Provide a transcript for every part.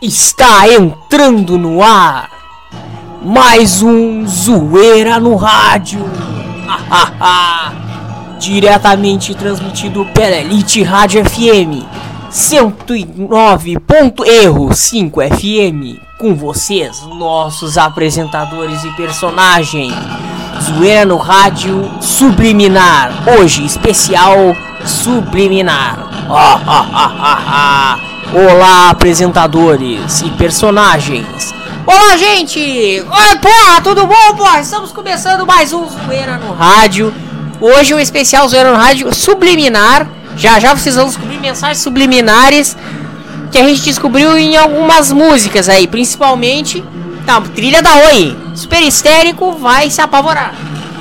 Está entrando no ar mais um Zoeira no Rádio. Diretamente transmitido pela Elite Rádio FM 109. Ponto erro 5 FM. Com vocês, nossos apresentadores e personagens. Zoeira no Rádio Subliminar. Hoje, especial Subliminar. Olá, apresentadores e personagens. Olá, gente! Oi, porra, tudo bom, porra? Estamos começando mais um Zoeira no Rádio. Hoje um especial Zoeira no Rádio Subliminar. Já já vocês vão descobrir mensagens subliminares que a gente descobriu em algumas músicas aí, principalmente Tá, trilha da Oi. Super histérico vai se apavorar.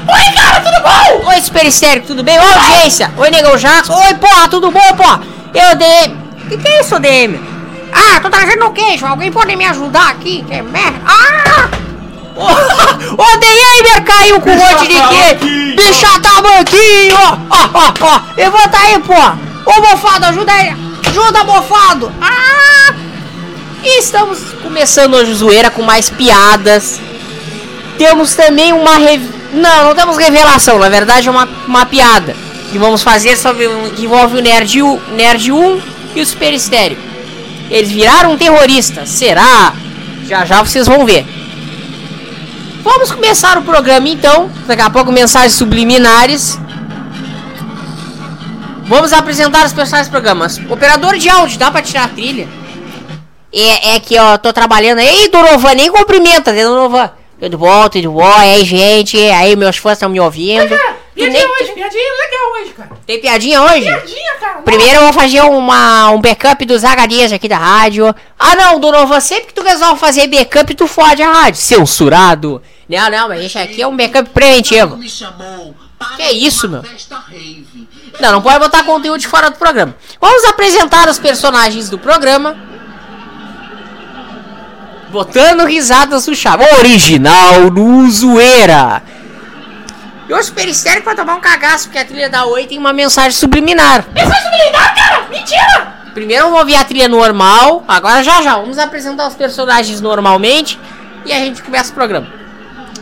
Oi, cara, tudo bom? Oi, super histérico, tudo bem? Oi, audiência. Oi, Negão Jackson. Oi, porra, tudo bom, porra? Eu DM. Que que é isso, DM? Ah, tô trazendo o queijo. Alguém pode me ajudar aqui? Que merda. Ah! O DM caiu com um monte de queijo. Bicha banquinho. Ó, ó, ó. Levanta aí, porra. Ô, mofado, ajuda aí. Ajuda, mofado. Ah! E estamos começando hoje zoeira com mais piadas. Temos também uma rev... Não, não temos revelação, na verdade é uma, uma piada. Que vamos fazer sobre que envolve o Nerd, o Nerd 1 e o Super Estéreo. Eles viraram terroristas, será? Já já vocês vão ver. Vamos começar o programa então. Daqui a pouco mensagens subliminares. Vamos apresentar os personagens do programa. Operador de áudio, dá pra tirar a trilha? É, é que ó, tô trabalhando. Ei, Dorovan, nem cumprimenta, né, Dorovan? Tudo bom, tudo bom? Aí, gente, aí meus fãs estão me ouvindo. Cara, piadinha nem- hoje, piadinha legal hoje, cara. Tem piadinha hoje? Piadinha, cara. Primeiro eu vou fazer uma, um backup dos HDs aqui da rádio. Ah não, Donovan, sempre que tu resolve fazer backup, tu fode a rádio. Censurado. Não, não, mas esse aqui é um backup preventivo. Que isso, uma meu? Não, não pode botar conteúdo de fora do programa. Vamos apresentar os personagens do programa. Botando risadas do chave. Original no zoeira. E o Super Histérico vai tomar um cagaço, porque a trilha da Oi tem uma mensagem subliminar. Mensagem subliminar, cara. Mentira. Primeiro vamos ouvir a trilha normal. Agora já já. Vamos apresentar os personagens normalmente. E a gente começa o programa.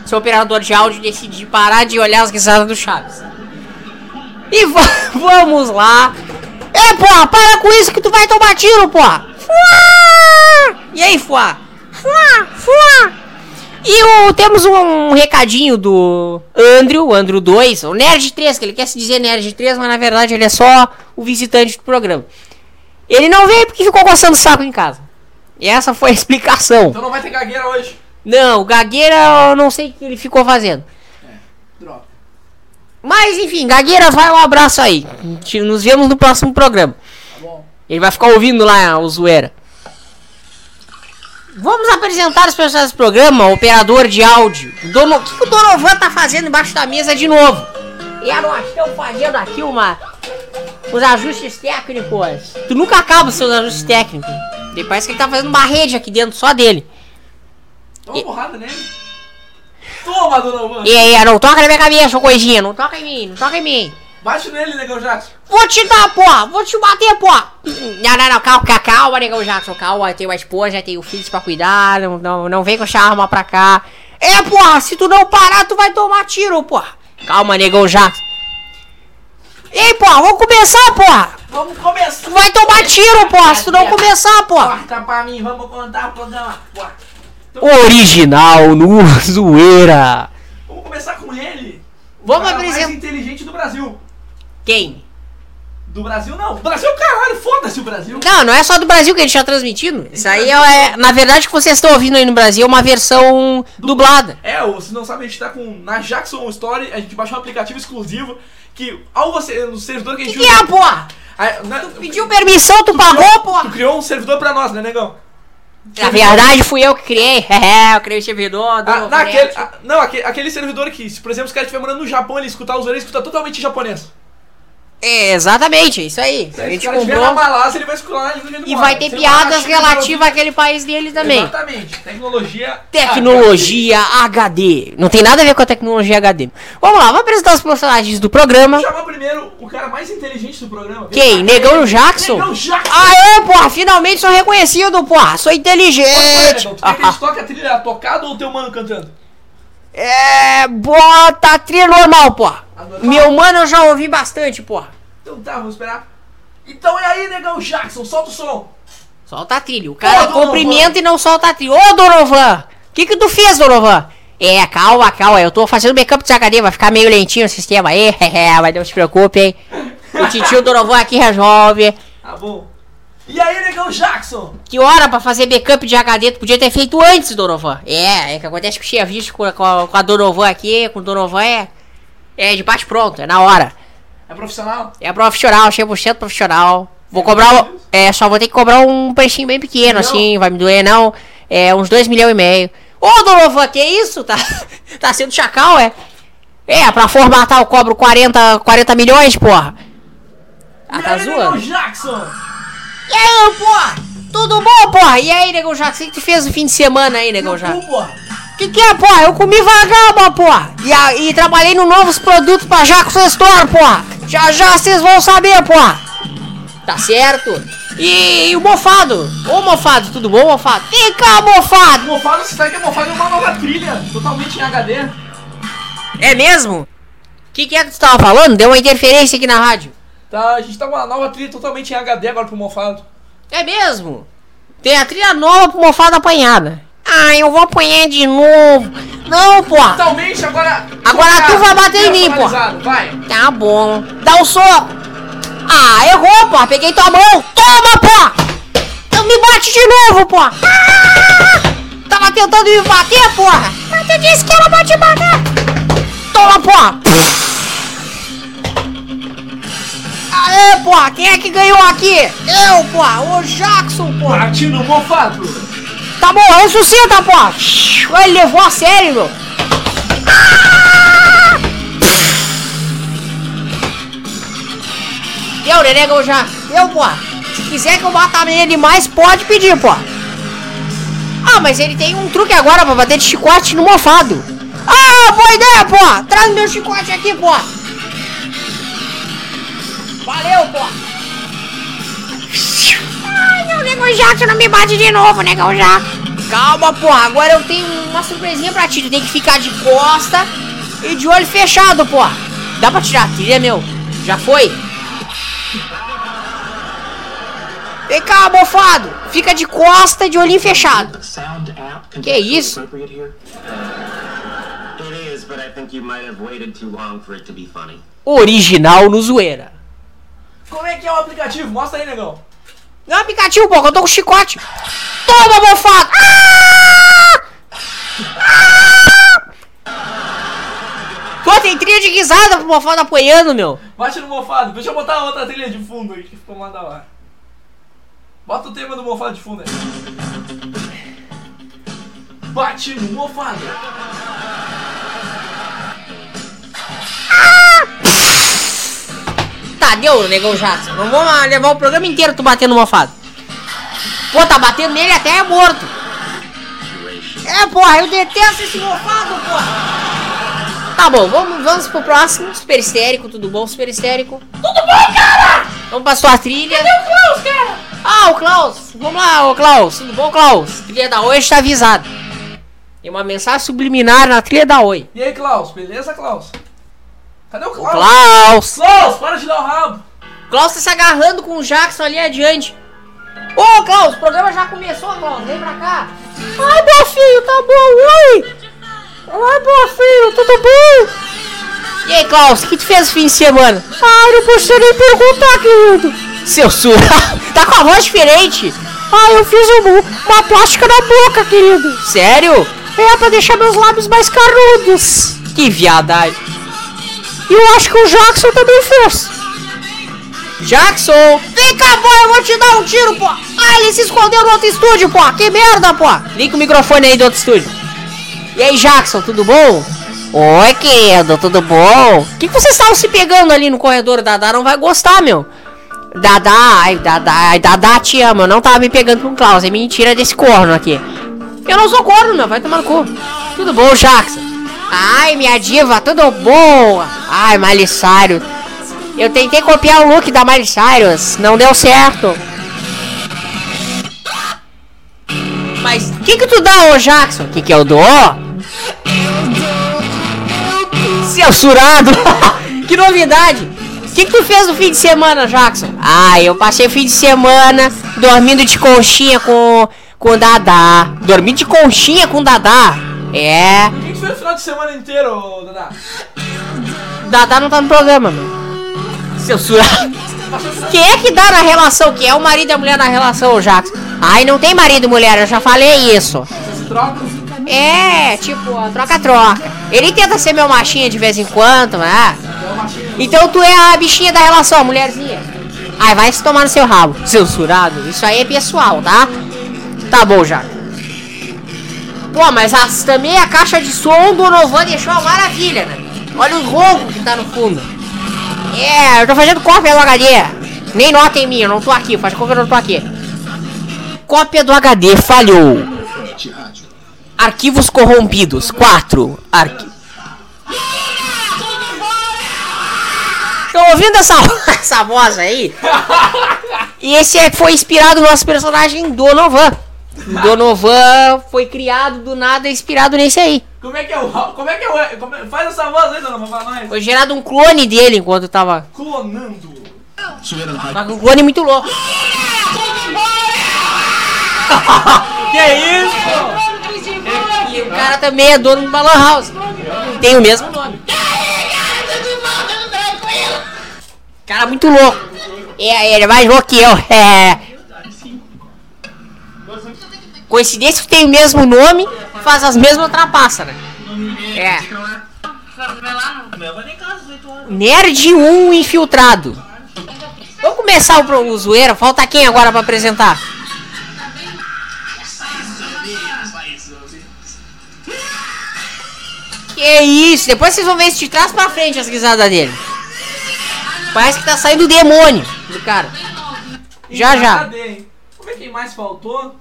Se o operador de áudio decidir parar de olhar as risadas do Chaves. E va- vamos lá. É, porra, para com isso que tu vai tomar tiro, porra. Fuá! E aí, Fuá? Fuá, Fuá. E o, temos um, recadinho do Andrew, o Andrew 2, o Nerd 3, que ele quer se dizer Nerd 3, mas na verdade ele é só o visitante do programa. Ele não veio porque ficou coçando o saco em casa. E essa foi a explicação. Então não vai ter gagueira hoje. Não, Gagueira eu não sei o que ele ficou fazendo. Droga. Mas enfim, Gagueira, vai um abraço aí. Nos vemos no próximo programa. Tá bom. Ele vai ficar ouvindo lá o zoeira. Vamos apresentar os personagens do programa, operador de áudio. Dono... O que, que o Donovan tá fazendo embaixo da mesa de novo? E nós estamos fazendo aqui uma. Os ajustes técnicos. Tu nunca acaba os seus ajustes técnicos. Ele parece que ele tá fazendo uma rede aqui dentro só dele. Toma porrada nele. Toma, Donovan. E aí, não toca na minha cabeça, coisinha. Não toca em mim, não toca em mim. Bate nele, Negão Jackson. Vou te dar, porra! Vou te bater, porra! Não, não, não, calma, calma, calma, negão Jackson, calma. Eu tenho uma esposa, tenho filhos pra cuidar, não, não, não vem com essa arma pra cá. É, porra, se tu não parar, tu vai tomar tiro, porra! Calma, negão Jackson. Ei, porra, vamos começar, porra! Vamos começar. Tu vai tomar tiro, porra, se tu não começar, porra! Corta pra mim, vamos contar o programa. Porra. Original no zoeira! Vamos começar com ele. Vamos O cara mais apresentar. inteligente do Brasil. Quem? Do Brasil, não. Brasil, caralho. Foda-se o Brasil. Não, não é só do Brasil que a gente tá transmitindo. Isso aí é, é- na verdade, o que vocês estão ouvindo aí no Brasil é uma versão dublada. É, ou se não sabe, a gente tá com. Na Jackson Story, a gente baixou um aplicativo exclusivo que, ao você. No servidor que a Que gente que é, porra? Ah, na- Pediu permissão, tu pagou, Tu porra? criou um servidor pra nós, né, negão? Na verdade, fui eu que criei. É, eu criei o servidor do Ah, naquele, Net. ah, não, aquele, aquele servidor que, se por exemplo, os caras estiverem morando no Japão, ele escutar os orelhas, escuta totalmente japonês. É, exatamente, é isso aí. Se A gente na comprou. Malásia, ele vai escolar na E vai ter piadas relativas àquele país dele também. Exatamente. Tecnologia. Tecnologia HD. Não tem nada a ver com a tecnologia HD. Vamos lá, vamos apresentar os personagens do programa. Vamos chamar primeiro o cara mais inteligente do programa. Quem? Negão Jackson? Negão Jackson. Aê, porra, finalmente sou reconhecido, porra. Sou inteligente. Negão, tu quer que a gente toque a trilha tocada ou o teu mano cantando? É, bota a trilha normal, porra. Meu mano eu já ouvi bastante, porra. Então tá, vamos esperar. Então é aí, Negão Jackson, solta o som. Solta a trilha. O cara Ô, Donovan. cumprimenta e não solta a trilha. Ô, Donovan! O que que tu fez, Donovan? É, calma, calma. Eu tô fazendo backup de HD. Vai ficar meio lentinho o sistema aí. mas não se preocupe, hein. O titio Donovan aqui resolve. Tá bom. E aí, Negão Jackson? Que hora pra fazer backup de HD? Tu podia ter feito antes, Donovan. É, é que acontece que eu tinha visto com, a- com com a Donovan aqui. Com o Donovan é... É de bate pronto, é na hora. É profissional? É profissional, 100% profissional. Vou cobrar. o- É, só vou ter que cobrar um precinho bem pequeno, Não. assim, vai me doer não. É, uns 2 milhões e meio. Ô, Donovan, que isso? Tá, tá sendo chacal, é? É, pra formatar eu cobro 40, 40 milhões, porra. Ah, tá aí, Negão zoando? Jackson? E aí, porra? Tudo bom, porra? E aí, Negão Jackson, o que tu fez no fim de semana aí, Negão Tu, Jackson? porra. Que que é, porra? Eu comi vagaba, porra! E, a- e trabalhei no novos produtos pra Jackson Store, porra! Já já vocês vão saber, porra! Tá certo? E, e o mofado? Ô mofado, tudo bom, mofado? Vem cá, mofado! Mofado, você sabe que a Mofado é uma nova trilha, totalmente em HD. É mesmo? Que que é que tu tava falando? Deu uma interferência aqui na rádio. Tá, a gente tá com uma nova trilha totalmente em HD agora pro Mofado. É mesmo? Tem a trilha nova pro mofado apanhada. Ah, eu vou apanhar de novo. Não, porra! Totalmente agora. Agora tu vai bater em mim, pô. Vai. Tá bom. Dá um soco. Ah, errou, pô. Peguei tua mão. Toma, pô. Então me bate de novo, pô. Ah! Tava tentando me bater, porra. Mas tu disse que era pra te bater. Toma, pô. Aê, pô. Quem é que ganhou aqui? Eu, pô. O Jackson, pô. Bate no Mofado. Tá bom, ressuscita, pô. Ele levou a sério, meu. Deu, né, já? Deu, pô. Se quiser que eu bata nele mais, pode pedir, pô. Ah, mas ele tem um truque agora pra bater de chicote no mofado. Ah, boa ideia, pô. Traz meu chicote aqui, pô. Valeu, pô. Negão Jackson não me bate de novo, negão Jackson. Calma, porra. Agora eu tenho uma surpresinha pra ti. Tu tem que ficar de costa e de olho fechado, porra. Dá pra tirar a trilha, meu? Já foi? Vem cá, mofado. Fica de costa e de olhinho fechado. Que isso? It is, but I think you might have waited too long for it to be funny. Original no zoeira. Como é que é o aplicativo? Mostra aí, negão. Não é pô, que eu tô com chicote. Toma, mofado. Ah! Ah! Pô, tem trilha de risada pro mofado apanhando, meu. Bate no Mofado. Deixa eu botar outra trilha de fundo aí que ficou mais da hora. Bota o tema do Mofado de fundo aí. Bate no Mofado. Tá, deu, negão Jackson. Não vamos levar o programa inteiro tu batendo no mofado. Pô, tá batendo nele até é morto. É, porra, eu detesto esse mofado, porra. Tá bom, vamos, vamos pro próximo. Super histérico, tudo bom, super histérico? Tudo bom, cara? Vamos pra sua trilha. Cadê o Klaus, cara? Ah, o Klaus. Vamos lá, ô Klaus. Tudo bom, Klaus? Trilha da Oi está avisado. Tem uma mensagem subliminar na trilha da Oi. E aí, Klaus? Beleza, Klaus? Cadê o O Klaus? Klaus. Klaus, para de dar o rabo. Klaus tá se agarrando com o Jackson ali adiante. Ô, Klaus, o programa já começou, Klaus. Vem pra cá. Ai, meu filho, tá bom. Oi. Ai, meu filho, tudo bom? E aí, Klaus, o que tu fez no fim de semana? Ai, não precisa nem perguntar, querido. Seu surra. tá com a voz diferente. Ai, eu fiz um- uma plástica na boca, querido. Sério? É, pra deixar meus lábios mais carnudos. Que viadagem. E eu acho que o Jackson também fez. Jackson! Vem cá, pô, eu vou te dar um tiro, pô! Ah, ele se escondeu no outro estúdio, pô! Que merda, pô! Liga o microfone aí do outro estúdio. E aí, Jackson, tudo bom? Oi, querido, tudo bom? O que, que vocês estavam se pegando ali no corredor? Dadá não vai gostar, meu. Dadá, ai, Dadá, ai, Dadá te ama. Eu não tava me pegando com o Klaus. É mentira desse corno aqui. Eu não sou corno, meu. Vai tomar no cu. Tudo bom, Jackson? Ai, minha diva, tudo bom? Ai, Cyrus. Eu tentei copiar o look da Cyrus. Não deu certo. Mas o que que tu dá, ô Jackson? O que que eu dou? Censurado! que novidade! O que, que tu fez no fim de semana, Jackson? Ah, eu passei o fim de semana dormindo de conchinha com, com o Dadá. Dormindo de conchinha com o Dadá. É. O que que foi o final de semana inteiro, Dadá? Dadá não tá no programa, meu. Censurado. Quem é que dá na relação? Quem é o marido e a mulher na relação, ô Jackson? Ai, não tem marido e mulher, eu já falei isso. Vocês trocam? É, tipo, troca-troca. Ele tenta ser meu machinha de vez em quando, né? Então tu é a bichinha da relação, a mulherzinha. Ai, vai se tomar no seu rabo. Censurado. Isso aí é pessoal, tá? Tá bom, já. Pô, mas as, também a caixa de som do Novan deixou uma maravilha, né? Olha o ronco que tá no fundo. É, eu tô fazendo cópia do HD. Nem nota em mim, eu não tô aqui. Faz cópia, eu não tô aqui. Cópia do HD falhou. Arquivos corrompidos. 4. Arqui... Estão ouvindo essa, essa voz aí? E esse é, foi inspirado no nosso personagem Donovan. O Donovan foi criado do nada, inspirado nesse aí. Como é que é o. Como é que é o. como é- faz essa voz aí, dona pra nós. Foi gerado um clone dele enquanto tava. Clonando. Tá com um clone muito louco. Que isso? E o cara também é dono do Balão House. Tem o mesmo nome. Cara muito louco. É, ele é mais louco que eu. É. Coincidência que tem o mesmo nome, faz as mesmas trapaças, né? É. Nerd 1 infiltrado. Vamos começar o, o zoeira. Falta quem agora pra apresentar? Que isso? Depois vocês vão ver se de trás pra frente as risadas dele. Parece que tá saindo o demônio do cara. Já, já. Vamos ver quem mais faltou.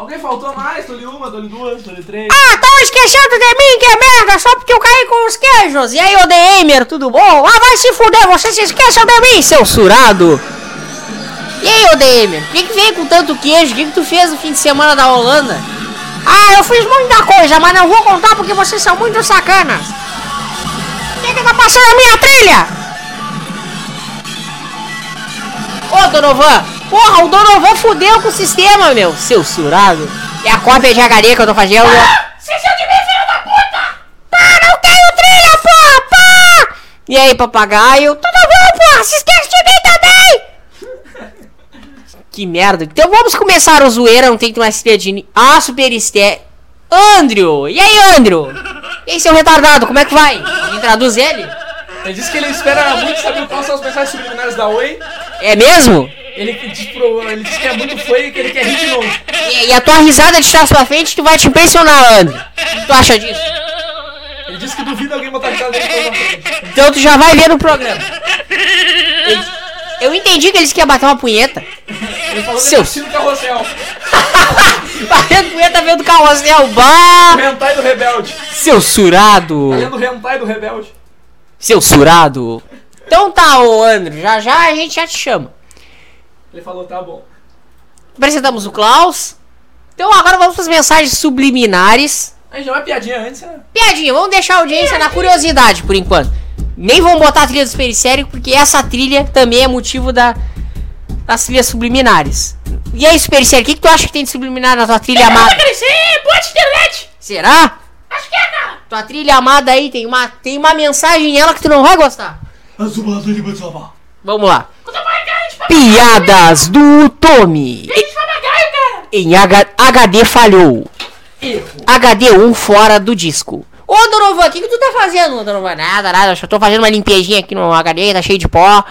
Alguém faltou mais? Tô-lhe uma, tô-lhe duas, tô-lhe três. Ah, tão esquecendo de mim, que merda, só porque eu caí com os queijos. E aí, ODMer, tudo bom? Ah, vai se fuder, você se esqueceu de mim, seu surado. E aí, ODMer, o que, que veio com tanto queijo? O que, que tu fez no fim de semana da Holanda? Ah, eu fiz muita coisa, mas não vou contar porque vocês são muito sacanas. O que, que tá passando a minha trilha? Ô, Donovan! Porra, o Donovan fudeu com o sistema, meu! Seu surado! É a cópia de HD que eu tô fazendo. Esqueceu de mim, filho da puta! Pá, não tenho trilha, porra! Pá! E aí, papagaio? Tudo bom, porra? Se esquece de mim também! que merda. Então vamos começar o zoeira, não tem que mais ni- Ah, super esté... Andrew! E aí, Andrew? E aí, seu retardado, como é que vai? Me traduz ele? Ele disse que ele espera muito saber quais são as mensagens subliminares da Oi. É mesmo? Ele, pro- ele disse que é muito fã e que ele quer rir de novo. E, e a tua risada de trás pra frente, tu vai te impressionar, Andrew. O que tu acha disso? Ele disse que duvida alguém botar a risada dele frente. Então tu já vai ver no programa. Ele- Eu entendi que eles queriam bater uma punheta. Ele falou que Seu- ele assina o carrossel. Batendo punheta vendo carrossel. Bah! O hentai do rebelde. Seu surado. Tá o hentai do rebelde. Seu surado. Então tá, ô Andrew. Já já a gente já te chama. Ele falou, tá bom. Apresentamos o Klaus. Então agora vamos para as mensagens subliminares. A gente não é piadinha antes, né? Piadinha, vamos deixar a audiência na curiosidade por enquanto. Nem vamos botar a trilha dos periféricos, porque essa trilha também é motivo da, das trilhas subliminares. E aí, Supercério, o que, que tu acha que tem de subliminar na tua trilha amada? crescer, boa de internet. Será? Acho que é, cara. Tua trilha amada aí tem uma, tem uma mensagem nela que tu não vai gostar. Vamos lá. Piadas do Tommy. Em H- HD falhou. HD 1 fora do disco. Ô, Donovan, o que, que tu tá fazendo, Donovan? Nada, nada. Eu só tô fazendo uma limpejinha aqui no HD, tá cheio de pó.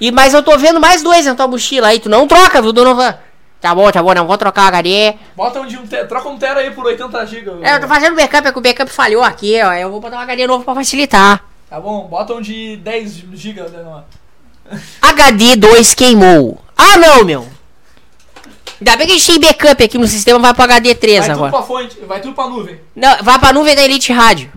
E, mas eu tô vendo mais dois na tua mochila aí. Tu não troca, viu, Donovan? Tá bom, tá bom, não vou trocar o HD. Bota um de um tera. Troca um tera aí por 80 GB. É, eu tô fazendo backup, é que o backup falhou aqui, ó. Eu vou botar um HD novo pra facilitar. Tá bom, bota um de 10 GB. Né, HD 2 queimou. Ah, não, meu. Ainda bem que a gente tem backup aqui no sistema, vai pro HD 3 vai agora. Vai tudo pra fonte, vai tudo pra nuvem. Não, vai pra nuvem da Elite Rádio.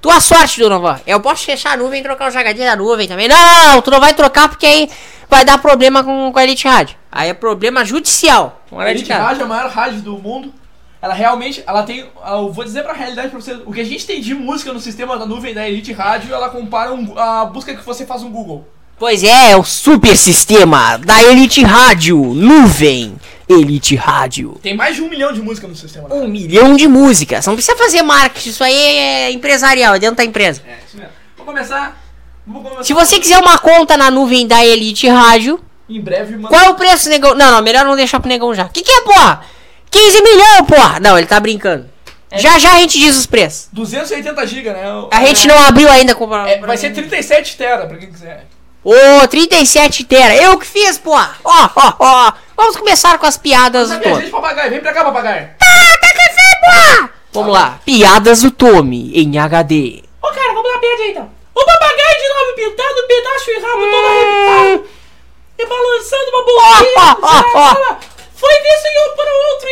Tua sorte, dona Vó. Eu posso fechar a nuvem e trocar os HD da nuvem também. Não, não, não, tu não vai trocar porque aí vai dar problema com, com a Elite Rádio. Aí é problema judicial. A Elite Rádio é a maior rádio do mundo. Ela realmente, ela tem, eu vou dizer pra realidade pra vocês, o que a gente tem de música no sistema da nuvem da Elite Rádio, ela compara um, a busca que você faz no Google. Pois é, é o super sistema da Elite Rádio, nuvem. Elite Rádio. Tem mais de um milhão de músicas no sistema. Um milhão de músicas. Não precisa fazer marketing, isso aí é empresarial, é dentro da empresa. É, isso mesmo. Vou começar. Vou começar Se você quiser uma conta na nuvem da Elite Rádio. Em breve, mano. Qual é o preço, negão? Não, não, melhor não deixar pro negão já. Que que é, porra? 15 milhões, porra! Não, ele tá brincando. É. Já já a gente diz os preços. 280 GB, né? A gente não abriu ainda com é, Vai ser 37 tera, pra quem quiser. Ô, oh, 37 tera. Eu que fiz, porra. Ó, ó, ó. Vamos começar com as piadas do Tommy. papagaio. Vem pra cá, papagaio. Tá, tá que vem, porra. Vamos lá. Piadas do Tommy em HD. Ô, oh, cara, vamos lá, piada aí, então. O papagaio de novo pintado, pedaço e rabo todo arrebentado. E balançando uma bolsinha. Oh, oh, oh, Foi visto em um para o outro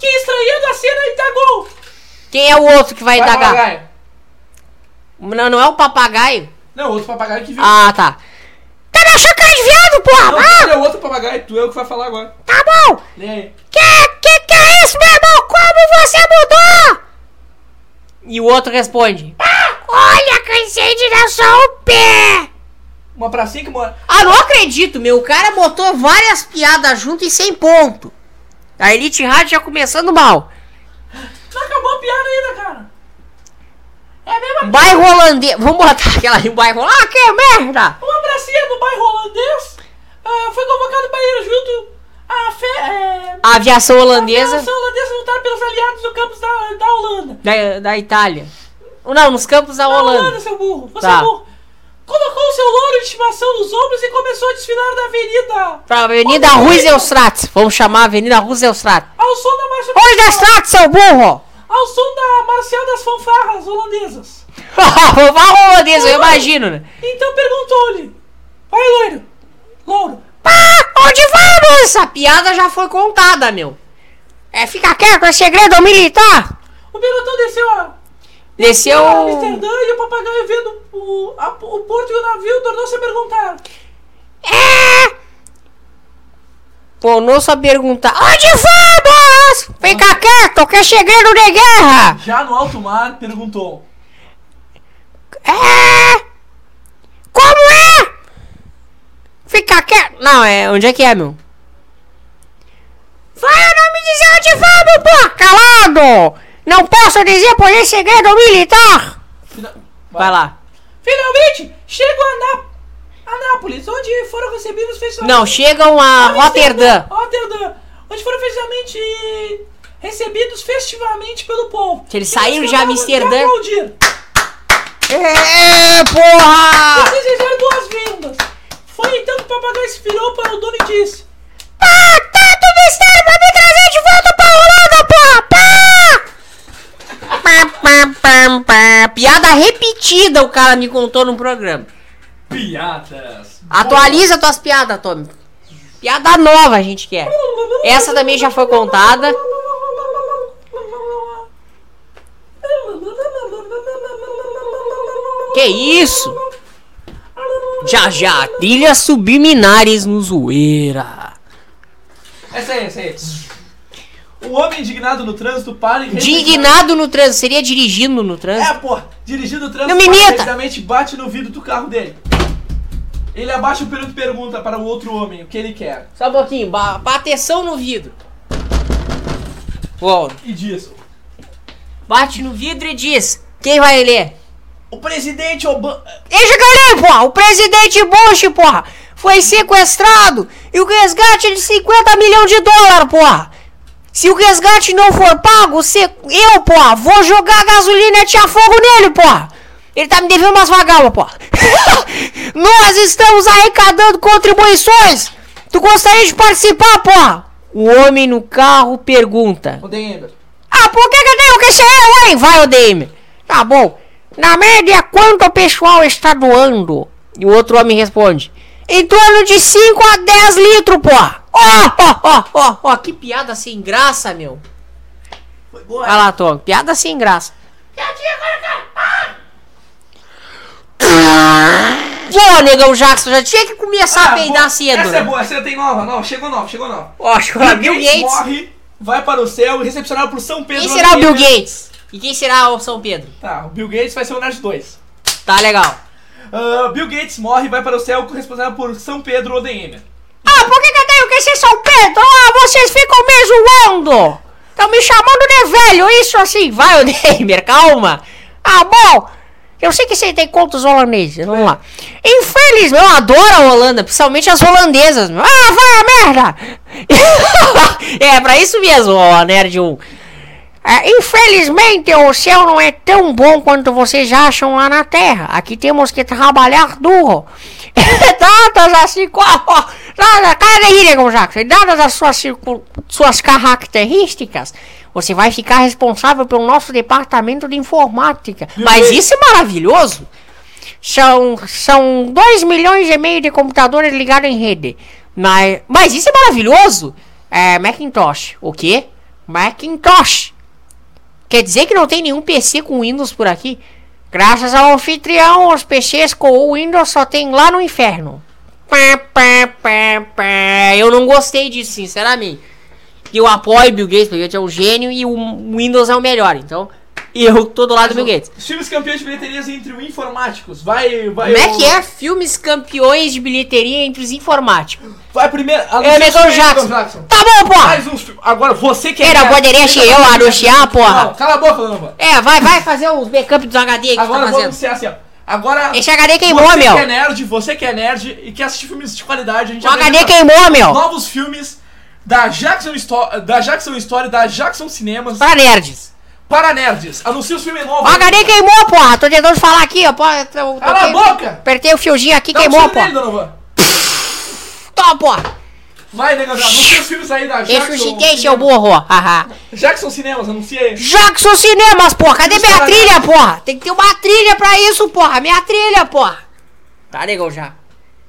que estranhando a cena indagou. Quem é o outro que vai, vai indagar? Papagaio. Não, não é o papagaio? Não, outro papagaio que viu. Ah, tá. Tá me achando cara de viado, porra! Não, ah! é outro papagaio, tu é o que vai falar agora. Tá bom! Que, que que é isso, meu irmão? Como você mudou? E o outro responde. Ah, olha, cansei de dar só o pé! Uma pracinha que mora... Ah, não acredito, meu. O cara botou várias piadas junto e sem ponto. A Elite Rádio já começando mal. Não acabou a piada ainda, cara. É a mesma Bairro holandês. Vamos botar aquela ali, bairro. Ah, que merda! Uma pracinha do bairro holandês uh, foi convocado para ir junto à fe, é, a aviação holandesa. A aviação holandesa lutar pelos aliados no campos da, da Holanda. Da, da Itália. Não, nos campos da, da Holanda. Holanda, seu burro. Você tá. é burro. Colocou o seu louro de estimação nos ombros e começou a desfilar na avenida. Pra Avenida Roosevelt. Vamos chamar a Avenida Roosevelt. Ao som da marcha. Roosevelt, seu burro! Ao som da marcial das fanfarras holandesas. Fanfarra holandesa, eu imagino, né? Então perguntou-lhe: Vai, loiro, louro. Pá, onde vamos? Essa piada já foi contada, meu. É, fica quieto, é segredo militar. O pelotão desceu a. Desceu. A Amsterdã e o papagaio vendo o, a, o porto e o navio tornou-se a perguntar: É. Tornou-se a perguntar: Onde vamos? Fica quieto, que é segredo de guerra. Já no alto mar, perguntou: É. Como é? Fica quieto. Não, é. Onde é que é, meu? Vai não me dizer onde vamos, pô! Calado! Não posso dizer por esse segredo militar! Vai. Vai lá. Finalmente, chego a Nápoles Anápolis, onde foram recebidos oficialmente. Não, chegam a Rotterdam. Rotterdam, onde foram oficialmente recebidos festivamente pelo povo. Que eles saíram de Amsterdã. É, porra! E desejaram boas-vindas. Foi então que o papagaio se virou para o dono e disse: Pá, tanto mistério pra me trazer de volta pra Holanda, porra! Pá! Pá, pá, pá, pá. Piada repetida o cara me contou no programa. Piadas. Atualiza tuas piadas, Tommy. Piada nova a gente quer. Essa também já foi contada. Que isso? Já já, trilhas subliminares no zoeira. Essa aí, essa aí. O homem indignado no trânsito para e Indignado no trânsito, seria dirigindo no trânsito? É, pô, dirigindo no trânsito. Não me imita! bate no vidro do carro dele. Ele abaixa o período e pergunta para o outro homem o que ele quer. Só um pouquinho, ba bateção no vidro. Uou. E diz: Bate no vidro e diz: Quem vai ler? O presidente Obama. Deixa que eu ler, porra! O presidente Bush, porra! Foi sequestrado e o resgate de 50 milhões de dólares, porra! Se o resgate não for pago, você, eu, porra, vou jogar gasolina e atirar fogo nele, porra! Ele tá me devendo umas vagabas, pô. Nós estamos arrecadando contribuições. Tu gostaria de participar, porra? O homem no carro pergunta: O Denver. Ah, por que, que eu tenho que ser eu, hein? Vai, Odeime. Tá bom. Na média, quanto o pessoal está doando? E o outro homem responde: Em torno de 5 a 10 litros, pô. Ó, ó, ó, ó. Que piada sem graça, meu. Foi boa. Vai lá, Tom. Piada sem graça. Pô, negão Jackson, já tinha que começar a Ah, peidar boa. cedo. Essa é boa, essa tem nova. Não, chegou nova, chegou nova. Ó, que o Bill Gates. morre, vai para o céu e recepcionado por São Pedro. Quem será o Bill Gates? E quem será o São Pedro? Tá, o Bill Gates vai ser o Nerd 2. Tá legal. Ah, Bill Gates morre vai para o céu responsável por São Pedro Odeemer. Ah, por que, que eu tenho que ser São Pedro? Ah, vocês ficam me zoando! Estão me chamando de velho, isso assim. Vai, Odemer, calma. Ah, bom. Eu sei que você tem contos holandeses, vamos lá. Infelizmente, eu adoro a Holanda, principalmente as holandesas. meu. Ah, vai a merda! é, pra isso mesmo, ó, Nerd 1. É, infelizmente, o céu não é tão bom quanto vocês acham lá na Terra. Aqui temos que trabalhar duro. Dadas co- ó, nada, cara daí, negão Jackson. Dadas as suas, suas características, você vai ficar responsável pelo nosso departamento de informática. Mas isso é maravilhoso. São, são 2 milhões e meio de computadores ligados em rede. Mas, mas isso é maravilhoso. É Macintosh. O quê? Macintosh. Quer dizer que não tem nenhum PC com Windows por aqui? Graças ao anfitrião, os PCs com o Windows só tem lá no inferno. Eu não gostei disso, sinceramente. Eu apoio Bill Gates, porque ele é um gênio e o Windows é o melhor. Então, eu tô do lado do Bill Gates. Os filmes campeões de bilheterias entre o informáticos. Vai, vai. Como é que é? Filmes campeões de bilheteria entre os informáticos. Vai primeiro. É, os filmes, Jackson. Jackson. Tá bom, porra! Mais uns. Agora você que é. Era, você tá eu anunciar, porra. Não, cala a boca, Lamba. É, vai, vai fazer os backup dos HD que Agora você tá vamos ser assim, ó. Agora. Esse HD queimou, você meu. que é nerd, você que é nerd e quer assistir filmes de qualidade, a gente O HD queimou, meu. Novos filmes da Jackson, Sto da Jackson Story, da Jackson Cinemas, Pra nerds. para nerds. Anuncia os filmes novos. O HD queimou, porra. Tô tentando falar aqui, ó. Porra, Cala a boca! Apertei o fiozinho aqui, Dá um queimou, tiro porra. nele. Toma, porra. Vai, negão, já. anuncia os filmes aí da Deixa Jackson. o citei, seu burro. Haha. Jackson Cinemas, anuncia aí. Jackson Cinemas, porra. Cadê minha trilha, porra? Tem que ter uma trilha pra isso, porra. Minha trilha, porra. Tá, negão, já.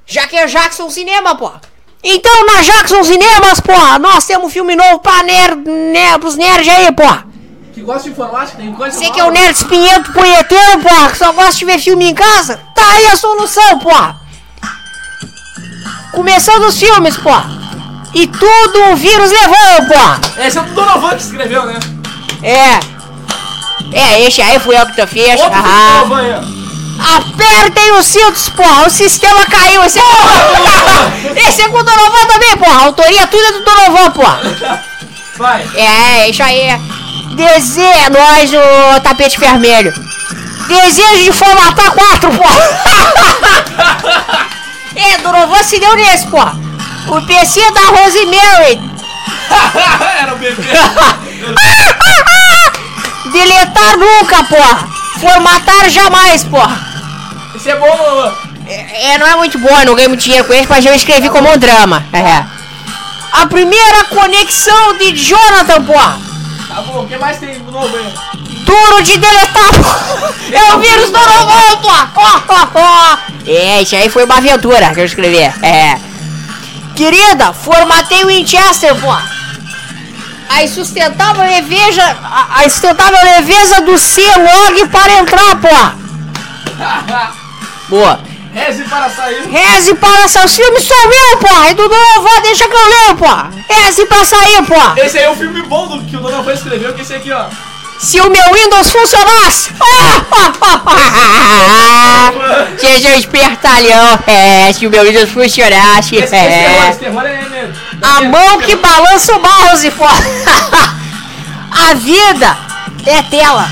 Já que é Jackson Cinema, porra. Então, na Jackson Cinemas, porra, nós temos um filme novo pra nerd, né, pros nerds aí, porra. Que gosta de informática, tem coisa Você que é o nerd espinhento punheteiro, porra, que só gosta de ver filme em casa, tá aí a solução, porra. Começando os filmes, porra. E tudo o vírus levou, porra. Esse é o Donovan que escreveu, né? É. É, esse aí fui eu que tô fez. Outro Ah, Donovan ó. Apertem os cintos, porra. O sistema caiu. Esse é com, esse é com o Donovan também, porra. A autoria tudo é do Donovan, porra. Vai. É, isso aí. Desejo, é nós, o tapete vermelho. Desejo de formatar quatro, porra. é, Donovan se deu nesse, porra. O PC da Rosemary. Era o bebê. Deletar nunca, porra. Formatar jamais, porra. Esse é bom, Donovan. É, é, não é muito bom, eu não ganhei muito dinheiro com ele, mas eu escrevi como um drama. É. A primeira conexão de Jonathan, porra. Tá bom, o que mais tem no novo aí? Duro de deletar, porra. É o vírus do Novo, porra. Ó. É, isso aí foi uma aventura que eu escrevi. É. Querida, formatei o Winchester, porra. A insustentável leveza, a, a insustentável leveza do C-Log para entrar, porra. Boa. Reze para sair. Reze para sair. O filme sou eu, porra. E do Donovan, deixa que eu leio, porra. Reze pra sair, porra. Esse aí é o filme bom do que o Donovan escreveu, que esse aqui, ó. Se o meu Windows funcionasse. Seja um espertalhão. É, se o meu Windows funcionasse. Esse, esse terror, É. esse terror é mesmo. A mão que balança o mouse, porra. A vida é tela.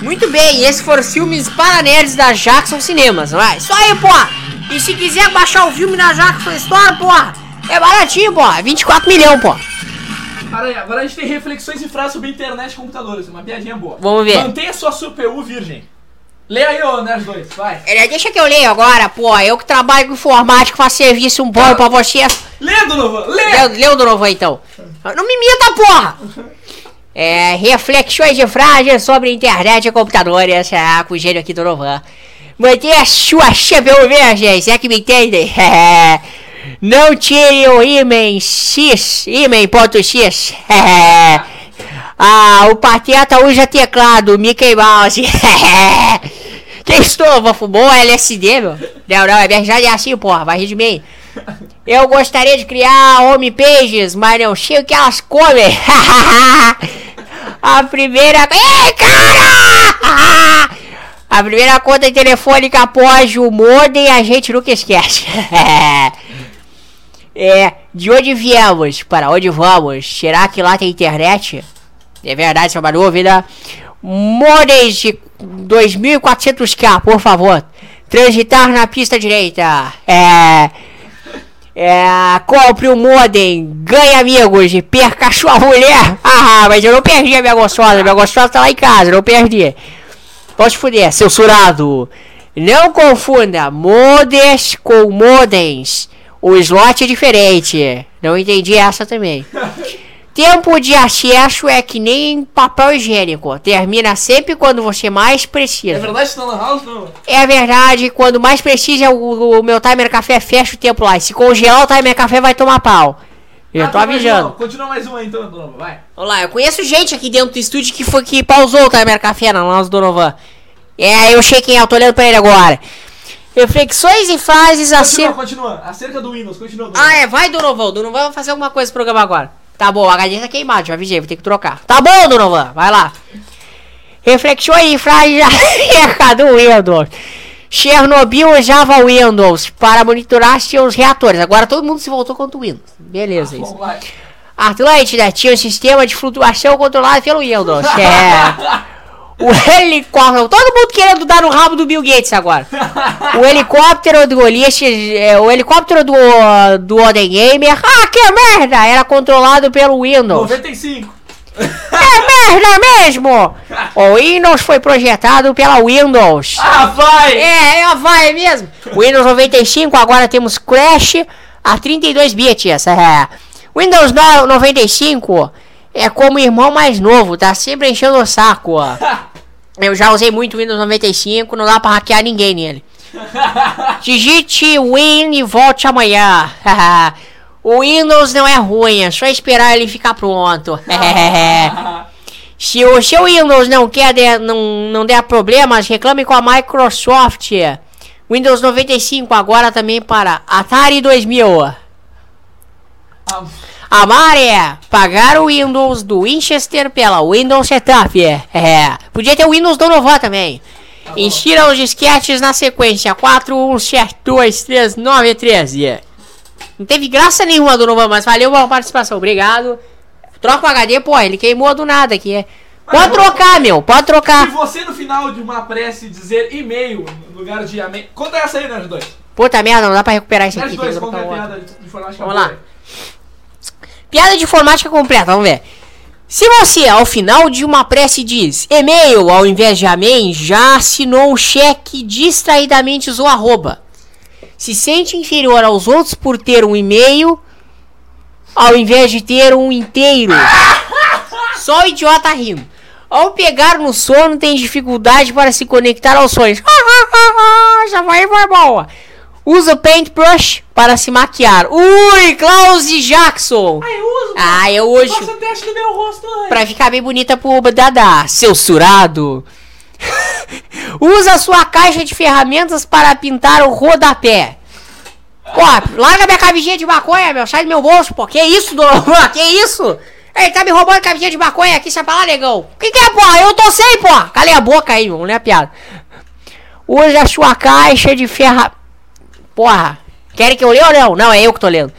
Muito bem, esses foram os filmes para nerds da Jackson Cinemas, não é? Isso aí, porra. E se quiser baixar o filme na Jackson Store, porra, é baratinho, porra. 24 milhões, porra. Aí, agora a gente tem reflexões e frases sobre internet e computadores. Uma piadinha boa. Vamos ver. Mantenha sua CPU virgem. Leia aí, ô Nerd 2, vai. É, Deixa que eu leio agora, pô. Eu que trabalho com informática, faço serviço um bom pra vocês. Lê, Donovan, lê! Lê, lê o Donovan então. Não me imita, porra! É, reflexões de frases sobre internet e computadores. Ah, com o gênio aqui do Donovan. Mantenha a sua chave verde, é que me entendem. Não tire o ímã X, ímã.x. ah, o Pateta usa teclado, Mickey Mouse. que estufa, fumou LSD, meu? Não, não, é verdade, é assim, porra, vai rir de mim. Eu gostaria de criar homepages, mas não sei o que elas comem. A primeira. Ei, cara! A primeira conta telefônica após o modem a gente nunca esquece. é, de onde viemos? Para onde vamos? Será que lá tem internet? É verdade, isso é uma dúvida. Modems de 2400k, por favor. Transitar na pista direita. É. É, compre o um modem, ganhe amigos e perca sua mulher. Ah, mas eu não perdi a minha gostosa, minha gostosa tá lá em casa, não perdi. Pode fuder, censurado. Não confunda modems com modems. O slot é diferente. Não entendi essa também. Tempo de acesso é que nem papel higiênico. Termina sempre quando você mais precisa. É verdade isso na Lan House, não? É verdade, quando mais precisa, o, o meu timer café fecha o tempo lá. E se congelar o timer café, vai tomar pau. Eu Ah, tô tá, mais avisando. Continua mais uma então, Donovan, vai. Vamos lá, eu conheço gente aqui dentro do estúdio que foi que pausou o timer café na nossa Donovan. É, eu sei quem é, eu tô olhando pra ele agora. Reflexões e frases Continua, acerca. continua. Acerca do Windows, continua. Donovan. Ah, é, vai, Donovan. Donovan vai fazer alguma coisa no programa agora. Tá bom, o HD tá queimado, já avisei, vou ter que trocar. Tá bom, Donovan, vai lá. Reflexões e frases acerca do Windows. Chernobyl usava o Windows para monitorar seus reatores. Agora todo mundo se voltou contra o Windows. Beleza, isso. Bom. Atlântida tinha um sistema de flutuação controlado pelo Windows. É. O helicóptero. Todo mundo querendo dar no rabo do Bill Gates agora. O helicóptero do Ulisses. é, o helicóptero do, do Oden Gamer. Ah, que merda! Era controlado pelo Windows. 95. É merda mesmo! O Windows foi projetado pela Windows. Ah, vai! É, é, vai mesmo. Windows 95, agora temos Crash a 32 bits. É. Windows no- 95 é como o irmão mais novo, tá sempre enchendo o saco. ó. Eu já usei muito o Windows 95, não dá pra hackear ninguém nele. Digite Win e volte amanhã. o Windows não é ruim, é só esperar ele ficar pronto. Se o seu Windows não quer der, não, não der problemas, reclame com a Microsoft. Windows 95 agora também para Atari 2000. Ah, Amar é pagar o Windows do Winchester pela Windows Setup. É, podia ter o Windows Donovan também. Insira os disquetes na sequência 4, 1, 7, 2, 3, 9, 13. Não teve graça nenhuma, Donovan, mas valeu pela participação. Obrigado. Troca o HD, pô, ele queimou do nada aqui. Pode trocar, meu, pode Se trocar. você no final de uma prece dizer e-mail no lugar de amém. Conta essa aí, Nerd 2. Puta merda, não dá pra recuperar isso aqui. Nerd Tem 2, que conta a piada de de Vamos lá. boa. Piada de informática completa, vamos ver. Se você, ao final de uma prece, diz e-mail ao invés de amém, já assinou um cheque distraidamente usou arroba. Se sente inferior aos outros por ter um e-mail ao invés de ter um inteiro. Só o idiota rindo. Ao pegar no sono, tem dificuldade para se conectar aos sonhos. Já vai, vai boa. Usa o paintbrush para se maquiar. Ui, Klaus Jackson. Ah, eu uso. Ah, eu hoje. Faça teste do meu rosto antes. Pra ficar bem bonita pro Dada, seu surado. Usa sua caixa de ferramentas para pintar o rodapé. Pô, larga minha camisinha de maconha, meu. Sai do meu bolso, pô. Que isso, Dona? Que isso? Ele tá me roubando camisinha de maconha aqui, sai pra lá, negão. Que que é, porra? Eu tô sem, porra. Calei a boca aí, meu. Não é piada. Usa sua caixa de ferra... Porra. Querem que eu leia ou não? Não, é eu que tô lendo.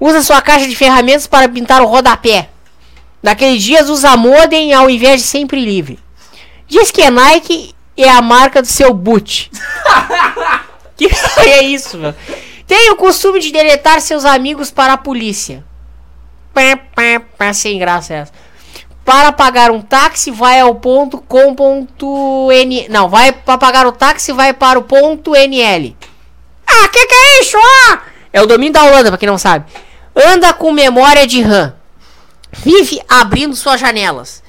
Usa sua caixa de ferramentas para pintar o rodapé. Naqueles dias usa modem ao invés de sempre livre. Diz que é Nike é a marca do seu boot. que é isso, meu? Tem o costume de deletar seus amigos para a polícia. Sem graça essa. Para pagar um táxi, vai ao ponto com ponto N. Não, vai para pagar o táxi, vai para o ponto NL. Ah, que que é isso? Ah, É o domínio da Holanda, pra quem não sabe. Anda com memória de RAM. Vive abrindo suas janelas.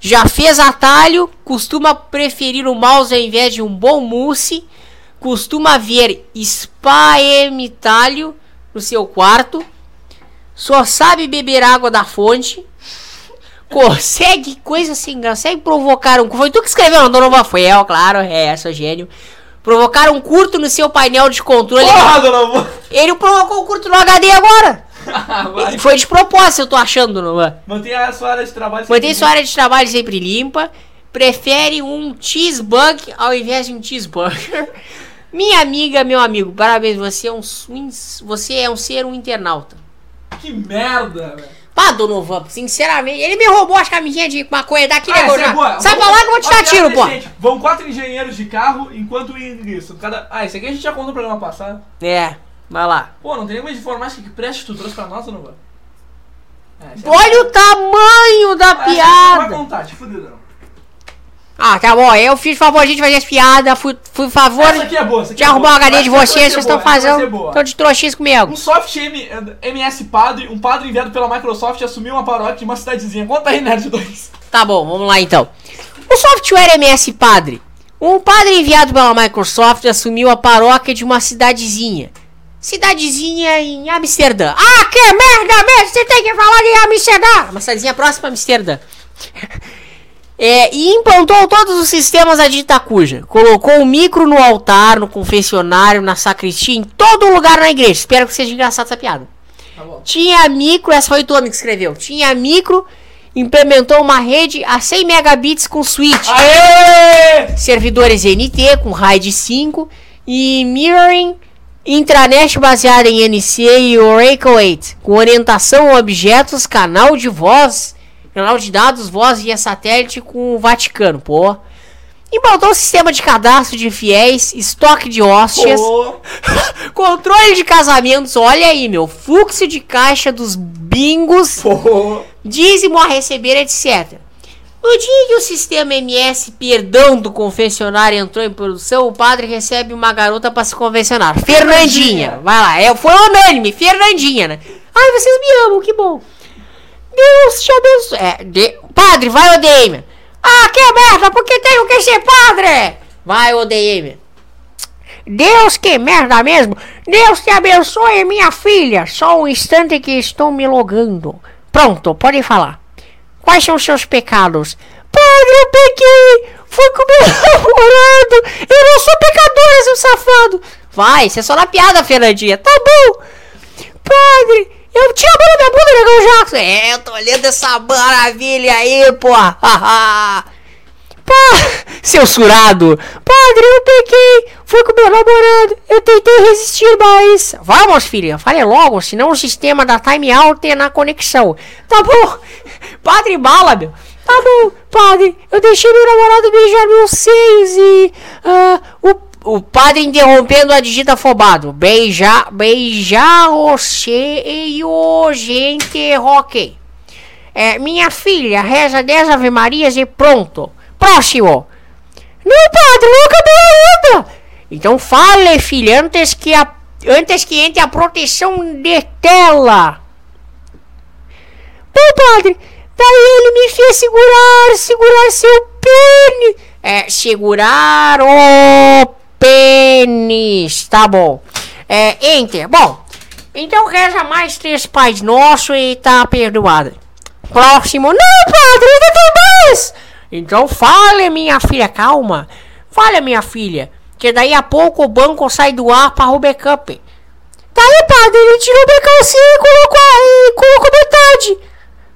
Já fez atalho, costuma preferir o mouse ao invés de um bom mousse. Costuma ver spam-talho no seu quarto. Só sabe beber água da fonte. Consegue coisa assim, consegue provocar um. Foi tu que escreveu, não, Dona Rafael, claro, é, sou gênio. Provocar um curto no seu painel de controle. Porra, dona Ele provocou um curto no HD agora. Foi de propósito, eu tô achando, não Mantenha a sua área de trabalho. Sempre sua área de trabalho sempre limpa. Prefere um cheesebug ao invés de um cheeseburger. Minha amiga, meu amigo, parabéns, você é um, você é um ser um internauta. Que merda, velho. Pá, Donovan, sinceramente, ele me roubou as camisinhas de maconha daqui, Ah, né, essa é Gordão? boa. Sai pra lá que eu vou te dar piada tiro, pô. decente. Vão quatro engenheiros de carro enquanto isso. Cada... Ah, esse aqui a gente já contou no programa passado. É, vai lá. Pô, não tem nenhuma informática que preste que tu trouxe pra nós, vai? É, essa- Olha o tamanho da essa a gente não vai piada. contar, te fudido, não. Ah, tá bom, eu fiz favor de fazer as piadas, fui, fui favor Essa aqui é boa, essa aqui de é arrumar boa. o HD de vocês, ser vocês estão fazendo. Estão de trouxinhas comigo. Um soft M- MS Padre, um padre enviado pela Microsoft assumiu uma paróquia de uma cidadezinha. Conta aí, Nerd 2. Tá bom, vamos lá então. O software MS Padre. Um padre enviado pela Microsoft assumiu a paróquia de uma cidadezinha. Cidadezinha em Amsterdã. Ah, que merda mesmo! Você tem que falar em Amsterdã! Uma cidadezinha próxima a Amsterdã. É, e implantou todos os sistemas da dita cuja. Colocou o micro no altar, no confessionário, na sacristia, em todo lugar na igreja. Espero que seja engraçado essa piada. Tá. Tinha micro, essa foi o Tommy que escreveu. Tinha micro, implementou uma rede a 100 megabits com switch, Aê! servidores NT com RAID 5 e mirroring intranet baseada em NC e Oracle 8, com orientação a objetos, canal de voz, canal de dados, voz via satélite com o Vaticano, pô. Implantou um sistema de cadastro de fiéis, estoque de hóstias, Pô, controle de casamentos, olha aí, meu, fluxo de caixa dos bingos, pô. dízimo a receber, etc. No dia que o sistema MS Perdão do confessionário entrou em produção, o padre recebe uma garota para se confessionar. Fernandinha. Vai lá, é, foi unânime, Fernandinha, né? Ai, vocês me amam, que bom. Deus te abençoe. É, de- Padre, vai, Odeime. Ah, que merda, porque tenho que ser padre? Vai, Odeime. Deus, que merda mesmo! Deus te abençoe, minha filha! Só um instante que estou me logando. Pronto, pode falar. Quais são os seus pecados? Padre, eu pequei! Fui com meu namorado! Eu não sou pecadora, seu safado! Vai, você é só na piada, Fernandinha. Tá bom! Padre, eu te amo na minha bunda, Negão Jackson! É, eu tô olhando essa maravilha aí, pô! Pá, seu surado! Padre, eu pequei! Fui com meu namorado! Eu tentei resistir, mas. Vamos, filha, fale logo, senão o sistema da time out é na conexão. Tá bom? Padre bala, meu! Tá bom, padre, eu deixei meu namorado beijar meus seios e. ah, o, o padre interrompendo a digita afobado. Beijar, beijar o seio, gente, ok. É, minha filha, reza 10 Ave Marias e pronto. Próximo. Não, padre, não acabou ainda. Então fale, filha, antes que, a, antes que entre a proteção de tela. Bom, padre, daí ele me fez segurar, segurar seu pênis. É, segurar o pênis, tá bom. É, enter, bom. Então reza mais três pais nossos e tá perdoada. Próximo. Não, padre, ainda tem mais! Então fale, minha filha, calma. Fale, minha filha, que daí a pouco o banco sai do ar para o backup. Daí, padre, ele tirou o backup e colocou, e colocou metade.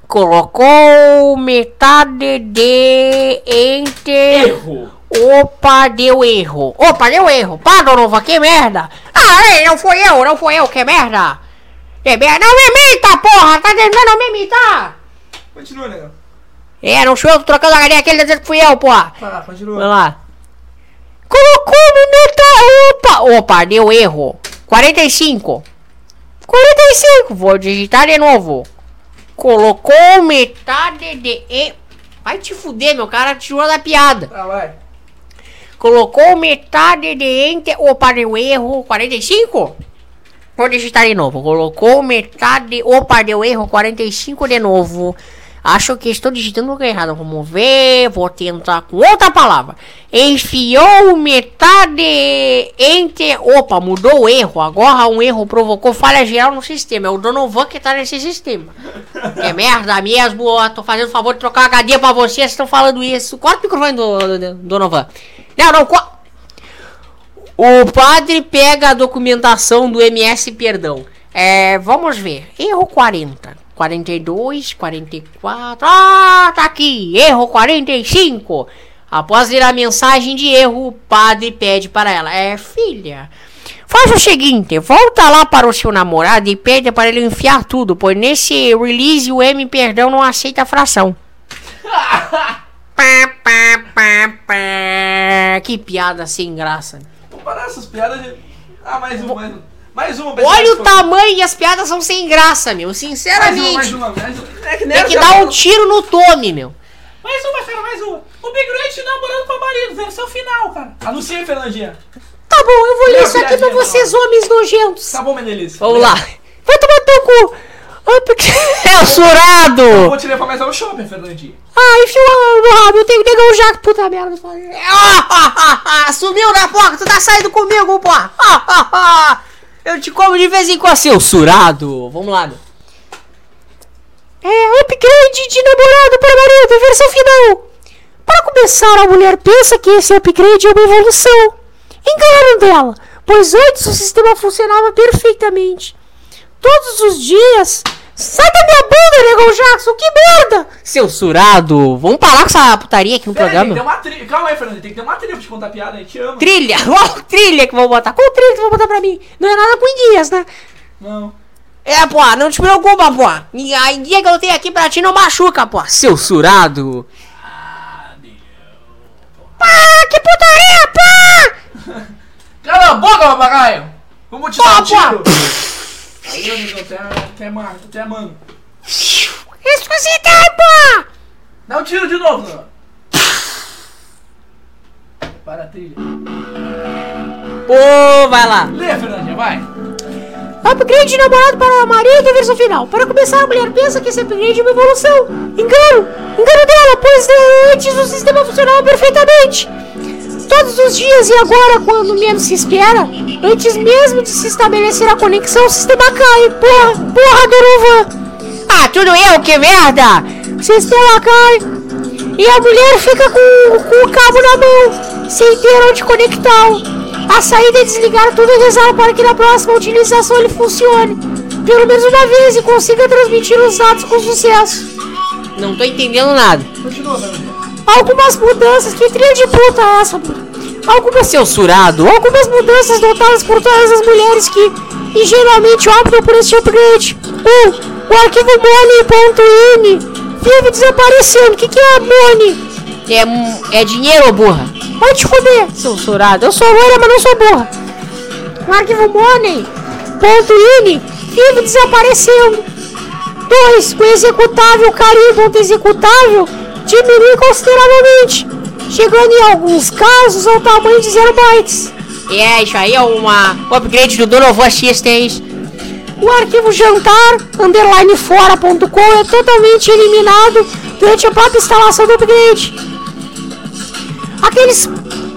Colocou metade de enter. Erro. Opa, deu erro. Opa, deu erro. Pá, Donova, que merda. Ah, ei, não foi eu, não foi eu, que merda. Que merda. Não me imita, porra. Tá tentando me imitar. Continua, negão. É, não sou eu, tô trocando a galinha aquele dizendo que fui eu, porra. Tá, continua. Vai lá. Colocou meta. Opa, opa, deu erro. 45. 45. Vou digitar de novo. Colocou metade de. Vai te fuder, meu cara tirou da piada. Tá, vai. Colocou metade de enter. Opa, deu erro. 45? Vou digitar de novo. Colocou metade. Opa, deu erro. 45 de novo. Acho que estou digitando errado. Vamos ver. Vou tentar com outra palavra. Enfiou metade entre. Opa, mudou o erro. Agora um erro provocou falha geral no sistema. É o Donovan que tá nesse sistema. É merda mesmo. ó, Tô fazendo favor de trocar HD pra vocês. Vocês estão falando isso. Corta o microfone do, do, do Donovan. Não, não, o padre pega a documentação do MS Perdão. É, vamos ver. Erro 40. 42, 44. Ah, tá aqui. Erro 45. Após ler a mensagem de erro, o padre pede para ela: É, filha. Faz o seguinte, volta lá para o seu namorado e pede para ele enfiar tudo, pois nesse release o M perdão não aceita fração. Pá, pá, pá, pá. Que piada sem graça. Parar essas piadas de. Ah, mais uma, mais uma. Mais uma, Olha o tamanho e as piadas são sem graça, meu. Mais uma, mais Sinceramente. uma, mais uma. É que Tem nerd que dar um tiro no Tommy, meu. Mais uma, cara, mais uma. O Big Red namorando com a marido, versão final, cara. Anuncia aí, Fernandinha. Tá bom, eu vou ler isso aqui pra piadinha, vocês, homens nojentos. Tá bom, Menelice. Vamos lá. Vai tomar teu cu. Ai, porque... É o Eu vou te levar mais ao shopping, Fernandinha. Ai, enfia no rabo, eu tenho que pegar o jaco. Puta merda. Ah, ah, ah, ah, Sumiu da porta, tu tá saindo comigo, pô. Ah, ah, ah. Eu te como de vez em quando, seu surado. Vamos lá, meu. É, upgrade de namorado para marido, versão final. Para começar, a mulher pensa que esse upgrade é uma evolução. Enganaram dela, pois antes o sistema funcionava perfeitamente. Todos os dias. Sai da minha bunda, Negão Jackson, que merda! Seu surado, vamos parar com essa putaria aqui no Pera aí, tem programa. uma trilha. Calma aí, Fernandinha. Tem que ter uma trilha pra te contar piada, a gente ama. Trilha! Qual trilha que vão botar? Qual trilha que vão botar pra mim? Não é nada com enguias, né? Não. É, pô, não te preocupa, pô. E A enguia que eu tenho aqui pra ti não machuca, pô. Seu surado. Pá, que putaria, pá! Cala a boca, papagaio! Vamos te Pô, dar um pô. tiro! Aí, amigo, até, até, mano, até mano. Ressuscitei, pô! Dá um tiro de novo, Bruno. Para a trilha. Pô, vai lá. Lê, Fernandinha, vai. Upgrade de namorado para marido, versão final. Para começar, a mulher pensa que esse upgrade é uma evolução. Engano! Engano dela, pois eh, antes o sistema funcionava perfeitamente. Todos os dias e agora, quando menos se espera, antes mesmo de se estabelecer a conexão, o sistema cai. Porra, porra, Donovan! Ah, tudo eu, que merda! O sistema cai. E a mulher fica com, com o cabo na mão, sem ter onde conectá-lo. A saída é desligar tudo e rezar para que na próxima utilização ele funcione. Pelo menos uma vez e consiga transmitir os dados com sucesso. Não tô entendendo nada. Continua. Algumas mudanças, que trilha de puta é essa? Algumas censurado, algumas mudanças notadas por todas as mulheres que e geralmente optam por este upgrade. 1. Um, o arquivo money.in vive desaparecendo. O que, que é money? É, é dinheiro, burra. Vai te foder, censurado. Eu sou loira, mas não sou burra. O arquivo money.in vive desaparecendo. 2. O executável carimbo.executável diminui consideravelmente, chegando em alguns casos ao tamanho de 0 bytes. É, isso aí é uma um upgrade do Donovan Systems. O arquivo jantar underline fora.com é totalmente eliminado durante a própria instalação do upgrade. Aqueles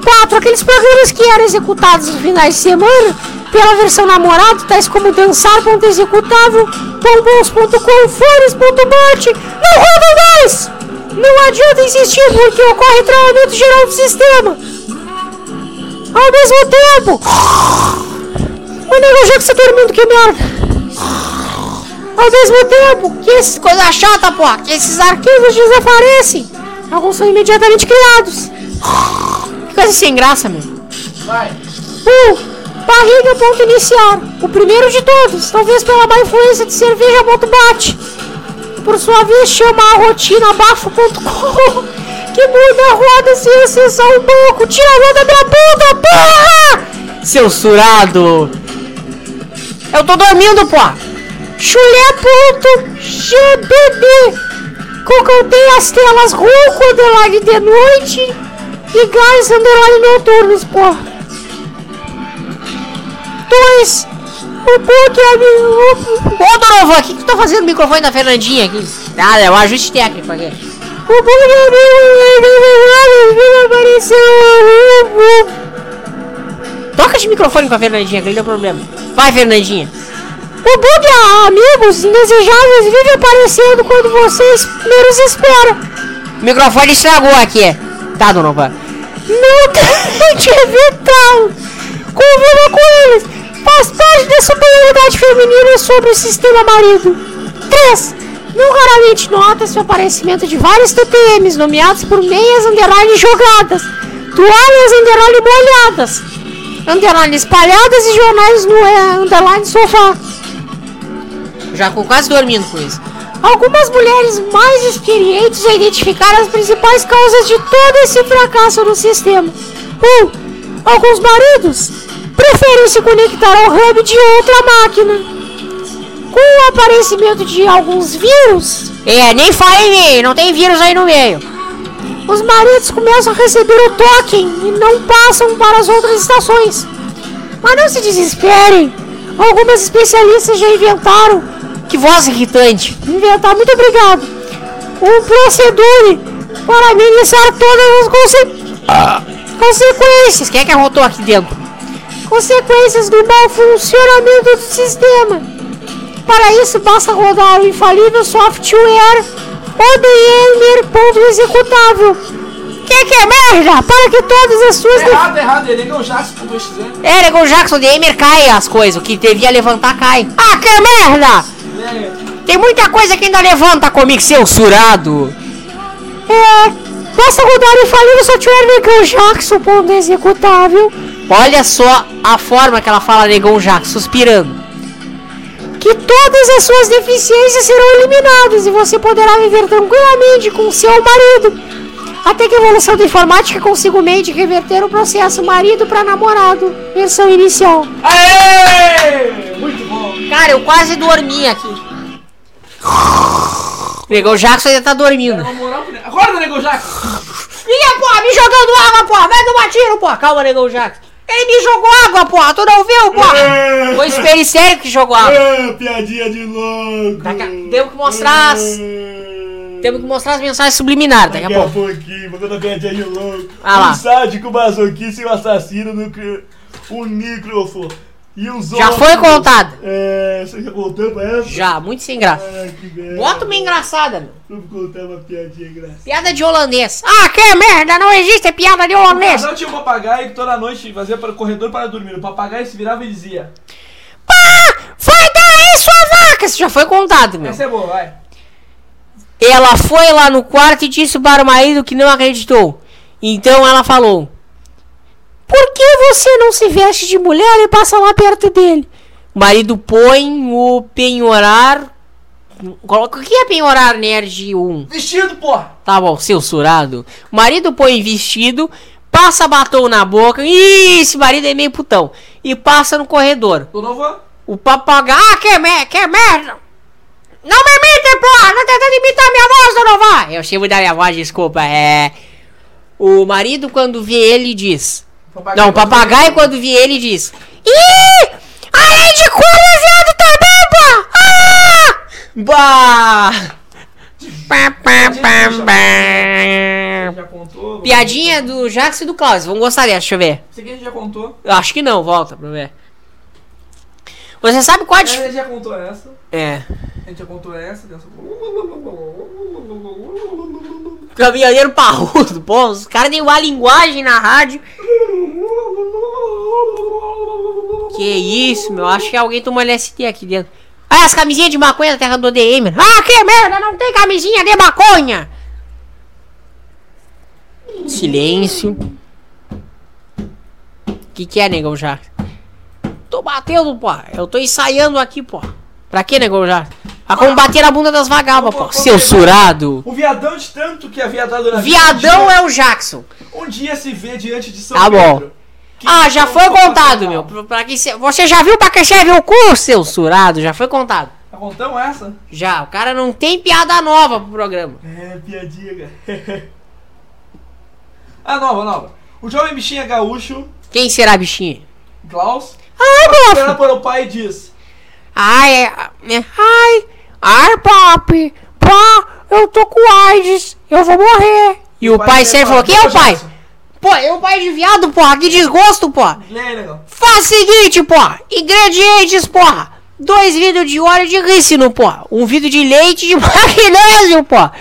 quatro, aqueles programas que eram executados nos finais de semana pela versão namorado, tais como dançar.executável, bombons.com, flores.bot, não rodam mais! Não adianta insistir porque ocorre travamento geral do sistema. Ao mesmo tempo, o nego já que você dormindo, que merda! Ao mesmo tempo que essas coisas chatas, pô, que esses arquivos desaparecem, alguns são imediatamente criados. Que coisa sem graça, meu. Vai. 1. Barriga.iniciar. O primeiro de todos, talvez pela má influência de cerveja.bate. Por sua vez, chama a rotina bafo.com, que muda a roda sem acessar o banco. Tira a roda da bunda, porra! Seu surado. Eu tô dormindo, pô. Chulé.gbd. Cocontei as telas rouco underline de noite e gás underline noturnos, porra. 2. O Book é amigo. Ô, Donovan, o que, que tu tá fazendo no microfone da Fernandinha aqui? Ah, é um ajuste técnico aqui. O Book é amigo. Apareceu. Toca de microfone com a Fernandinha, que ele deu problema. Vai, Fernandinha. O bug é amigos indesejáveis vive aparecendo quando vocês menos esperam. O microfone estragou aqui. Tá, Donovan. Não tente evitá-lo. Conviva com eles. Faz parte da superioridade feminina sobre o sistema marido. 3. Não raramente nota-se o aparecimento de vários TPMs nomeados por meias underline jogadas, toalhas underline molhadas, underline espalhadas e jornais no é, underline sofá. Já com quase dormindo com isso. Algumas mulheres mais experientes identificaram as principais causas de todo esse fracasso no sistema. 1. Um, alguns maridos preferem se conectar ao hub de outra máquina. Com o aparecimento de alguns vírus. É, nem falei, não tem vírus aí no meio. Os maridos começam a receber o token e não passam para as outras estações. Mas não se desesperem. Algumas especialistas já inventaram. Que voz irritante. Inventar, muito obrigado. Um procedure para amenizar todas as conse consequências. Quem é que arrotou aqui dentro? Consequências do mau funcionamento do sistema. Para isso, basta rodar o infalível software ODM.executável. Que que é merda? Para que todas as suas... Errado, é errado. É Negão Jackson com 2x. É, Nego Jackson, DMer cai as coisas. O que devia levantar cai. Ah, que merda! É. Tem muita coisa que ainda levanta comigo, seu surado. É, basta rodar o infalível software Negão Jackson ponto executável. Olha só a forma que ela fala Negão Jackson, suspirando. Que todas as suas deficiências serão eliminadas e você poderá viver tranquilamente com seu marido. Até que a evolução da informática consiga o meio de reverter o processo marido para namorado, versão inicial. Aê! Muito bom. Cara, eu quase dormi aqui. Negão Jackson ainda tá dormindo. Acorda, Negão Jackson. Ih, porra, me jogando água, porra. Vai tomar tiro, porra. Calma, Negão Jackson. Ele me jogou água, porra. Tu não viu, porra? É. Foi o Espericério que jogou água. Ah, piadinha de louco. Daqui a- Temos que mostrar as... Temos que mostrar as mensagens subliminares daqui a pouco. pouquinho, mandando a piadinha de louco. Ah lá. Um sádico masoquista e um assassino no um microfone. E os Já outros- foi contado. É, você já contou pra essa? Já, muito sem graça. Ai, que merda. Bota uma engraçada, meu. Vamos contar uma piadinha engraçada. Piada de holandês. Ah, que merda, não existe piada de O holandês. casal tinha um papagaio que toda noite fazia para o corredor para dormir. O papagaio se virava e dizia: Pá, vai dar aí sua vaca. Isso já foi contado, meu. Essa é boa, vai. Ela foi lá no quarto e disse para o marido que não acreditou. Então ela falou: Por que você não se veste de mulher e passa lá perto dele? O marido põe o penhorar. Coloca o que é penhorar nerd 1? Vestido, porra! Tá bom, seu surado. O marido põe vestido, passa batom na boca. Ih, esse marido é meio putão. E passa no corredor. Do novo? O papagaio. Ah, que, mer que merda! Não me imite, porra! Não tentando imitar minha voz, Donovan! Eu sei mudar minha voz, desculpa. É. O marido, quando vê ele, diz. Não, o papagaio, quando vê ele, diz. Ih! Além de é viado também, pô! Ah! Bah! Pá, pá, pá, Você já contou? Piadinha do Jackson e do Klaus. Vão gostar dessa, deixa eu ver. A gente já contou. Eu acho que não, volta pra ver. Você sabe qual a A gente já contou essa. É. A gente já contou essa. dessa. Caminhoneiro parrudo. Pô, os caras têm uma linguagem na rádio. Que isso, meu. Acho que alguém tomou LSD aqui dentro. Ah, as camisinhas de maconha da terra do ODM. Ah, que merda, não tem camisinha de maconha. Silêncio. Que que é, negão já? Tô batendo, pô. Eu tô ensaiando aqui, pô. Pra que, negão já? Pra combater na bunda das vagabas, pô. Seu surado. O viadão de tanto que a viadada na Viadão é o Jackson. Um dia se vê diante de São Tá bom. Pedro. Que Ah, já foi contado, meu. Pra- que cê- Você já viu pra que serve o cu, seu surado? Já foi contado. Já contamos essa? Já, o cara não tem piada nova pro programa. É, piadinha, cara. ah, nova, nova. O jovem bichinho gaúcho, Quem será bichinho? Klaus, Ai, espera para o pai e diz: Ai, é, é, ai, ai, papi, pá, eu tô com AIDS, eu vou morrer. E o pai sério falou, quem é o pai? Pô, é o pai de viado, porra, que desgosto, porra. Faz o seguinte, porra. Ingredientes, porra. Dois vidros de óleo de rícino, porra. Um vidro de leite de magnésio, porra.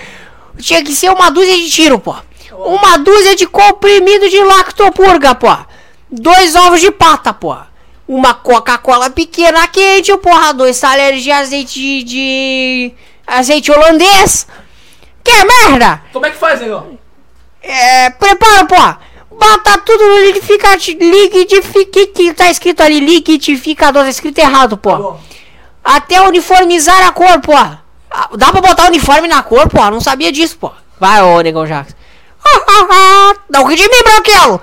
Tinha que ser uma dúzia de tiro, porra. Uma dúzia de comprimido de lactopurga, porra. Dois ovos de pata, porra. Uma Coca-Cola pequena quente, porra. Dois talheres de azeite de, de azeite holandês. Que merda! Como é que faz, negão? É, prepara, porra. Bota tudo no liquidificador. Liquidifica. Tá escrito ali liquidificador. Tá escrito errado, Tá porra. bom. Até uniformizar a cor, porra. Ah, Dá pra botar uniforme na cor, porra. Não sabia disso, porra. Vai, ô, Negão Jacques. Não ri de mim, Branquelo.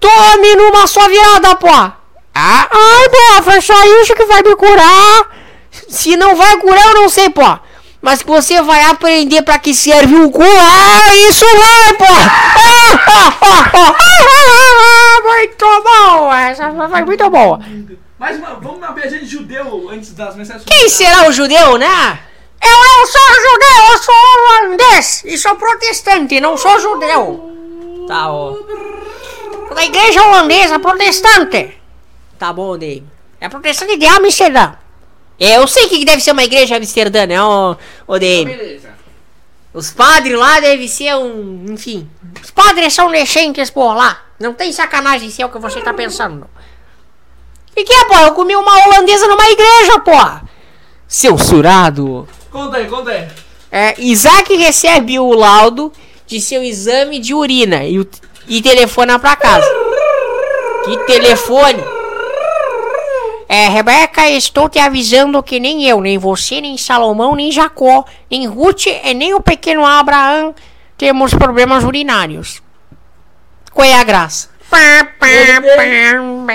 Tome numa só virada, porra. Ah, ai, porra, foi só isso que vai me curar. Se não vai curar, eu não sei, porra. Mas que você vai aprender pra que serve o cu. Ah, isso vai, porra. Ah, ah, ah, ah, Muito bom. Essa foi muito boa. Mais uma, vamos uma piadinha de judeu antes das mensagens. Quem será o judeu, né? Eu não sou judeu, eu sou holandês e sou protestante, não sou judeu. Tá, ó. Da igreja holandesa protestante. Tá bom, Dave. É protestante de Amsterdã. É, eu sei que deve ser uma igreja Amsterdã, né, ô, ô Dave? Beleza. Os padres lá devem ser um. Enfim. Os padres são decentes por lá. Não tem sacanagem se é o que você tá pensando. E que é, pô? Eu comi uma holandesa numa igreja, pô! Seu surado! Conta aí, conta aí. É, Isaac recebe o laudo de seu exame de urina e, e telefona pra casa. Que telefone? É, Rebeca, estou te avisando que nem eu, nem você, nem Salomão, nem Jacó, nem Ruth e nem o pequeno Abraão temos problemas urinários. Qual é a graça? Pá, pá, pá, pá.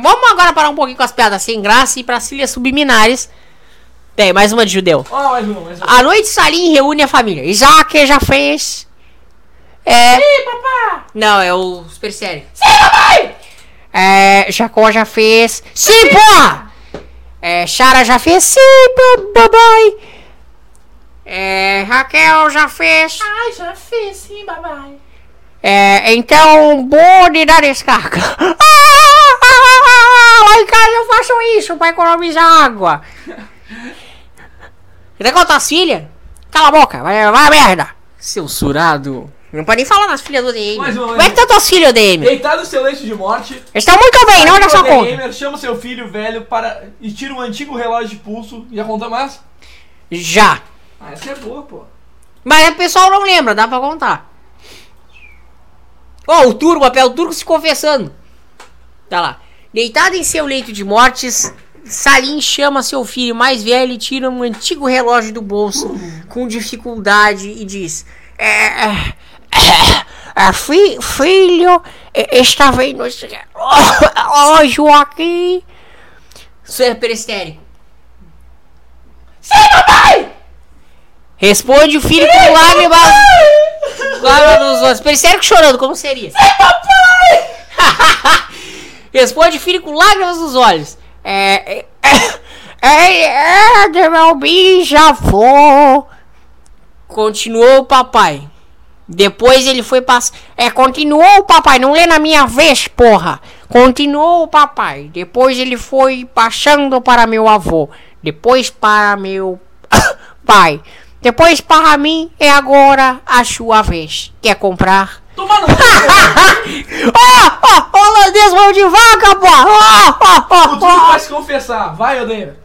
Vamos agora parar um pouquinho com as piadas sem graça e para cilhas subliminares. Tem, mais uma de judeu. Ó, mais uma, mais uma. À noite, Salim reúne a família. Isaac já fez. É. Ih, papá! Não, é o super sério. Sim, papai! É. Jacó já fez. Sim, porra! É. Chara já fez. Sim, papai! É. Raquel já fez. Ai, já fiz, sim, papai. É. Então, vou de dar descarga. Ah, lá em casa eu faço isso pra economizar água. Quer contar as filhas? Cala a boca, vai, vai a merda! Seu surado. Não pode nem falar nas filhas do DM. Mais uma, mais Como é que tá tuas filhas, DM? Deitado no seu leite de morte. Estão muito bem, não olha só Pro conta. gamer, chama seu filho velho para e tira um antigo relógio de pulso. Já contou mais? Já. Ah, essa é boa, pô. Mas o pessoal não lembra, dá pra contar. Ó, o turco, o papel turco se confessando. Tá lá. Deitado em seu leito de mortes, Salim chama seu filho mais velho e tira um antigo relógio do bolso com dificuldade e diz: é, é, é, fi- Filho, é, está vendo esse relógio aqui? Super histérico. Sim, papai! Responde o filho com lágrimas. lágrimas nos olhos. Periférico chorando, como seria? Sai, papai! Responde o filho com lágrimas nos olhos. É. É. É, é de meu bisavô. Continuou o papai. Depois ele foi passar. É, continuou o papai. Não lê na minha vez, porra. Continuou o papai. Depois ele foi passando para meu avô. Depois para meu pai. Depois para mim é agora a sua vez. Quer comprar? Toma no cu. Ó, ó, holandês mão de vaca, porra! Ó, ó, ó, O ó. vai se confessar. Vai, Odeira.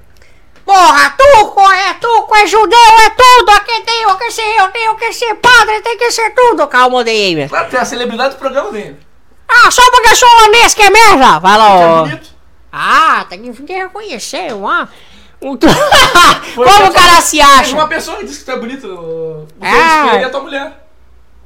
Porra, tuco é tuco, é judeu, é tudo! Aqui tenho que ser, eu tenho que ser padre, tem que ser tudo! Calma, Odeir. Claro, tem a celebridade do programa dele. Ah, só porque eu sou holandês, que é merda! Vai lá, é ó. bonito. Ah, tem que reconhecer, Foi Como o cara se acha? uma pessoa que disse que tu é bonito. Ah. espelho é a tua mulher.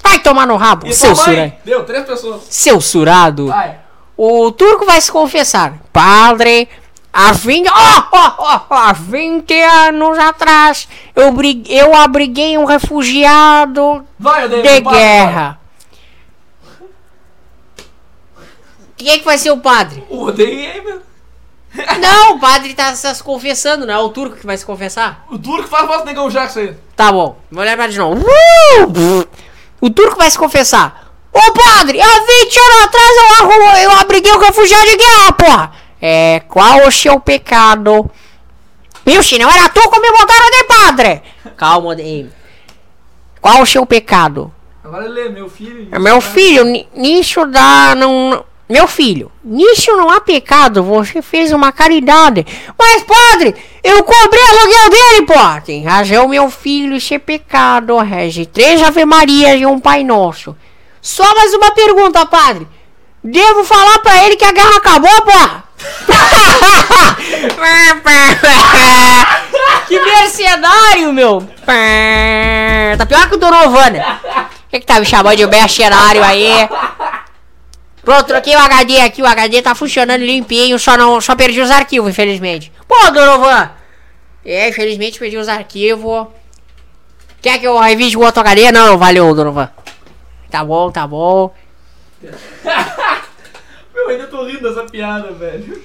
Vai tomar no rabo, E seu surado. Deu, três pessoas. Seu surado. Vai. O turco vai se confessar. Padre, há 20, ó, ó, ó, ó, há 20 anos atrás eu, eu abriguei um refugiado Vai, de guerra. Quem é que vai ser o padre? O Odeira, meu. Não, o padre tá se confessando, não é o turco que vai se confessar? O turco faz voz do negão Jackson aí. Tá bom, vou olhar de novo. Uh! O turco vai se confessar. Ô padre, há 20 anos atrás eu, arrumo, eu abriguei o refugiado de guerra, porra. É, qual o seu pecado? Viu, não era tu que me botaram de padre. Calma, Dave. Qual o seu pecado? Agora ele é meu filho. É meu filho, ni- nisso dá. Não, meu filho, nisso não há pecado, você fez uma caridade. Mas, padre, eu cobrei aluguel dele, pô. Tem razão, meu filho, isso é pecado, rege. Três Ave Marias e um Pai Nosso. Só mais uma pergunta, padre. Devo falar pra ele que a guerra acabou, pô? Que mercenário, meu. Tá pior que o Donovan. O que, que tá me chamando de mercenário aí? Pronto, troquei o HD aqui, o HD tá funcionando limpinho, só não, só perdi os arquivos, infelizmente. Pô, Donovan! É, infelizmente perdi os arquivos. Quer que eu revise o outro HD? Não, valeu, Donovan. Tá bom, tá bom. Meu, ainda tô rindo dessa piada, velho.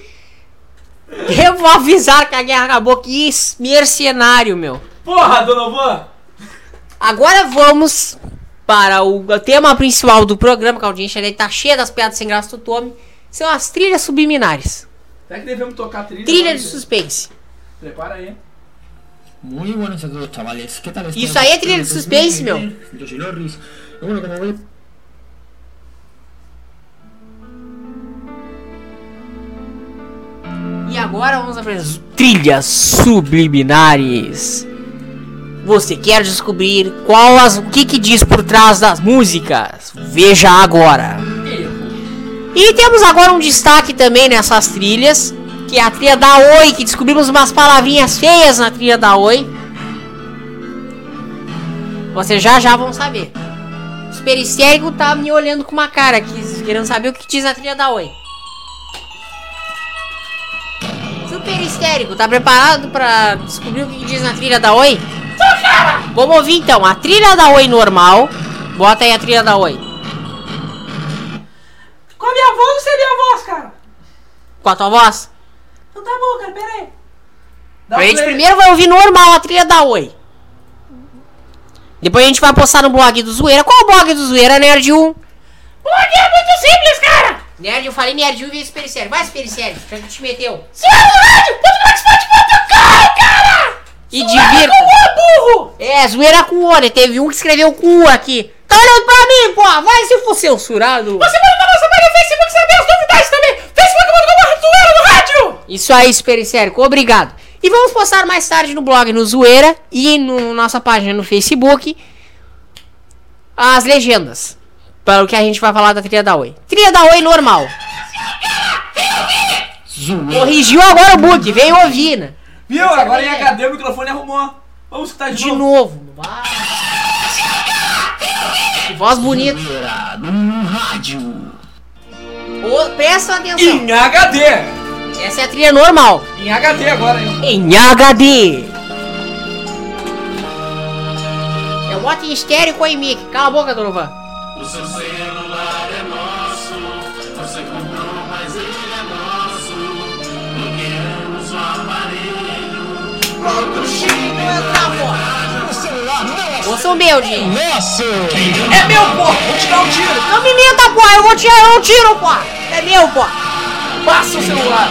Eu vou avisar que a guerra acabou, que isso, mercenário, meu. Porra, Donovan! Agora vamos para o tema principal do programa, que a audiência dele tá cheia das piadas sem graça do Tommy. São as trilhas subliminares. Será que devemos tocar trilha? Trilha de suspense. Prepara aí. Muy buenas a todos chavales, ¿qué tal Isso aí é trilha de suspense, meu. Yo soy Norris. Y bueno, como veis... E agora vamos para as trilhas subliminares. Você quer descobrir qual as, o que, que diz por trás das músicas? Veja agora. E temos agora um destaque também nessas trilhas, que é a trilha da Oi, que descobrimos umas palavrinhas feias na trilha da Oi. Vocês já já vão saber. O Supericérico tá me olhando com uma cara aqui, querendo saber o que diz a trilha da Oi. Super histérico, tá preparado pra descobrir o que diz na trilha da Oi? Vamos ouvir então, a trilha da Oi normal. Bota aí a trilha da Oi. Com a minha voz ou sem a minha voz, cara? Com a tua voz? Então tá bom, cara, pera aí. Dá A gente play. primeiro vai ouvir normal a trilha da Oi. Depois a gente vai postar no blog do Zoeira. Qual é o blog do Zoeira, Nerd 1? Blog é muito simples, cara. Nerd, eu falei Nerd 1 e veio Super Sério. Vai, Super Sério, já que te meteu. Do rádio, blogspot.com, cara. E divirta. Ô, burro. É, Zoeira com O, né? Teve um que escreveu com U aqui. Tá olhando pra mim, pô. Vai se for censurado. Você pode na nossa página no Facebook saber as novidades também. Facebook.com.br Zoeira no rádio. Isso aí, Supericérico, obrigado. E vamos postar mais tarde no blog no Zoeira e no nossa página no Facebook as legendas. Para o que a gente vai falar da trilha da Oi. Trilha da Oi normal. Corrigiu agora o bug, veio ouvir, né? Viu? Agora em HD o microfone arrumou. Vamos escutar de, De novo. novo. Que voz bonita. No rádio. Ô, presta atenção. Em HD! Essa é a trilha normal. Em HD agora, hein? Em HD. Eu boto em estéreo com a mic. Cala a boca, Donovan. Ô, seu humilde. Nosso! É meu, porra! Vou tirar um tiro! Não me minta, pô. Eu vou tirar um tiro, pô. É meu, pô. Passa o celular!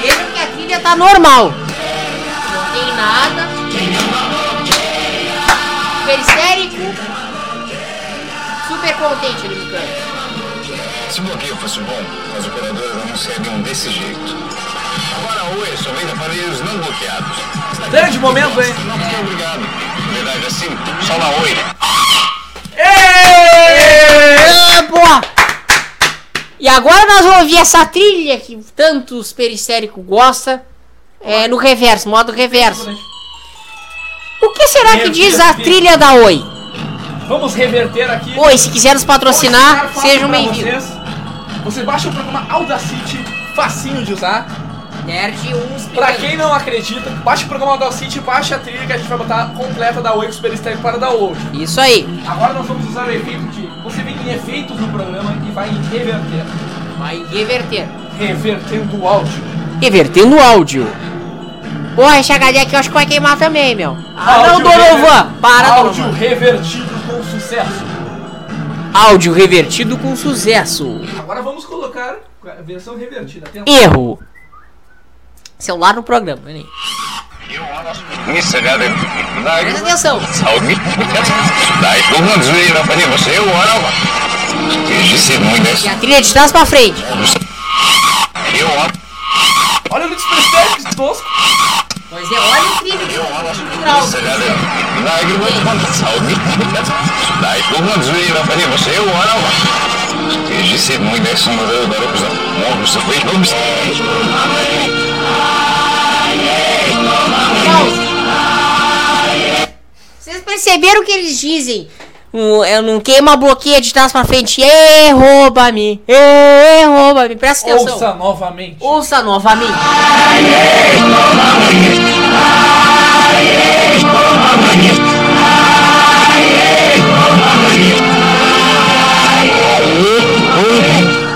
Veja que a trilha tá normal. Não tem nada. Contente ele ficando. Se o bloqueio fosse bom, as operadoras anunciariam desse jeito. Agora a Oi só vem para aparelhos não bloqueados. Grande momento, hein? Não muito obrigado. Na verdade, assim, só na Oi. É, porra! E agora nós vamos ouvir essa trilha que tantos peristérico gosta. É, no reverso, modo reverso. O que será que diz a trilha da Oi? Vamos reverter aqui. Oi, se quiser nos patrocinar, sejam bem-vindos. vocês. Você baixa o programa Audacity, facinho de usar. Nerd 1 explicando. Pra quem não acredita, baixa o programa da City, baixa a trilha que a gente vai botar completa da Oi Super Style para hoje. Isso aí. Agora nós vamos usar o efeito de. Você vem em efeitos no programa e vai em reverter. Vai reverter. Revertendo o áudio. Revertendo o áudio. Porra, esse HD aqui eu acho que vai queimar também, meu. Ah, não, Donovan! Para, Áudio Donovan. revertido com sucesso. Áudio revertido com sucesso. Agora vamos colocar a versão revertida. Atenção. Erro. Celular no programa, né? Isso, galera. Presta atenção. Salve. Dai turma zoeira pra você, o hora. Disse muito E a trilha de trás pra frente. Eu Olha o Luiz que tosco. Pois é, olha o crime você fez nomes. Vocês perceberam o que eles dizem? Um, Eu não queima a bloqueia de trás pra frente. Ê, rouba-me. Ê, rouba-me. Presta atenção. Ouça novamente. Ouça novamente.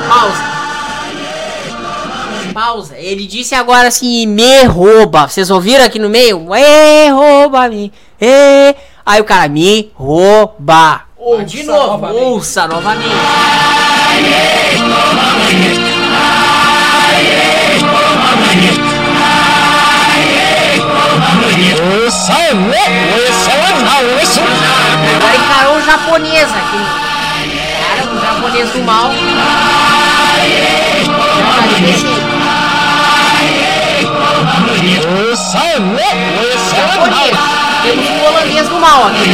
Pausa. Pausa. Ele disse agora assim, me rouba. Vocês ouviram aqui no meio? E rouba-me. E... Aí o cara, me rouba. Ouça De novo, novamente. ouça novamente. Agora encarou um japonês aqui. Cara, um japonês do mal. Já tá esquecido. Japonês. Temos um holandês do mal aqui.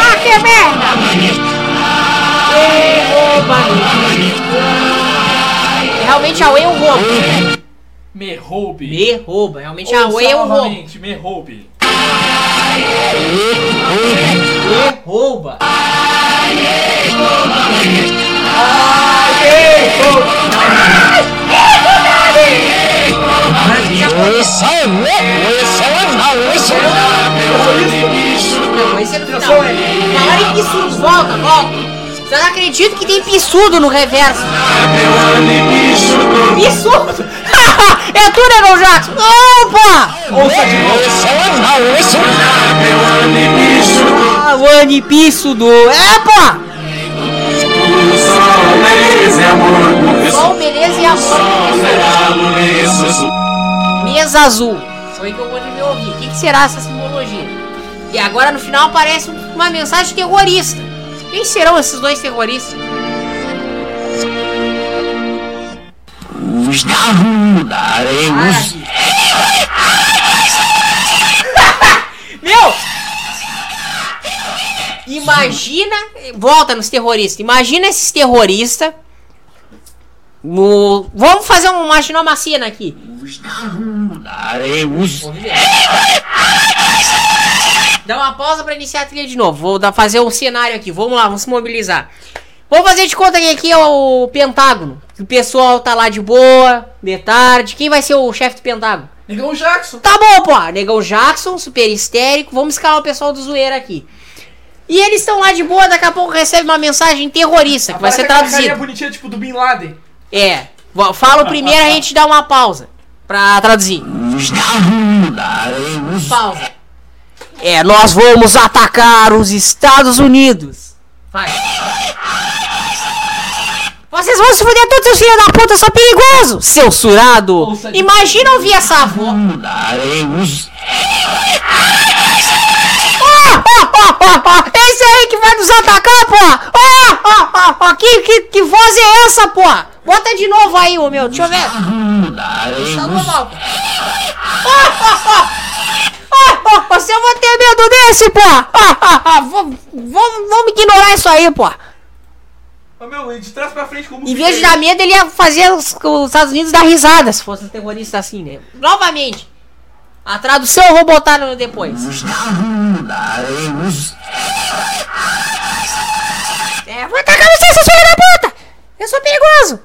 Ah, que merda! Rouba, Realmente a Way é um roubo. Me roube. Me rouba. Realmente a Way é um roubo. me roube. Me rouba. Não, esse é no final. Falaram em pissudo, volta, volta. Você não acredita que tem pissudo no reverso? Pissudo? é tu, Negão Jackson? Opa! Ouça de novo. Ah, o Anipissudo. É, pô! Sol, beleza e amor. Mesa azul. Foi que eu vou me ouvir. O que, que será essa simbologia? E agora no final aparece uma mensagem terrorista. Quem serão esses dois terroristas? Meu! Imagina. Volta nos terroristas. Imagina esses terroristas. No, vamos fazer um, uma cena aqui. Dá uma pausa pra iniciar a trilha de novo. Vou dar, fazer um cenário aqui. Vamos lá, vamos se mobilizar. Vamos fazer de conta que aqui é o Pentágono. O pessoal tá lá de boa, de tarde. Quem vai ser o chefe do Pentágono? Negão Jackson. Tá bom, pô. Negão Jackson, super histérico. Vamos escalar o pessoal do zoeira aqui. E eles estão lá de boa, daqui a pouco recebe uma mensagem terrorista que vai Aparece ser aquela carinha traduzida. bonitinha, tipo do Bin Laden. É. Fala o primeiro, a gente dá uma pausa pra traduzir. Pausa. É, nós vamos atacar os Estados Unidos. Vai. Vocês vão se fuder todos, seus filhos da puta, sou perigoso! Seu surado! Imagina ouvir essa voz. Ó, ó, ó, ó, ó, Esse aí que vai nos atacar, pô! Ó, ó, ó, ó, que, que, que voz é essa, pô? Bota de novo aí, ô meu, deixa eu ver. Tá normal, pô. Ó, ó, ó. Ó, ó, Você vai ter medo desse, pô! Ó, ó, ó, vamos ignorar isso aí, pô! Ô meu, de trás pra frente como Em vez de dar medo, ele ia fazer os, os Estados Unidos dar risada se fosse um terrorista assim, né? Novamente. A tradução eu vou botar no depois. É, vou atacar você, seu filho da puta! Eu sou perigoso!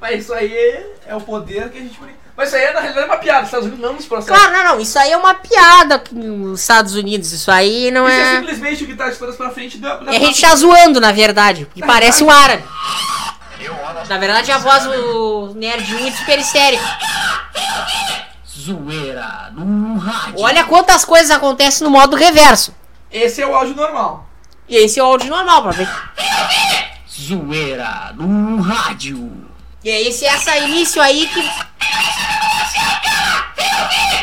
Mas isso aí é o poder que a gente. Mas isso aí é, na realidade é uma piada. Os Estados Unidos não nos processam. Claro, não, não. Isso aí é uma piada nos Estados Unidos. Isso aí não Isso é é. simplesmente o que tá de todas pra frente da. da E a gente tá zoando, na verdade. Porque parece um árabe. Na verdade, a voz do Nerd 1 é super histérica. Zoeira no rádio. Olha quantas coisas acontecem no modo reverso. Esse é o áudio normal. E esse é o áudio normal, pra ver. Zoeira no rádio. E é esse essa início aí que.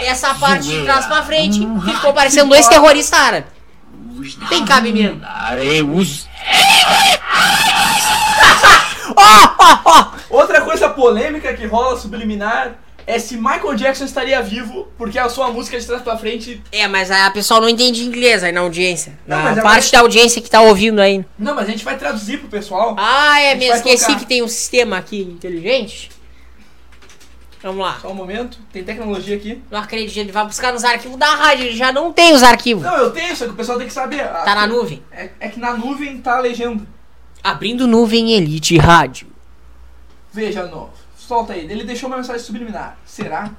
Essa parte de trás pra frente ficou parecendo dois terroristas árabes. Tem cabimento. Daremos. Ó, ó, ó! Outra coisa polêmica que rola subliminar é se Michael Jackson estaria vivo, porque a sua música de trás pra frente. É, mas a pessoa não entende inglês aí na audiência. Não, Na mas parte da audiência que tá ouvindo aí. Não, mas a gente vai traduzir pro pessoal. Ah, é mesmo. Esqueci colocar. que tem um sistema aqui inteligente. Vamos lá. Só um momento, tem tecnologia aqui. Não acredito, ele vai buscar nos arquivos da rádio, ele já não tem os arquivos. Não, eu tenho, só que o pessoal tem que saber. Tá na nuvem. É, é que na nuvem tá a legenda. Abrindo nuvem Elite Rádio. Veja, no, solta aí. Ele deixou uma mensagem subliminar. Será?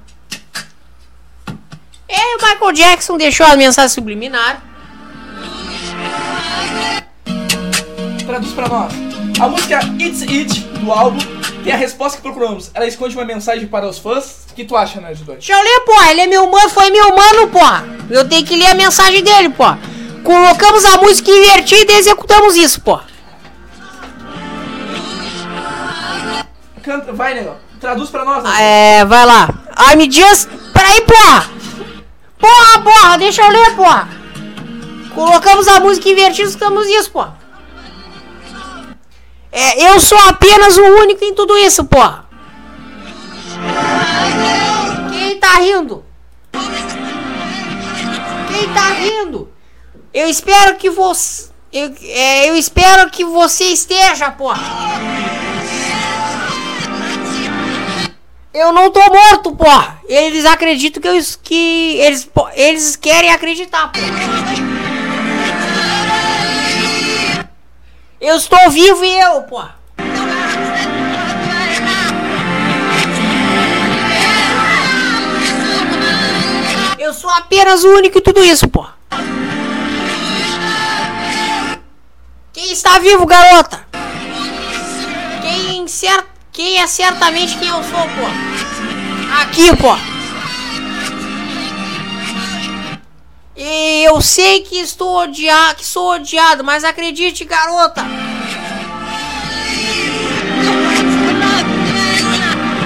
É, o Michael Jackson deixou a mensagem subliminar. Traduz pra nós. A música It's It, do álbum, tem a resposta que procuramos. Ela esconde uma mensagem para os fãs. O que tu acha, Nerd 2? Deixa eu ler, porra. Ele é meu mano, foi meu mano, porra. Eu tenho que ler a mensagem dele, porra. Colocamos a música invertida e executamos isso, porra. Canta, vai, negão. Traduz pra nós. Nerd. É, vai lá. I'm just. Peraí, porra! Porra, porra, deixa eu ler, porra! Colocamos a música invertida e escutamos isso, porra. É, eu sou apenas o único em tudo isso, porra. Quem tá rindo? Quem tá rindo? Eu espero que você. Eu, é, eu espero que você esteja, porra. Eu não tô morto, porra. Eles acreditam que eu que eles eles querem acreditar, porra. Eu estou vivo e eu, porra. Eu sou apenas o único em tudo isso, porra. Quem está vivo, garota? Quem cer quem é certamente quem eu sou, pô? Aqui, pô. E eu sei que estou odiado, que sou odiado, mas acredite, garota.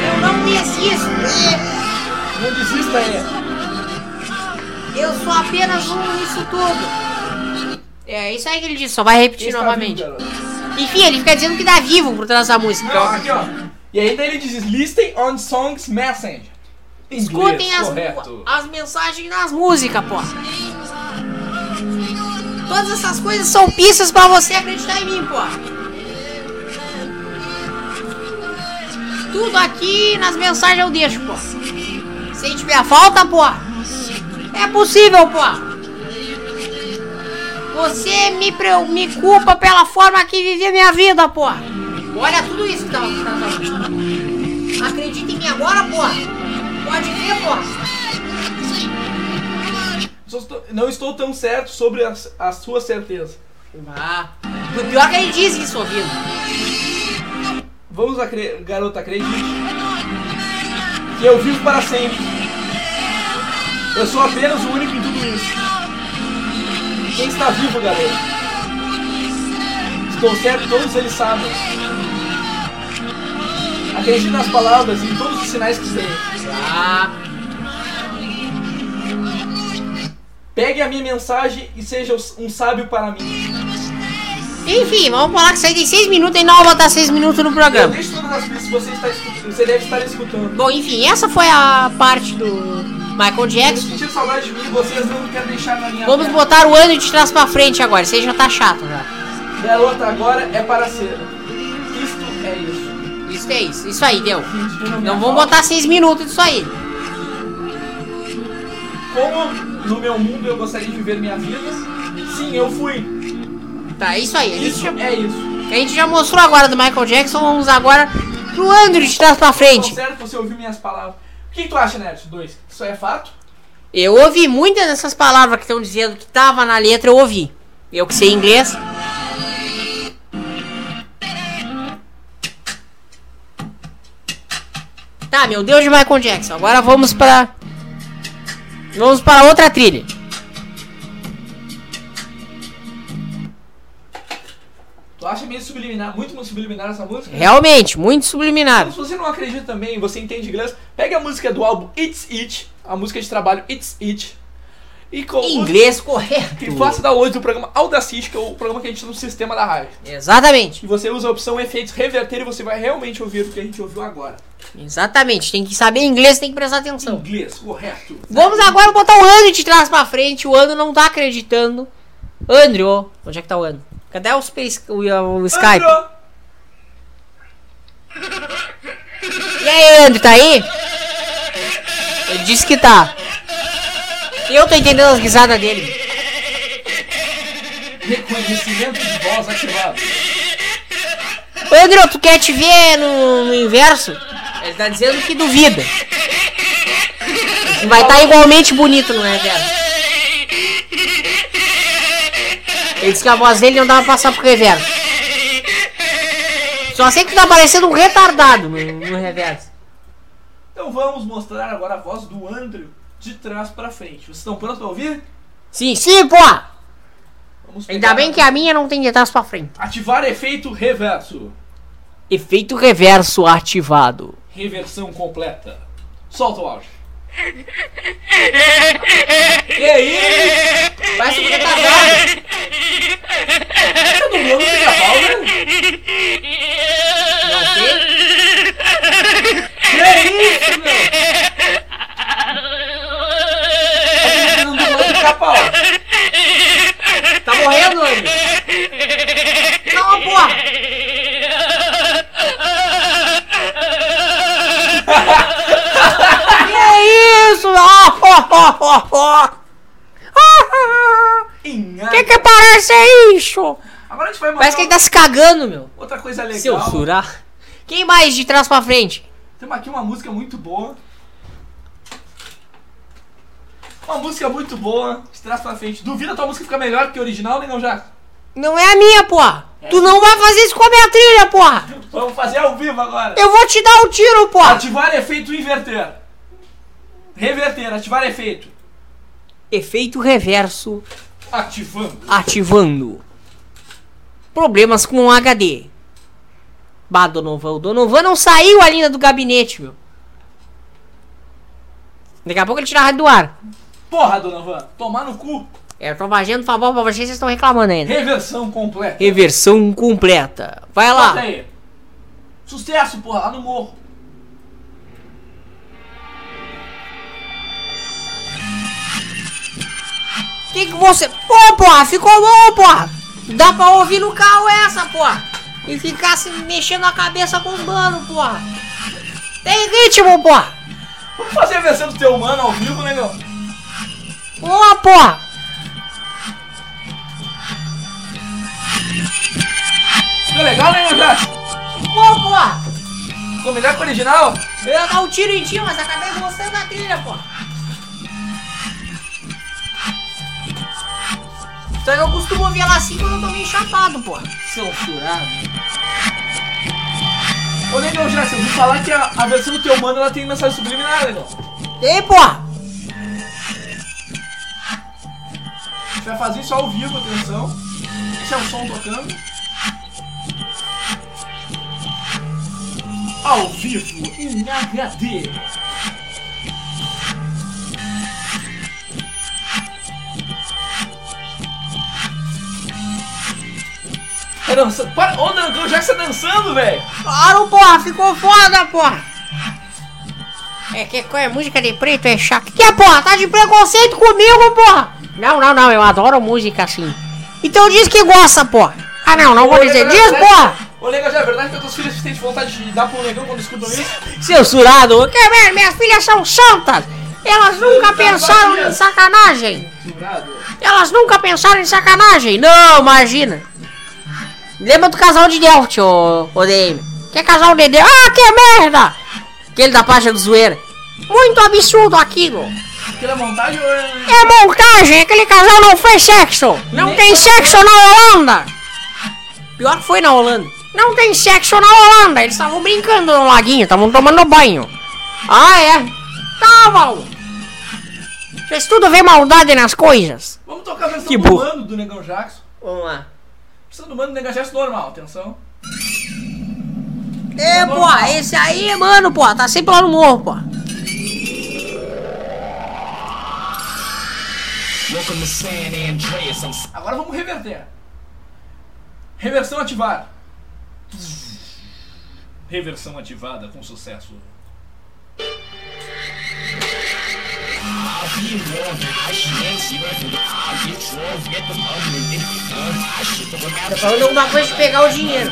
Eu não desisto. Não desista aí. Eu sou apenas um nisso tudo. É isso aí que ele disse, só vai repetir está novamente. garoto? Enfim, ele fica dizendo que dá vivo por trás da música. Não, aqui, ó. E ainda ele diz: Listen on songs message. Inglês, Escutem as, correto. as mensagens nas músicas, pô. Todas essas coisas são pistas pra você acreditar em mim, pô. Tudo aqui nas mensagens eu deixo, pô. Sente minha falta, pô. É possível, pô. Você me, me culpa pela forma que vivi minha vida, pô. Olha tudo isso que tá, falando. Acredita em mim agora, pô. Pode ver, estou- Não estou tão certo sobre a, a sua certeza. Ah. O pior é que ele diz isso ouvindo. Vamos, acre... garota, acredite. Que eu vivo para sempre. Eu sou apenas o único em tudo isso. Quem está vivo, garota? Estou certo, todos eles sabem. Acredite nas palavras e em todos os sinais que sei. Ah. Pegue a minha mensagem e seja um sábio para mim. Enfim, vamos falar que aí tem 6 minutos e não vou botar 6 minutos no Eu programa. deixo todas as pistas, você, está escutando, você deve estar escutando. Bom, enfim, essa foi a parte do Michael Jackson. sentiram saudade de mim, vocês não querem deixar na minha Vamos botar o ano de trás pra frente agora. Aí já tá chato já. Garota, agora é para ser. Isto é isso. Isso é isso. Isso aí, deu. Não vamos botar 6 minutos disso aí. Como no meu mundo eu gostaria de viver minha vida? Sim, eu fui. Tá, é isso aí. A gente, Isso já, é isso. a gente já mostrou agora do Michael Jackson. Vamos agora Pro Andrew de trás pra frente. certo, você ouviu minhas palavras. O que, que tu acha, Nerd? Dois. Isso é fato? Eu ouvi muitas dessas palavras que estão dizendo que tava na letra, eu ouvi. Eu que sei inglês. Tá, meu Deus de Michael Jackson. Agora vamos para Vamos para outra trilha. Tu acha meio subliminar, muito subliminar essa música? Realmente, muito subliminar. Então, se você não acredita também, você entende inglês, pega a música do álbum It's It, a música de trabalho It's It, e com Inglês correto. e faça download do programa Audacity, que é o programa que a gente usa no sistema da rádio. Exatamente. E você usa a opção efeitos reverter e você vai realmente ouvir o que a gente ouviu agora. Exatamente. Tem que saber inglês, tem que prestar atenção. Inglês, correto. Vamos agora botar o Andrew de trás pra frente. O Andrew não tá acreditando. Andrew, onde é que tá o Andrew? Cadê o, Space, o, o Skype? Andrew, E aí, Andrew, tá aí? Ele disse que tá. Eu tô entendendo as risadas dele. reconhecimento de voz ativado. Andrew, tu quer te ver no, no inverso? Ele tá dizendo que duvida. Vai estar igualmente bonito no reverso. Ele disse que a voz dele não dá pra passar pro reverso. Só sei que tá parecendo um retardado no, no reverso. Então vamos mostrar agora a voz do Andrew de trás pra frente. Vocês estão prontos pra ouvir? Sim, sim, pô! Ainda bem que a minha não tem de trás pra frente. Ativar efeito reverso. Efeito reverso ativado. Reversão completa. Solta o áudio. E aí? Parece um retardado. Tá dublando o pica-pau, né? Não sei. Que isso, meu? Tá dublando o pica-pau. Tá morrendo, Andrew? Não, porra! que isso? Ah. Ah, Inha- Que que parece isso? Agora a gente vai mostrar Parece que ele tá se cagando, meu. outra coisa legal. Censurar. Quem mais de trás pra frente? Temos aqui uma música muito boa. Uma música muito boa, de trás pra frente. Duvida a tua música ficar melhor que a original, né, não já? Não é a minha, porra. Tu não vai fazer isso com a minha trilha, porra. Vamos fazer ao vivo agora. Eu vou te dar um tiro, porra. Ativar efeito inverter. Reverter, ativar efeito. Efeito reverso Ativando. ativando. Problemas com o HD. Bah, Donovan. O Donovan não saiu ainda do gabinete, meu. Daqui a pouco ele tira a rádio do ar. Porra, Donovan, tomar no cu. É, Eu tô fazendo favor pra vocês, vocês estão reclamando ainda. Reversão completa. Reversão completa. Vai lá. aí. Sucesso, porra, lá no morro. Que que você... Pô, porra, ficou bom, porra. Dá pra ouvir no carro essa, porra. E ficar se mexendo a cabeça com os manos, porra. Tem ritmo, porra. Vamos fazer a versão do teu mano ao vivo, né, meu? Boa, porra. Ficou legal, né, já? Boa, porra. Ficou melhor que o original? Eu ia dar um tiro em ti, mas acabei gostando da trilha, pô. Só que eu costumo ouvir ela assim quando eu tô meio chapado, pô. Censurado. Ô, Negão Jackson, eu ouvi falar que a, a versão do teu mano ela tem mensagem subliminar, Negão. Tem, pô. A gente vai fazer isso ao vivo, atenção. É o som tocando. Ao vivo, em HD. Tá dançando. Para, ô, Negão Jackson tá dançando, velho. Claro, porra, ficou foda, porra. É que é música de preto é chato. Que é, porra? Tá de preconceito comigo, porra? Não, não, não, eu adoro música assim. Então diz que gosta, porra. Ah, não, não vou dizer. Diz, porra. Ô, Negão, já é verdade que as tuas filhas têm vontade de dar pro Negão quando escutam isso? Censurado. Que merda, minhas filhas são santas. Elas nunca pensaram em sacanagem. Elas nunca pensaram em sacanagem. Não, imagina. Lembra do casal de Delft, ô, ô DM. Quer casar o Dedê? Ah, que merda! Aquele da página do zoeira. Muito absurdo aquilo. Aquilo é montagem ou é. É montagem, aquele casal não fez sexo. Não tem sexo na Holanda. Pior que foi na Holanda. Não tem sexo na Holanda. Eles estavam brincando no laguinho, estavam tomando banho. Ah, é? Tá, Val. Vocês tudo vê maldade nas coisas. Vamos tocar a versão Que do burro. mano do Negão Jackson. Vamos lá. Versão do mano do Negão Jackson normal, atenção. É, pô, esse aí, mano, pô, tá sempre lá no morro, pô. Agora vamos reverter. Reversão ativar. Reversão ativada com sucesso. Tá falando alguma coisa de pegar o dinheiro.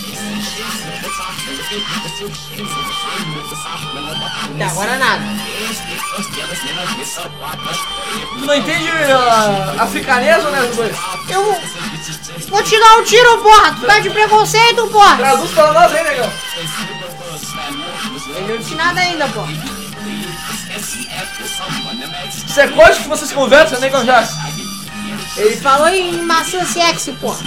Até agora nada. Tu não entende uh, africanês ou né, dois? Eu vou- vou te dar um tiro, porra. Tu tá de preconceito, porra. Traduz pra nós aí, negão. Ele não disse nada ainda, porra. Isso é código que vocês conversam, Negão Jackson. Ele falou em maçã sexy, porra.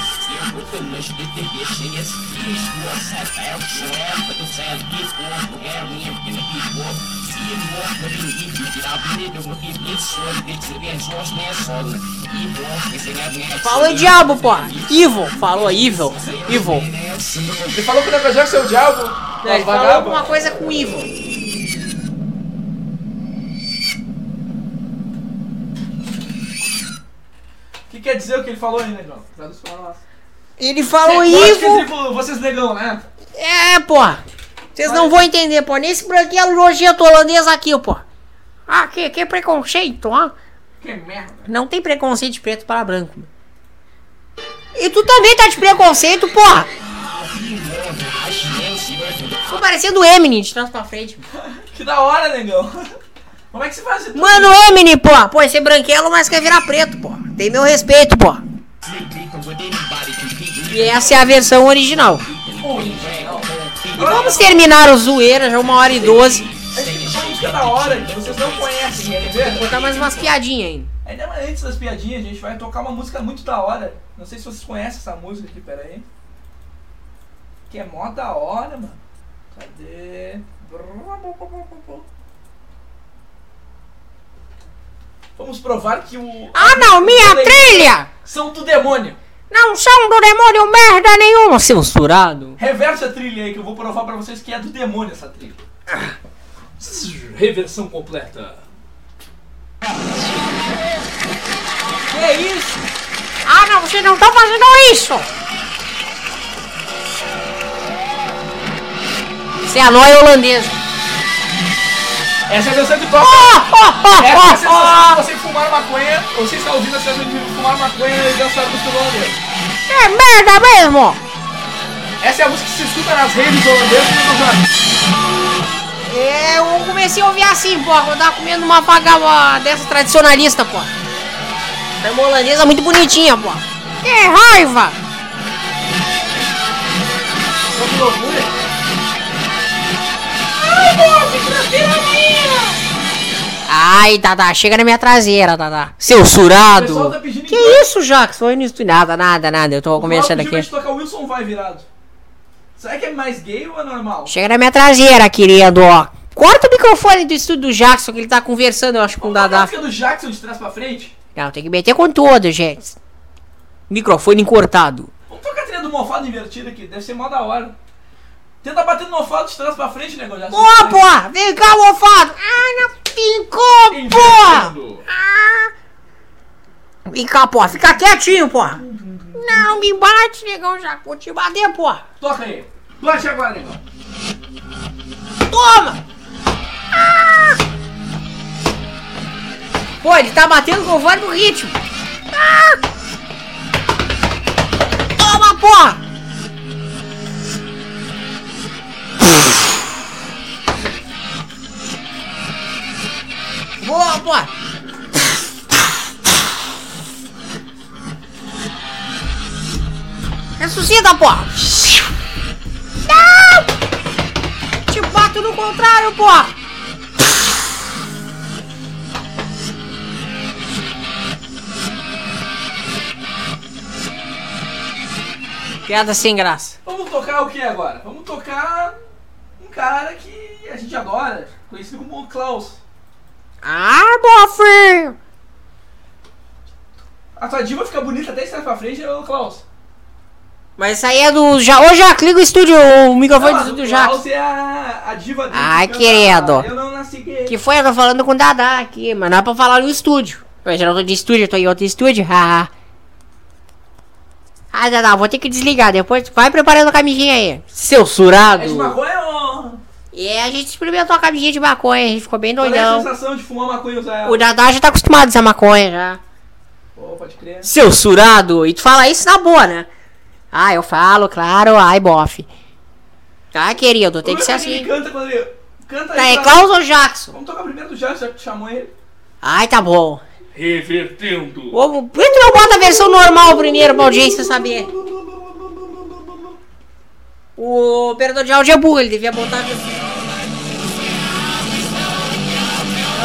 Falou em diabo, porra. Evil. Falou evil. Evil. Ele falou que o Negão Jackson é o diabo. É, ele falou alguma coisa com evil. O que quer dizer o que ele falou aí, negão? Traduz pra nós. Ele falou evil. de tipo, vocês negão, né? É, porra. Vocês não vão entender, pô. Nesse branquelo nojento holandês aqui, pô. Ah, que, que preconceito, ó. Que merda. Não tem preconceito de preto para branco. E tu também tá de preconceito, porra. Tô parecendo o Eminem de trás pra frente. Que da hora, negão. Como é que você faz isso? Mano, Eminem, porra. Pô, esse é branquelo, mas quer virar preto, porra. Tem meu respeito, porra. E essa é a versão original. E vamos terminar o zoeira, já uma hora e doze. Da hora que vocês não conhecem? Vou botar mais umas piadinhas ainda. Ainda mais antes das piadinhas, a gente vai tocar uma música muito da hora. Não sei se vocês conhecem essa música aqui, pera aí. Que é mó da hora, mano. Cadê? Vamos provar que o. Ah, não, minha trilha! São do demônio. Não são do demônio merda nenhuma. Censurado. Reverte a trilha aí que eu vou provar pra vocês que é do demônio essa trilha. Reversão completa. Que isso? Ah, não, vocês não estão fazendo isso! Isso é a noia holandesa. Essa é a toca. Oh, Essa é a sensação de você fumar maconha, você está ouvindo a sensação de fumar maconha e dançar música do holandês. oh. É merda mesmo! Essa é a música que se escuta nas redes holandesas e nos anos. É, Eu comecei a ouvir assim, pô, quando eu tava comendo uma vagaba dessa tradicionalista, pô. É uma holandesa muito bonitinha, pô. Que raiva! Que loucura. Ai, Dada, chega na minha traseira, Dada. Censurado. tá Que em- isso, Jackson? Eu não estudo nada, nada, nada. Eu tô começando aqui. tocar Wilson vai virado. Será que é mais gay ou é normal? Chega na minha traseira, querido. ó. Corta o microfone do estúdio do Jackson, que ele tá conversando, eu acho, com o a Dada. música do Jackson de trás pra frente? Não, tem que meter com tudo, gente. Microfone cortado. Vamos tocar a trilha do mofado invertido aqui, deve ser mó da hora. Tenta bater no mofado de trás pra frente, negócio. Pô, porra! Vem cá, mofado! Ah, não porra! Invertendo. Ah. Vem cá, porra! Fica quietinho, porra! Não me bate, negão, já vou te bater, porra! Toca aí. Bate agora, negão. Toma! Ah. Pô, ele tá batendo com o no ritmo. Toma, porra! Boa, porra! Ressuscita, porra! Não! Te bato no contrário, porra! Piada sem graça. Vamos tocar o que agora? Vamos tocar um cara que a gente adora, conhecido como Klaus. Ah, bofe! A tua diva fica bonita até estar pra frente, é o Klaus. Mas isso aí é do. Já, ô, Jack, liga o estúdio, o microfone do Não, estúdio o Jack. Klaus é a, a diva dele. Ai, que querido. Eu não nasci gay. Que foi? Eu tô falando com o Dadá aqui, mas não é pra falar no estúdio. Eu já não tô de estúdio, eu tô em outro estúdio, haha. Ah, Dadá, vou ter que desligar depois. Vai preparando a camisinha aí. Seu surado. É de maconha. E a gente experimentou a camisinha de maconha, a gente ficou bem Qual é a doidão. sensação de fumar maconha e usar ela? O Dadá já tá acostumado a usar maconha já. Pô, pode crer. Seu surado. E tu fala isso na boa, né? Ah, eu falo, claro, ai, bofe. Ah, querido, tem que ser é Ele assim. canta quando ele... Canta Tá, aí é pra- Klaus ou Jackson? Vamos tocar primeiro do Jackson, já que tu chamou ele. Ai, tá bom. Revertendo. Por que tu não bota a versão normal primeiro pra audiência saber? O operador de áudio é burro, ele devia botar a versão.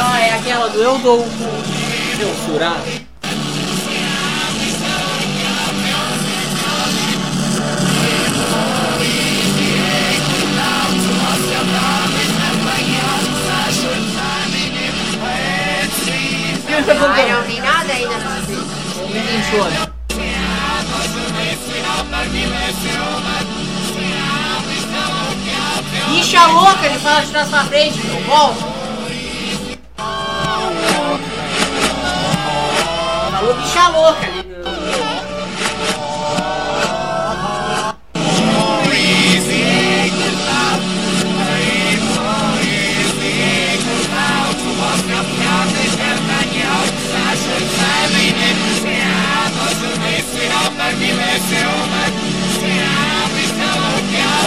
Ah, é aquela do eu dou tá Ai, não tem nada ainda quem chora. Bicha louca, ele fala de trás pra frente, meu. Volta. Falou bicha louca ali.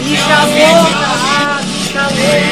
Bicha louca, ah, bicha.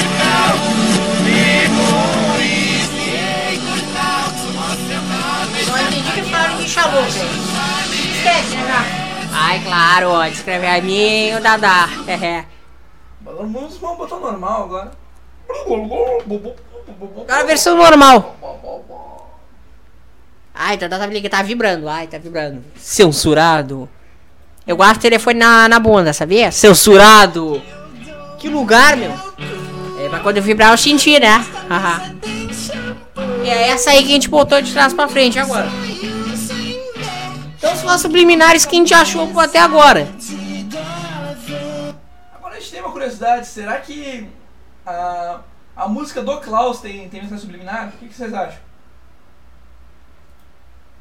Esquece, né? Ai, claro, ó, descreve a mim o Dadá. É. Vamos, vamos botar normal agora. Agora a versão normal. Ai, Dadá tá, ligando, tá vibrando. Ai, tá vibrando. Censurado. Eu guardo o telefone na, na bunda, sabia? Censurado. Que lugar, meu. É pra quando eu vibrar eu sentir, né? Haha. E é essa aí que a gente botou de trás pra frente agora. Então são as subliminares que a gente achou até agora. Agora a gente tem uma curiosidade, será que a, a música do Klaus tem, tem mensagem subliminar? O que, que vocês acham?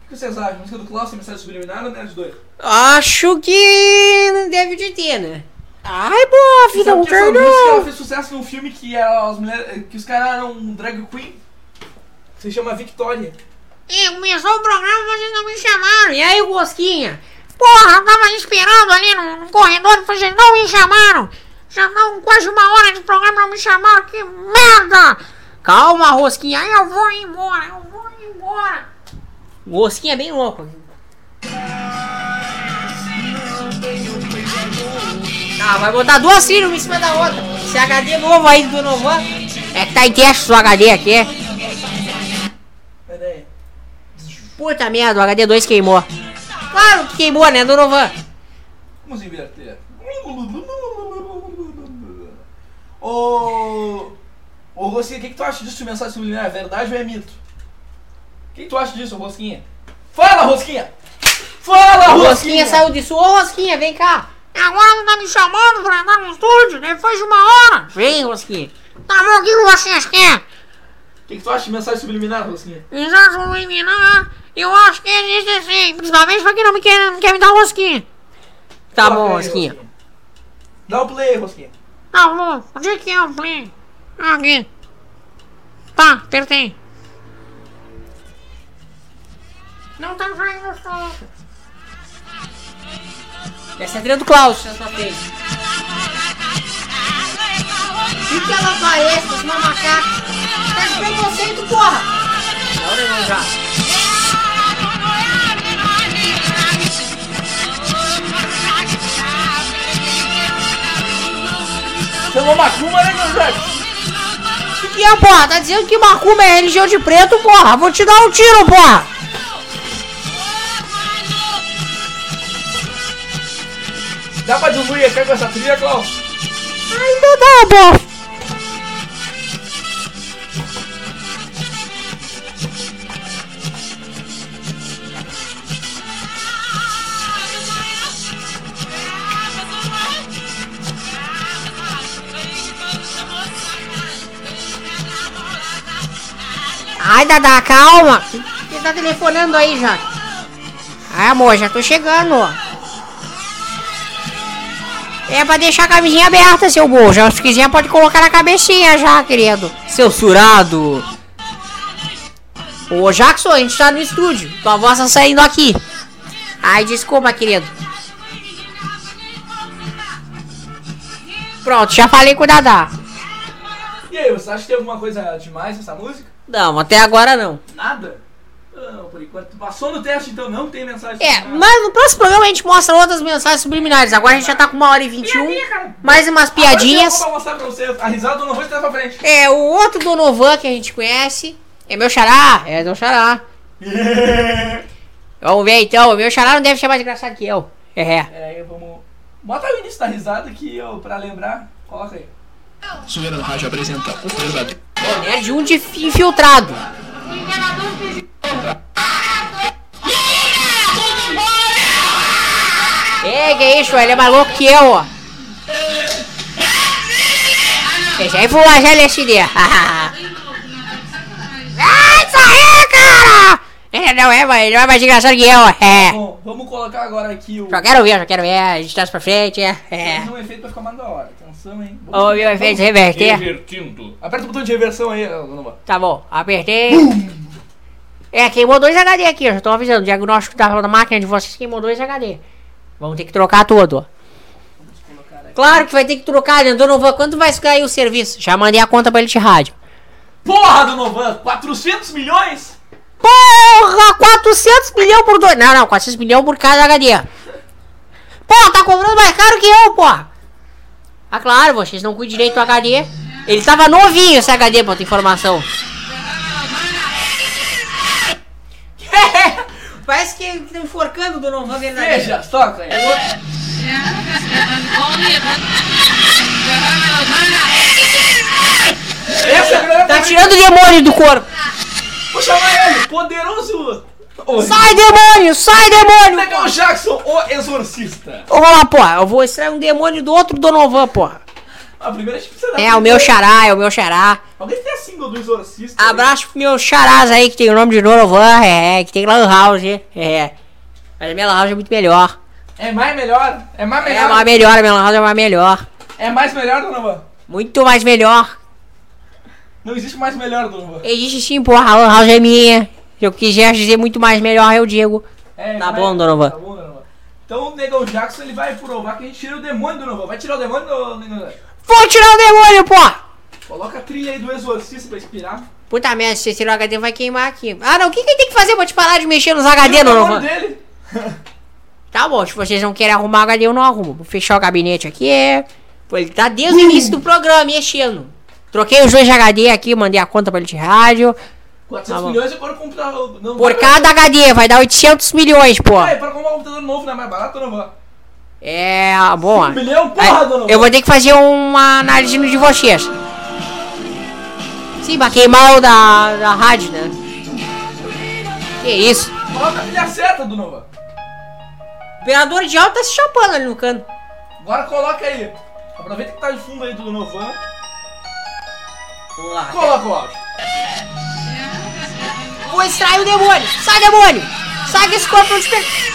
O que vocês acham? A música do Klaus tem mensagem subliminar ou não é de dois? Acho que não deve de ter, né? Ai, boa, vida, um que essa música ela fez sucesso num filme que, as mulheres, que os caras eram um drag queen? Se chama Victoria. Começou o programa, vocês não me chamaram. E aí, Gosquinha? Porra, eu tava esperando ali no, no corredor, vocês não me chamaram. Já não quase uma hora de programa, não me chamaram. Que merda! Calma, Rosquinha, eu vou embora, eu vou embora. Rosquinha é bem louco. Ah, vai botar duas trilhas uma em cima da outra. Esse HD novo aí do Novan. É que tá em teste o HD aqui. Pera aí. Puta merda, o HD 2 queimou. Claro que queimou, né, Donovan? Vamos inverter. Ô. Ô Rosquinha, o que, que tu acha disso de mensagem subliminar? É verdade ou é mito? O que, que tu acha disso, Rosquinha? Fala, Rosquinha! Fala, Rosquinha! Rosquinha saiu disso. Ô, Rosquinha, vem cá. Agora não tá me chamando pra entrar no estúdio, né? Faz uma hora. Vem, Rosquinha. Tá bom, o que vocês querem? O que, que tu acha de mensagem subliminar, Rosquinha? Já subliminar, eu acho que existe sim. Principalmente pra quem não me quer, não quer me dar rosquinha. Tá bom, aí, Rosquinha. Dá o play, Rosquinha. Tá bom, onde é que é o play? Aqui. Tá, apertei. Não tá saindo som. Essa é a trilha do Klaus, na sua frente. E que ela aparece, parece uma macaca. Tá de preconceito, porra! Não, não, já. Chamou Macumba, né? O que é, porra? Tá dizendo que Macumba é religião de preto, porra? Vou te dar um tiro, porra! Dá pra diluir aqui com essa trilha, Klaus? Ainda dá, porra! Ai, Dada, calma! Você tá telefonando aí já? Ai, amor, já tô chegando. É pra deixar a camisinha aberta, seu burro. Já se quiser pode colocar na cabecinha já, querido. Seu surado. Ô, Jackson, a gente tá no estúdio. Tua voz tá saindo aqui. Ai, desculpa, querido. Pronto, já falei com o Dadá. E aí, você acha que tem alguma coisa demais nessa música? Não, até agora não. Nada? Não, por enquanto. Passou no teste, então não tem mensagem É, subliminar. mas no próximo programa a gente mostra outras mensagens subliminares. Agora a gente já tá com uma hora e vinte e um. Mais umas piadinhas. Agora eu vou mostrar pra você. A risada do não vou estar pra frente. É, o outro Donovan que a gente conhece é meu xará. É meu xará. Vamos ver então. Meu xará não deve ser mais engraçado que eu. É. Peraí, vamos. Bota o início da risada que eu, pra lembrar, coloca aí. Zoeira no rádio apresenta o verdadeiro. Ô, nerd um de fi- infiltrado. É, que isso, ele é mais louco que eu, ó. Esse aí foi o LSD. ah, isso aí, cara! Ele não é, mais- ele não é mais engraçado que eu, é. Bom, vamos colocar agora aqui o. Só quero ver, só quero ver, a gente tá pra frente, é. é. Um efeito pra ficar mais da hora. Atenção, hein? Ô, meu efeito reverter. Revertindo. Aperta o botão de reversão aí, Donovan. Tá bom, apertei. É, queimou dois HD aqui, eu já tô avisando. O diagnóstico da, máquina de vocês queimou dois HD. Vamos ter que trocar tudo. Claro que vai ter que trocar, né? Donovan, quanto vai ficar aí o serviço? Já mandei a conta pra ele de rádio. Porra, Donovan! 400 milhões? Porra, 400 milhões por dois. Não, não, 400 milhões por cada HD. Pô, tá cobrando mais caro que eu, porra. Ah, claro, vocês não cuidam direito do HD. Ele tava novinho esse HD, pra tua informação. Parece que ele tá enforcando o Donovan verdadeiro. Veja, toca. Essa é. Tá tirando o demônio do corpo. Vou chamar ele, poderoso. Oi. Sai, demônio, sai, demônio. Legal Jackson, o exorcista. Ô, lá, porra, eu vou extrair um demônio do outro Donovan, porra. A primeira a gente precisa dar É, o meu xará, é o meu xará. Alguém tem a single do exorcista? Abraço pro meus charás aí que tem o nome de Donovan, é, que tem Lan House, é. Mas a minha Lan House é muito melhor. É mais melhor? É mais É melhor? mais melhor, a minha Lan House é mais melhor. É mais melhor, Donovan? Muito mais melhor. Não existe mais melhor, Donovan. Existe sim, porra, a Lan House é minha. Se eu quiser dizer muito mais melhor, eu digo. É, Tá bom, Donovan. Tá bom, Donovan. Então o Negão Jackson ele vai provar que a gente tira o demônio do Donovan. Vai tirar o demônio do Negão? Vou tirar o demônio, porra! Coloca a trilha aí do exorcista pra inspirar. Puta merda, se você tirar o HD vai queimar aqui. Ah, não, o que, que tem que fazer pra te parar de mexer nos HD, Tira o demônio Donovan? dele. Tá bom, se vocês não querem arrumar o HD, eu não arrumo. Vou fechar o gabinete aqui. É... Pô, ele tá desde o início do programa mexendo. Troquei os dois de HD aqui, mandei a conta pra ele de rádio. 400 Tá bom. milhões agora comprar. Não Por cada HD, vai dar 800 milhões, pô. É, para comprar um computador novo não é mais barato, Donovan? É, bom. Um bilhão, aí, porra, Donovan. Eu vou ter que fazer uma análise de vocês. Sim, pra queimar o da, da rádio, né? Que isso? Coloca, ele acerta, Donovan. O Imperador de alto tá se chapando ali no canto. Agora coloca aí. Aproveita que tá de fundo aí do Donovan. Vamos lá. Coloca o áudio. Vou extrair o demônio. Sai, demônio. Sai desse corpo, não te pertence.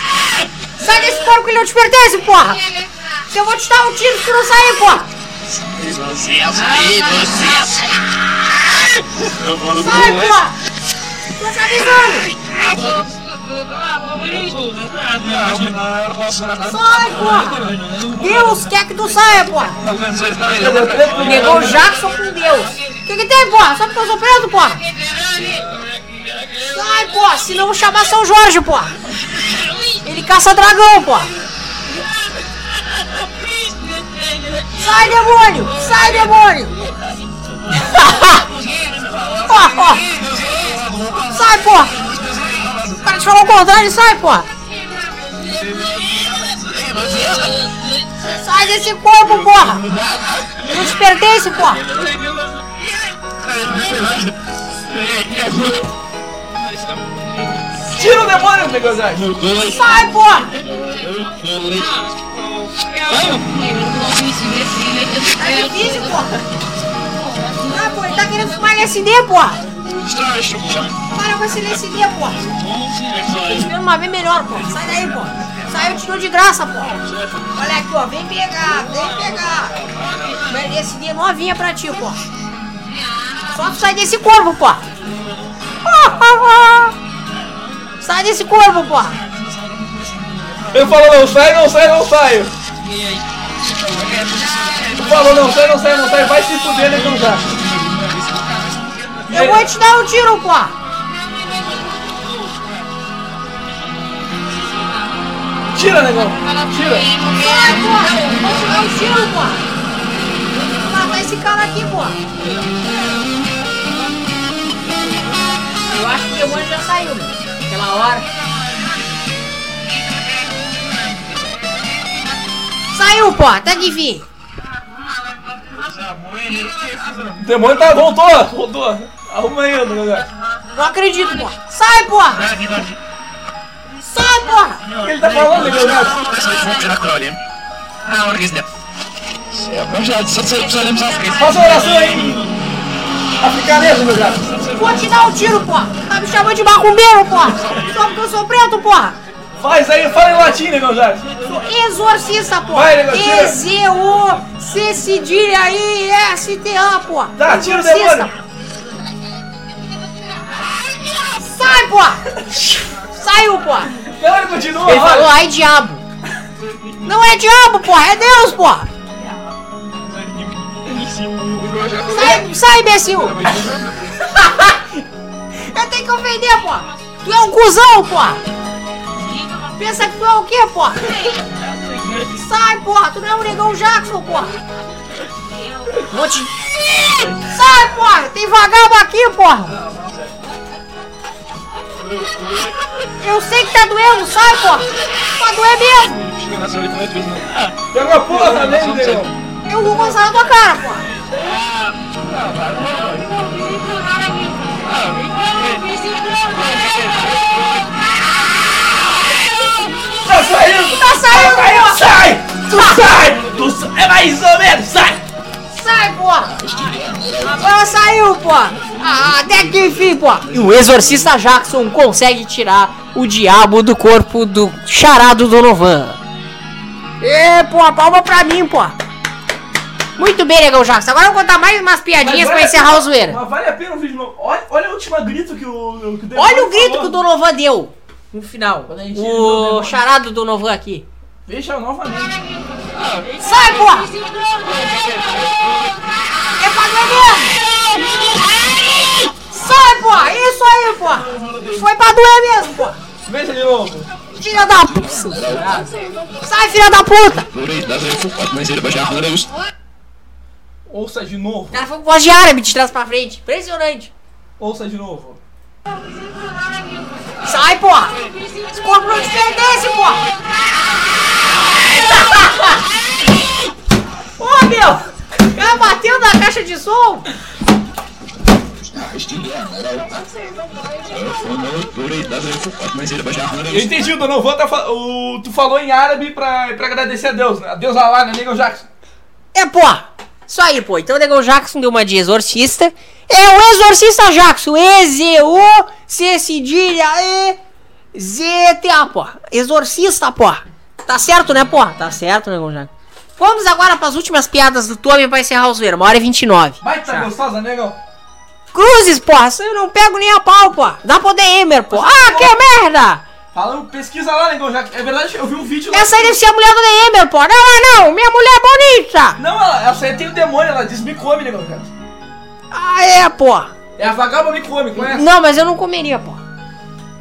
Sai desse corpo que não te pertence, porra. Se eu vou te dar um tiro se não sair, porra. Sai, porra. Tô te avisando. Sai, porra. Deus quer que tu saia, porra. Negou o Jackson com Deus. O que que tem, porra? Só porque eu sou preso, porra. Sai, porra. Senão vou chamar São Jorge, porra. Ele caça dragão, porra. Sai, demônio. Sai, demônio. Sai. O cara te falou o contrário, sai, porra. Sai desse corpo, porra. Não te pertence, porra. Tira o demônio, Megazord. Sai, porra. Tá difícil, porra. Ah, pô, ele tá querendo fumar LSD, porra. Para com esse LSD, porra. Tô uma vez melhor, porra. Sai daí, porra. Sai, eu te dou de graça, porra. Olha aqui, ó. Vem pegar, vem pegar. Uma LSD novinha pra ti, porra. Só sai desse corpo, porra. Sai desse corpo, porra. Ele falou não sai, não sai, não saio. Tu falou não sai, não sai, não sai. Vai se fuder, Megazord. Eu vou te dar um tiro, porra. Tira, negão. Tira. Sai, porra! Vou te dar um tiro, porra! Vou matar esse cara aqui, porra! O demônio já saiu, meu. Aquela hora. Saiu, porra! Tá de fim! O demônio tá, voltou, voltou. Arruma aí, Megazord. Não acredito, porra! Sai, porra! Sai, porra! O que ele tá falando, Megazord? Faça uma oração aí. Africanesa, Vou te dar um tiro, porra! Tá me chamando de macumbeiro, porra! Só porque eu sou preto, porra! Faz aí, fala em latim, Megazord. Sou exorcista, porra! Vai, negócio, tira. E-Z-O-C cedilha aí, S-T-A, porra! Tá, tira o demônio. Sai, porra! Saiu, porra! Não, continua. Ele falou, ai, diabo! Não é diabo, porra! É Deus, porra! Sai, sai, imbecil! Eu tenho que ofender, porra! Tu é um cuzão, porra! Pensa que tu é o quê, porra? Sai, porra! Tu não é o negão Jackson, porra! Vou te... Sai, porra! Tem vagabundo aqui, porra! Eu sei que tá doendo, sai, porra! Tá doendo mesmo! Pega a porra negão. Eu vou passar na tua cara, porra! Tá saindo. Tá saindo, porra! Sai! Tu sai! Tu sai! É mais ou menos, sai! Sai, porra! Agora saiu, porra! Ah, até que enfim, porra! E o exorcista Jackson consegue tirar o diabo do corpo do charado Donovan. Ê, porra, palma pra mim, porra! Muito bem, Negão Jackson. Agora eu vou contar mais umas piadinhas pra encerrar pena- o zoeira. Mas vale a pena o vídeo novo. Olha, olha a última grito que o. Que o Olha o grito que o Donovan deu no final. O O demônio. charado do Donovan aqui. Veja novamente. Sai, porra! É pra doer mesmo! Sai, porra! Isso aí, porra! Foi pra doer mesmo, porra! Veja de novo. Filha da puta! Sai, filha da puta! Ouça de novo. O cara foi com voz de árabe de trás pra frente. Impressionante. Ouça de novo. Sai, porra! Esse corpo não te pertence, porra! Ô, meu! O cara bateu na caixa de som! Eu entendi, o Donovan tá o, tu falou em árabe pra, pra agradecer a Deus, né? A Deus Allah, né, Negão Jackson? É, pô. Isso aí, pô. Então o Negão Jackson deu uma de exorcista. É o exorcista Jackson. E-Z-O-C cedilha E-Z-T-A, pô. Exorcista, pô. Tá certo, né, pô? Tá certo, Negão Jackson. Vamos agora pras últimas piadas do Tommy pra encerrar o zoeiro. Uma hora e 29. Vai que tá gostosa, Negão? Cruzes, porra. Eu não pego nem a pau, pô. Dá pro Emer, pô. Ah, que merda. Fala, pesquisa lá, Negão Jackson. É verdade, eu vi um vídeo lá. Essa aí deve ser a mulher do Emer, pô. Não, não, não. Minha mulher é bonita. Não, ela, essa aí tem o demônio, ela diz me come, Negão. Ah, é, pô. É a vagaba me come, conhece? Não, mas eu não comeria, pô.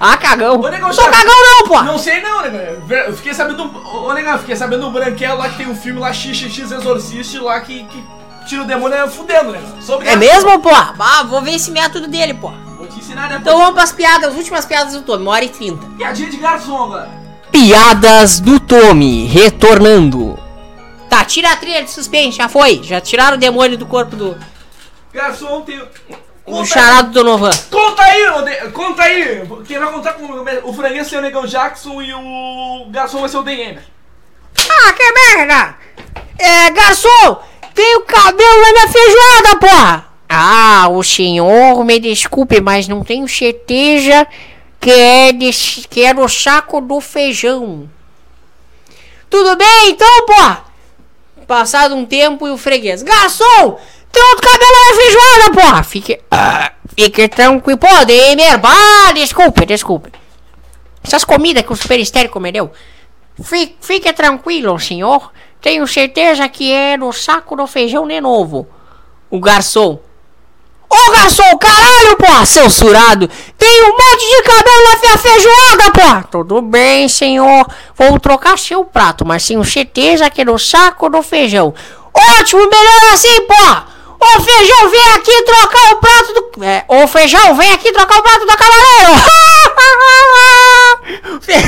Ah, cagão. Ô, Negão sou cagão, não, pô. Não sei não, Negão. Eu fiquei sabendo, ô, Negão, eu fiquei sabendo do Branquelo lá que tem um filme lá, XXX Exorcist, lá que, que tira o demônio é fudendo, Negão. Sou É mesmo, pô? Ah, vou ver esse método dele, pô. Ensinar, né? Então vamos pras piadas, as últimas piadas do Tommy, uma hora e trinta. Piadinha de garçom agora. Piadas do Tommy, retornando. Tá, tira a trilha de suspense, já foi. Já tiraram o demônio do corpo do, Garçom tem... Conta, charado do Donovan. conta aí, conta aí. Quem vai contar com o franguês ser o Negão Jackson e o garçom vai ser o DM. Ah, que merda! É, garçom, tem o cabelo na minha feijoada, porra! Ah, o senhor me desculpe, mas não tenho certeza que é, de, que é no saco do feijão. Tudo bem, então, porra? Passado um tempo e o freguês. Garçom, tem outro cabelo na feijoada, porra! Fique, ah, fique tranquilo. Pô, Demer, ah, desculpe, desculpe. Essas comidas que o super estéreo comeu. Fique, fique tranquilo, senhor. Tenho certeza que é no saco do feijão de novo. O garçom. Ô garçom, caralho, porra, censurado. Tem um monte de cabelo na minha feijoada, porra. Tudo bem, senhor. Vou trocar seu prato, mas tenho certeza que é no saco do feijão. Ótimo, melhor assim, porra. Ô feijão, vem aqui trocar o prato do. É, ô feijão, vem aqui trocar o prato do cavaleiro.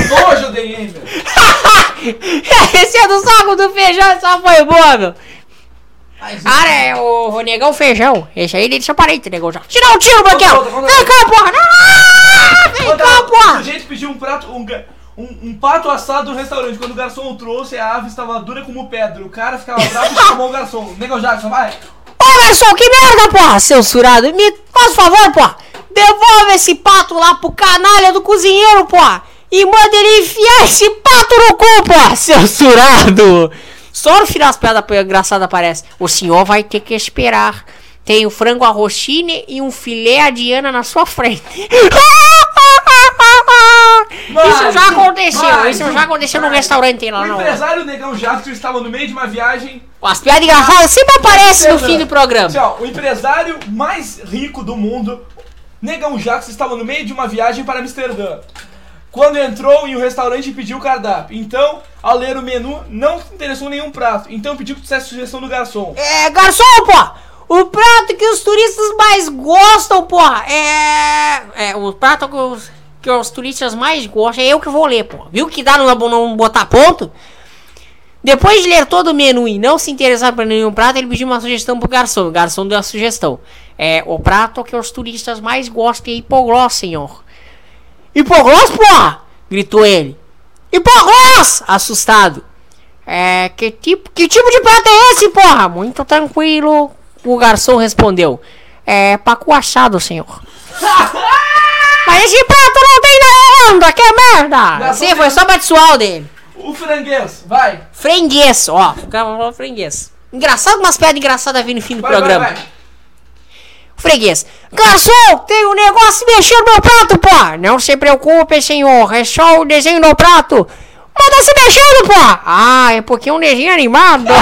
Nojo, DM. Esse é do saco do feijão, só foi boa, meu. Cara, é o, o negão feijão. Esse aí deixa parente, negão já. Tira o tiro, conta, Vem cá, porra! Ah, Vem cá, o porra! sujeito pediu um prato, um, um, um pato assado no restaurante. Quando o garçom o trouxe, a ave estava dura como pedra. O cara ficava bravo e chamou o garçom. Negão Jackson, vai. Ô, garçom, que merda, porra! Censurado! Me faz favor, porra! Devolve esse pato lá pro canalha do cozinheiro, porra! E manda ele enfiar esse pato no cu, porra! Censurado! Só no final as piadas engraçadas aparecem. O senhor vai ter que esperar. Tem o frango arrochine e um filé a Diana na sua frente. isso já aconteceu. mais isso já aconteceu no mais restaurante lá O no. empresário Negão Jackson estava no meio de uma viagem. As piadas engraçadas sempre aparecem no fim do programa. Assim, o empresário mais rico do mundo, Negão Jackson, estava no meio de uma viagem para Amsterdã. Quando entrou em um restaurante e pediu o cardápio. Então, ao ler o menu, não se interessou nenhum prato. Então pediu que dissesse a sugestão do garçom. É, garçom, pô! O prato que os turistas mais gostam, porra, é. É, o prato que os, que os turistas mais gostam, é eu que vou ler, pô. Viu que dá no não botar ponto? Depois de ler todo o menu e não se interessar por nenhum prato, ele pediu uma sugestão pro garçom. O garçom deu a sugestão. É, o prato que os turistas mais gostam é hipoglós, senhor. Hipoglós, porra! Gritou ele. Hipoglós! Assustado. É, que tipo, que tipo de prato é esse, porra? Muito tranquilo. O garçom respondeu. É, pacu assado, senhor. Mas esse prato não tem na onda, que merda! Garçom Sim, foi só batisual dele. O franguês, vai. Frenguês, ó. Ficava frenguês. Engraçado, umas piadas engraçadas vindo no fim do Vai, programa. vai, vai. Freguês. Garçom, tem um negócio mexendo no meu prato, pô. Não se preocupe, senhor. É só o desenho no prato. Manda se mexendo, pô. Ah, é porque é um desenho animado.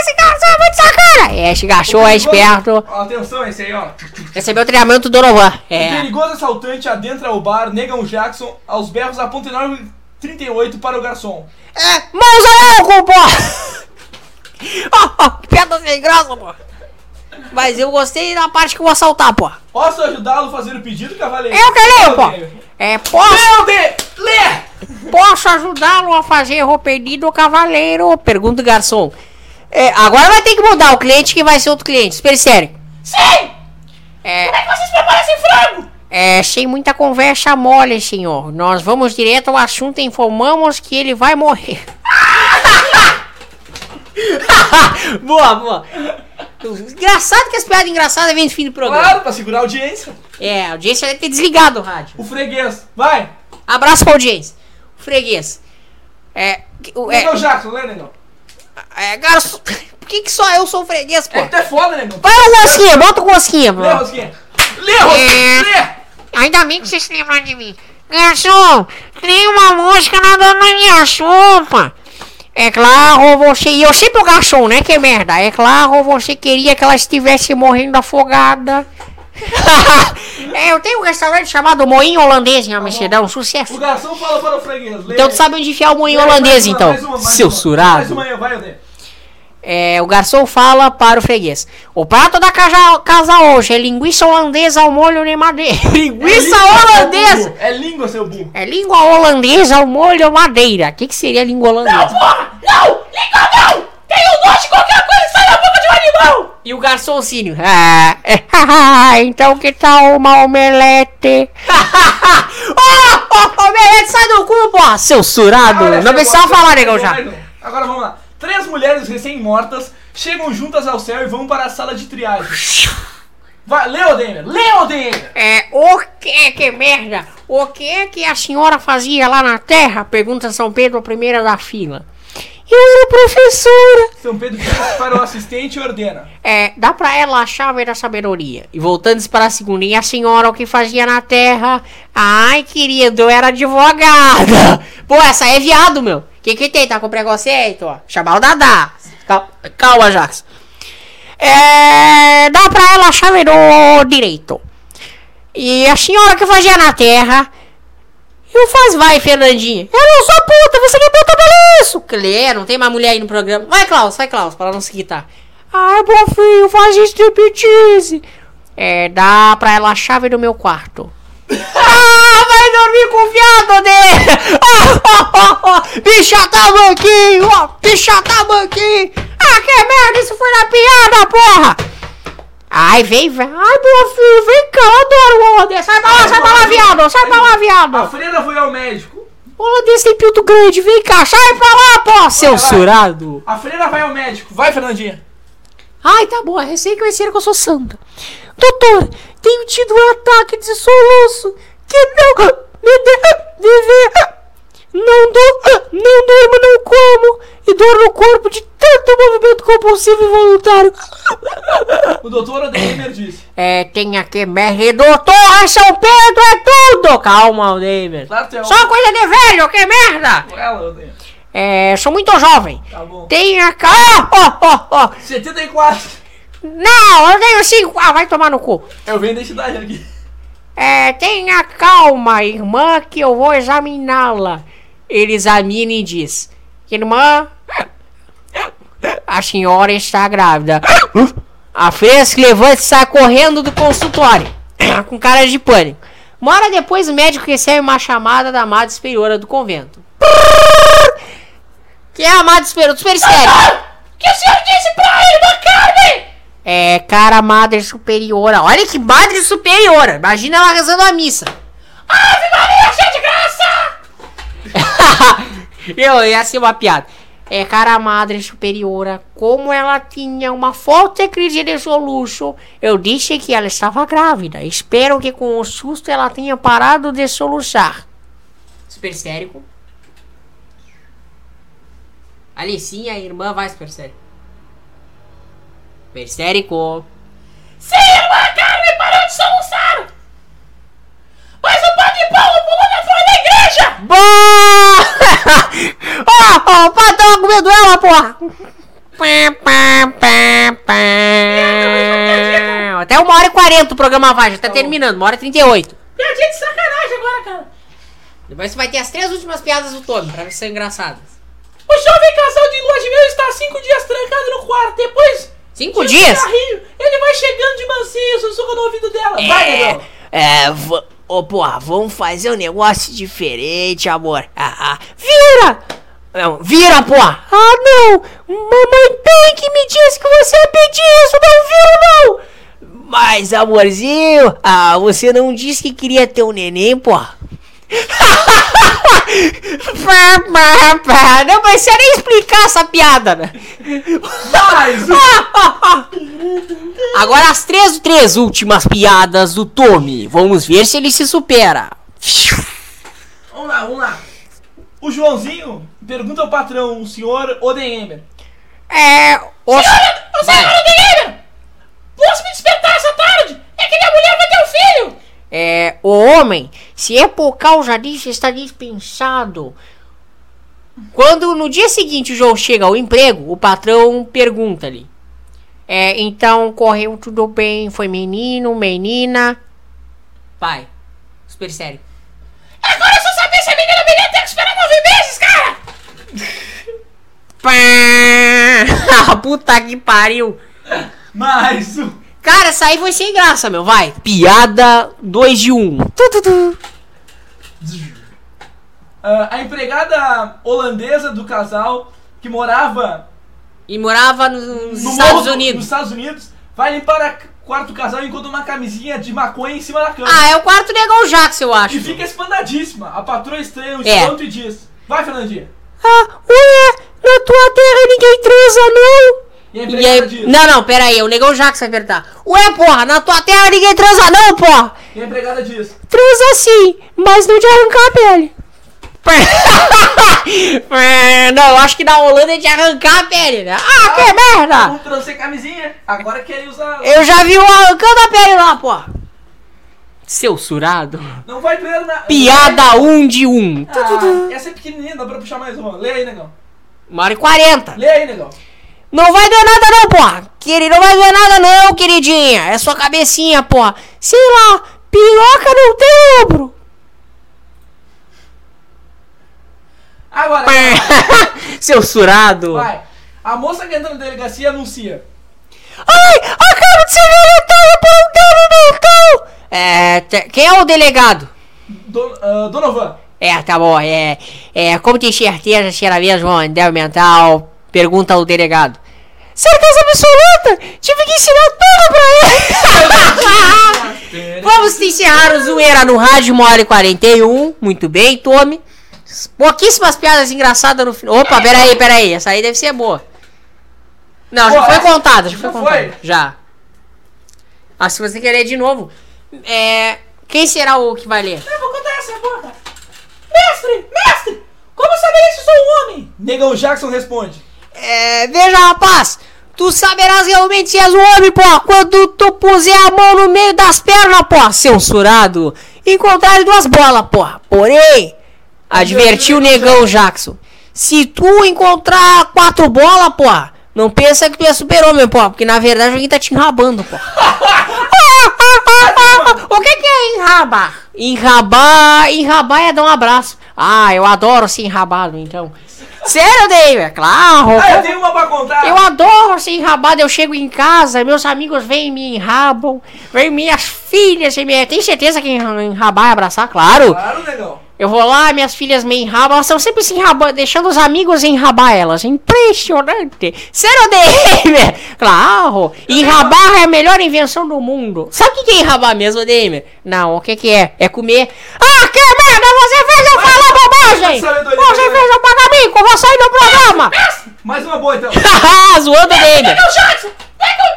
esse garçom é muito sacana. É, esse garçom é esperto. Atenção, esse aí, ó. Recebeu o treinamento do Donovan. O É. perigoso assaltante adentra o bar, Negão Jackson, aos berros aponta enorme 38 para o garçom. É, mãos a álcool, pô. Ó, que piada sem graça, pô. Mas eu gostei da parte que eu vou assaltar, pô. Posso ajudá-lo a fazer o pedido, cavaleiro? Eu que leio, pô. Meu É, posso... Deus, lê! Posso ajudá-lo a fazer o pedido, cavaleiro? Pergunta o garçom. É, agora vai ter que mudar o cliente que vai ser outro cliente. Espere sério. Sim! É, Como é que vocês preparam esse frango? é, sem muita conversa mole, senhor. Nós vamos direto ao assunto e informamos que ele vai morrer. boa, boa. Engraçado que as piadas engraçadas vêm no fim do programa. Claro, pra segurar a audiência. É, a audiência deve ter desligado o rádio. O freguês. Vai. Abraço pra audiência. Freguês. É. o- É, Negão Jackson, lê, Negão. é garçom. Por que, que só eu sou freguês, pô? É que tu é foda, Negão. Vai o Rosquinha, bota o Rosquinha, Lê, pô. Rosquinha. Lê, Rosquinha. Lê. Ainda bem que vocês se lembram de mim. Garçom, tem uma mosca nadando na minha sopa. É claro, você. E eu sempre o garçom, né? Que merda. É claro, você queria que ela estivesse morrendo afogada. é, eu tenho um restaurante chamado Moinho Holandês em Amsterdã, um sucesso. O garçom fala para o freguês. Então tu sabe onde enfiar o moinho holandês, uma, então. mais uma, mais Seu uma. surado. Mais uma vai. É, o garçom fala para o freguês. O prato da casa, casa hoje é linguiça holandesa ao molho de madeira. linguiça língua, seu holandesa! É língua, seu burro. É língua holandesa ao molho madeira. O que, que seria língua holandesa? Porra! Não! Língua não! Tenho nojo de qualquer coisa sai da boca de um animal! E o garçoncinho. Ah, é, então que tal uma omelete? oh, oh, omelete, sai do cu, porra! Seu surado! Não precisava falar, negão, já. um. Agora vamos lá. Três mulheres recém-mortas chegam juntas ao céu e vão para a sala de triagem. Vai, lê, Odemer. Lê, Odemer. É, o que que merda? O que que a senhora fazia lá na terra? Pergunta São Pedro, a primeira da fila. Eu era professora. São Pedro vira para o assistente e ordena. É, dá pra ela a chave da sabedoria. E voltando para a segunda, e a senhora o que fazia na terra? Ai, querido, eu era advogada. Pô, essa é viado, meu. Que que tem? Tá com preconceito? ó? Chamar o Dadá. Calma, calma Jax. É, dá pra ela a chave do direito. E a senhora que fazia na terra? Eu faz, vai, Fernandinha. Eu não sou puta, você não é puta pra isso. Clê, não tem mais mulher aí no programa. Vai, Klaus, vai, Klaus, pra ela não se quitar. Ai, bom filho, faz striptease. É, dá pra ela a chave do meu quarto. vai dormir com o viado dele. Ah, ah, ah. Bicha tá banquinho, ó. Bicha tá banquinho. Ah, que merda, isso foi na piada, porra. Ai, vem, vem. Ai, meu filho, vem cá, eu adoro o holandês. Sai pra lá, sai pra lá, viado. Sai pra lá, A viado. freira foi ao médico. O holandês tem pinto grande, vem cá. Sai pra lá, pô, seu vai. surado. A freira vai ao médico. Vai, Fernandinha. Ai, tá bom, é recém conheceram que eu sou santa. Doutor, tenho tido um ataque de soluço que não me deve. Não dou, não durmo, não como e dor no corpo de tanto movimento compulsivo e voluntário. O doutor Odemer disse. É, tem aqui, merre, doutor, São Pedro é tudo. Calma, Aldemer. Claro é Só coisa de velho, que merda. ela, Odemer. É, sou muito jovem. Tá bom. Tem a cá. Ó, ó, ó. 74. Não, eu tenho cinco. Ah, vai tomar no cu. Eu venho da identidade aqui. É, tenha calma, irmã, que eu vou examiná-la. Ele examina e diz: Irmã, a senhora está grávida. A freira se levanta e sai correndo do consultório, com cara de pânico. Uma hora depois, o médico recebe uma chamada da amada superiora do convento. Que é a amada superiora, super estéreo. que o senhor disse pra irmã Carmen? É, cara, madre superiora. Olha que madre superiora. Imagina ela rezando a missa. Ave Maria, cheia de graça! Eu, ia ser uma piada. É, cara, madre superiora, como ela tinha uma forte crise de soluço, eu disse que ela estava grávida. Espero que com o susto ela tenha parado de soluçar. Super sério. Alicinha, irmã, vai, super sério. Persérico. Sim, irmã Carmen parou de soluçar! Mas o padre Paulo pulou na fora da igreja! Bom! Ó, ó, o pai tava comendo ela, porra! Pá, pá, pá, pá. Até uma hora e quarenta o programa vai, já tá terminando, uma hora e trinta e oito. Piadinha de sacanagem agora, cara. Depois você vai ter as três últimas piadas do Tommy, pra ver se são engraçadas. O jovem casal de lua de mel está há cinco dias trancado no quarto. Depois Cinco dias? ele vai chegando de mansinho, sussurra no ouvido dela. Vai, negão. É, v- ô porra, vamos fazer um negócio diferente, amor. Ah, ah. Vira! Não, vira, pô! Ah, não! Mamãe tem que me disse que você ia pedir isso, não viro, não! Mas, amorzinho, ah, você não disse que queria ter um neném, pô? Não precisa nem explicar essa piada, né? Mais um. Agora as três, três últimas piadas do Tommy. Vamos ver se ele se supera. Vamos lá, vamos lá. O Joãozinho pergunta ao patrão, o senhor Odenheimer. É. O... Vai. Posso me despertar essa tarde? É que minha mulher vai! É, o homem, se é por causa disso, está dispensado. Quando no dia seguinte o João chega ao emprego, o patrão pergunta-lhe: É, então correu tudo bem? Foi menino, menina? Pai, super sério. Agora é só saber se é menina ou menina tem que esperar nove meses, cara! Pá! Puta que pariu! Mais um. Cara, essa aí foi sem graça, meu. Vai. Piada 2 de 1. Um. Ah, a empregada holandesa do casal que morava E morava nos no Estados morro do- Unidos. nos Estados Unidos vai limpar o quarto do casal e encontra uma camisinha de maconha em cima da cama. Ah, é o quarto negão Jax, eu acho. E fica espantadíssima. A patroa estranha o É. espanto e diz: Vai, Fernandinha. Ah, ué, na tua terra ninguém transa, não. E a E empregada aí, diz: não, não, pera aí, o negão Jax vai apertar. Ué, porra, na tua terra ninguém transa, não, porra. E a empregada diz: Transa sim, mas não de arrancar a pele. não, eu acho que na Holanda é de arrancar a pele, né? Ah, que merda! Não trouxe camisinha, agora quer usar. Eu já vi um arrancando a pele lá, pô. Seu surado. Não vai primeiro na. Piada 1 um de 1. Um. Ah, essa é pequenininha, dá pra puxar mais uma. Lê aí, negão. E 40. Lê aí, negão. Não vai doer nada não, porra. Querido, não vai doer nada não, queridinha. É sua cabecinha, porra. Sei lá, piroca não tem ombro. Agora, Seu surado. vai. A moça que entra na delegacia anuncia. Ai, acabo de ser violentada por um dano mental. É, quem é o delegado? Ah, Donovan. É, tá bom, é, é, como tem certeza se era mesmo um débil mental, pergunta ao delegado. Certeza absoluta, tive que ensinar tudo pra ele. Vamos encerrar o Zoeira no rádio, 1 hora e 41, muito bem, tome. Pouquíssimas piadas engraçadas no final. Opa, peraí, peraí, essa aí deve ser boa. Não, já Pô, foi essa- contada, já foi já contada. foi? Já. Ah, se você querer de novo, é, quem será o que vai ler? Eu vou contar essa boca! Mestre! Mestre! Como saber se sou um homem? Negão Jackson responde. É, veja, rapaz, tu saberás realmente se és um homem, pô, quando tu puser a mão no meio das pernas, pô, censurado. Encontrar duas bolas, pô. Porém, advertiu o negão Jackson. Se tu encontrar quatro bolas, pô, não pensa que tu é super-homem, pô, porque na verdade alguém tá te enrabando, pô. o que, que é enrabar? Enrabar, enrabar é dar um abraço. Ah, eu adoro ser enrabado, então. Sério, David? Claro. Ah, eu tenho uma pra contar. Eu adoro ser enrabado. Eu chego em casa, meus amigos vêm e me enrabam. Vêm minhas filhas e me. Tem certeza que enra- enrabar é abraçar? Claro. Claro, negão. Eu vou lá, minhas filhas me enrabam. Elas estão sempre se enrabando, deixando os amigos enrabar elas. Impressionante. Sério, Damer? Claro. Enrabar é a melhor invenção do mundo. Sabe o que que é enrabar mesmo, Damer? Não, o que que é? É comer. Ah, que merda! Você fez eu falar bobagem! Você fez eu pagar mico! Vou sair do programa! Mais uma boa então. Haha, zoando Damer. Negão Jackson!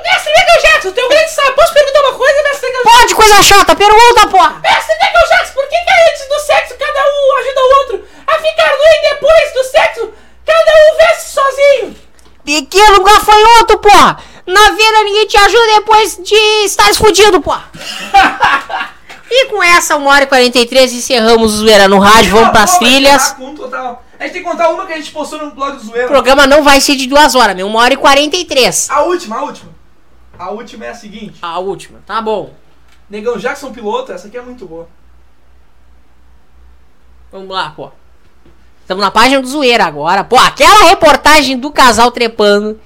Mestre Negão Jackson, teu grande sábio, posso perguntar uma coisa, mestre Jackson? Pode, coisa chata, pergunta, porra! Mestre Negão Jackson, por que, que antes do sexo cada um ajuda o outro a ficar nu e depois do sexo cada um veste sozinho? Pequeno gafanhoto, porra! Na vida ninguém te ajuda depois de estar escondido, porra! e com essa 1 hora e 43 encerramos o Zoeira no rádio, vamos pras trilhas. A gente tem que contar uma que a gente postou no blog do O Zoeira. programa não vai ser de duas horas, meu, 1 hora e 43. A última, a última. A última é a seguinte. A última, tá bom. Negão Jackson piloto, essa aqui é muito boa. Vamos lá, pô. Estamos na página do Zoeira agora. Pô, aquela reportagem do casal trepando.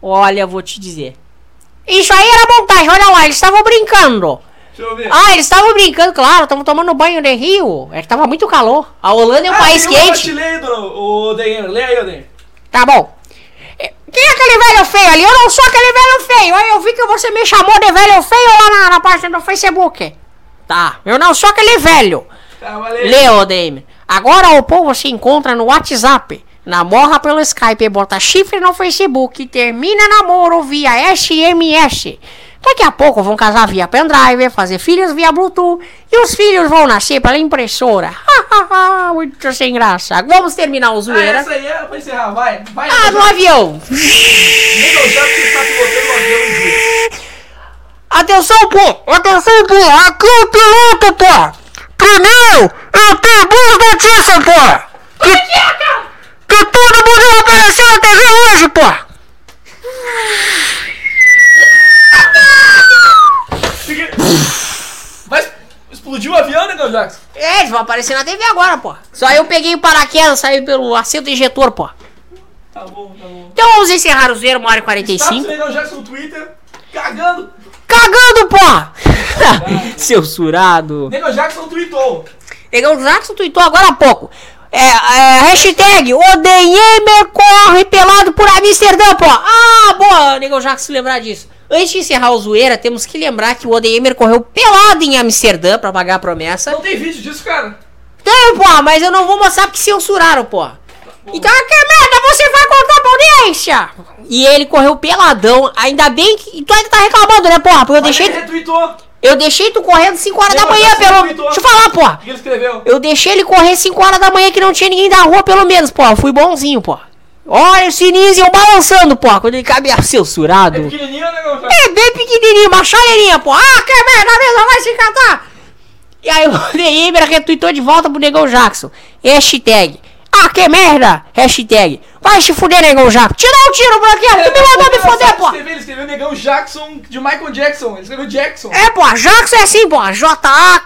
Olha, vou te dizer. Isso aí era montagem, olha lá, eles estavam brincando. Deixa eu ver. Ah, eles estavam brincando, claro, estavam tomando banho de rio. É que tava muito calor. A Holanda é um Ah, país quente. te ler, dona- o Denner. Lê aí, Denner. Tá bom. É, Quem é aquele velho feio ali? Eu não sou aquele velho feio. Aí eu vi que você me chamou de velho feio lá na, na página do Facebook. Tá, eu não sou aquele velho. Tá. Leo. Agora o povo se encontra no WhatsApp. Namora pelo Skype, bota chifre no Facebook, termina namoro via SMS. Daqui a pouco vão casar via pendrive, fazer filhos via Bluetooth e os filhos vão nascer pela impressora. Muito sem graça. Vamos terminar o Ah, zoeira. essa aí era pra encerrar. Vai, vai. Ah, no avião. Atenção, pô! Atenção, pô! Aqui é o piloto, pô! Primeiro, eu tenho boas notícias, pô! Que, que todo mundo vai aparecer na TV hoje, pô! Vai explodir o avião, Negão Jackson? É, eles vão aparecer na TV agora, pô! Só eu peguei o paraquedas, saí pelo assento injetor, pô! Tá bom, tá bom. Então vamos encerrar o zero, uma hora e Status 45. Negão Jackson no Twitter, cagando. Cagando, pô! Censurado. Negão Jackson tweetou. Negão Jackson tweetou agora há pouco. É, é, hashtag Odeiemer corre pelado por Amsterdã, pô. Ah, boa, Negão Jackson lembrar disso. Antes de encerrar o zoeira, temos que lembrar que o Odeiemer correu pelado em Amsterdã pra pagar a promessa. Não tem vídeo disso, cara. Tem, pô, mas eu não vou mostrar porque censuraram, pô. Então, que merda, você vai contar pra audiência? E ele correu peladão, ainda bem que... Tu ainda tá reclamando, né, porra? Porque eu Mas deixei... ele retweetou. Eu deixei tu correndo 5 horas da manhã, pelo... tweetou. Deixa eu falar, porra. O que ele escreveu? Eu deixei ele correr 5 horas da manhã que não tinha ninguém da rua, pelo menos. Eu fui bonzinho, pô. Olha o sininho balancando, pô. Quando ele cabia É censurado. pequenininho, Negão Jackson? É bem pequenininho, uma chaleirinha, pô. Ah, que merda mesmo, vai se catar. E aí o Neymar retweetou de volta pro Negão Jackson. Hashtag. Ah, que merda. Hashtag. Vai se fuder, Negão Jackson. Dá um tiro, branquinho. Tu me mandou me foder, pô. Ele escreveu Negão Jackson de Michael Jackson. Ele escreveu Jackson. É, pô. Jackson é assim, pô.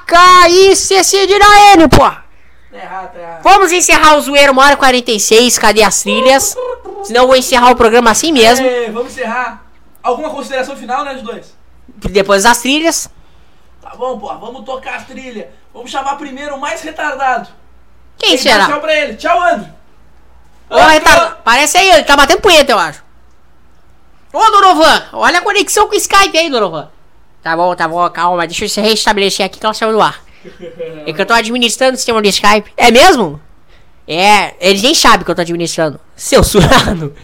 J-A-K-I-C-C de N, pô. Tá errado, tá errado. Vamos encerrar o zoeiro, uma hora e 46. Cadê as trilhas? Senão eu vou encerrar o programa assim mesmo. É, vamos encerrar. Alguma consideração final, né, de dois? Depois das trilhas. Tá bom, pô. Vamos tocar as trilhas. Vamos chamar primeiro o mais retardado. Quem Tem será? Tchau pra ele. Tchau, André. Ô, retardo, Parece aí, ele tá batendo punheta, eu acho. Ô, Dorovan, olha a conexão com o Skype aí, Dorovan. Tá bom, tá bom, calma, deixa eu se restabelecer aqui que ela saiu do ar. É que eu tô administrando o sistema do Skype. É mesmo? É, eles nem sabem que eu tô administrando. Censurado.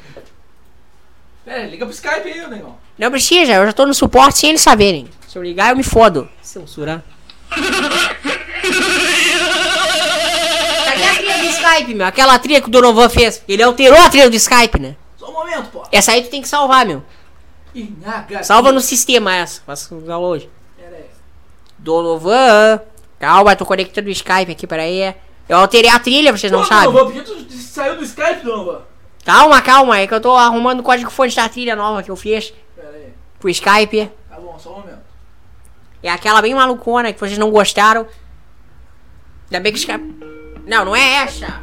Pera aí, liga pro Skype aí, negão. Não precisa, eu já tô no suporte sem eles saberem. Se eu ligar, eu me fodo. Censurado. Cadê a trilha do Skype, meu? Aquela trilha que o Donovan fez. Ele alterou a trilha do Skype, né? Só um momento, pô. Essa aí tu tem que salvar, meu. Inhaga. Salva no sistema essa. Faça o download. Donovan. Calma, tô conectando o Skype aqui, peraí. Eu alterei a trilha, vocês não Pô, sabem. Por que tu saiu do Skype, Donovan? Calma, calma, é que eu tô arrumando o código fonte da trilha nova que eu fiz Pera aí. pro Skype. Tá bom, só um momento. É aquela bem malucona que vocês não gostaram. Ainda bem que o Skype. Não, não é essa.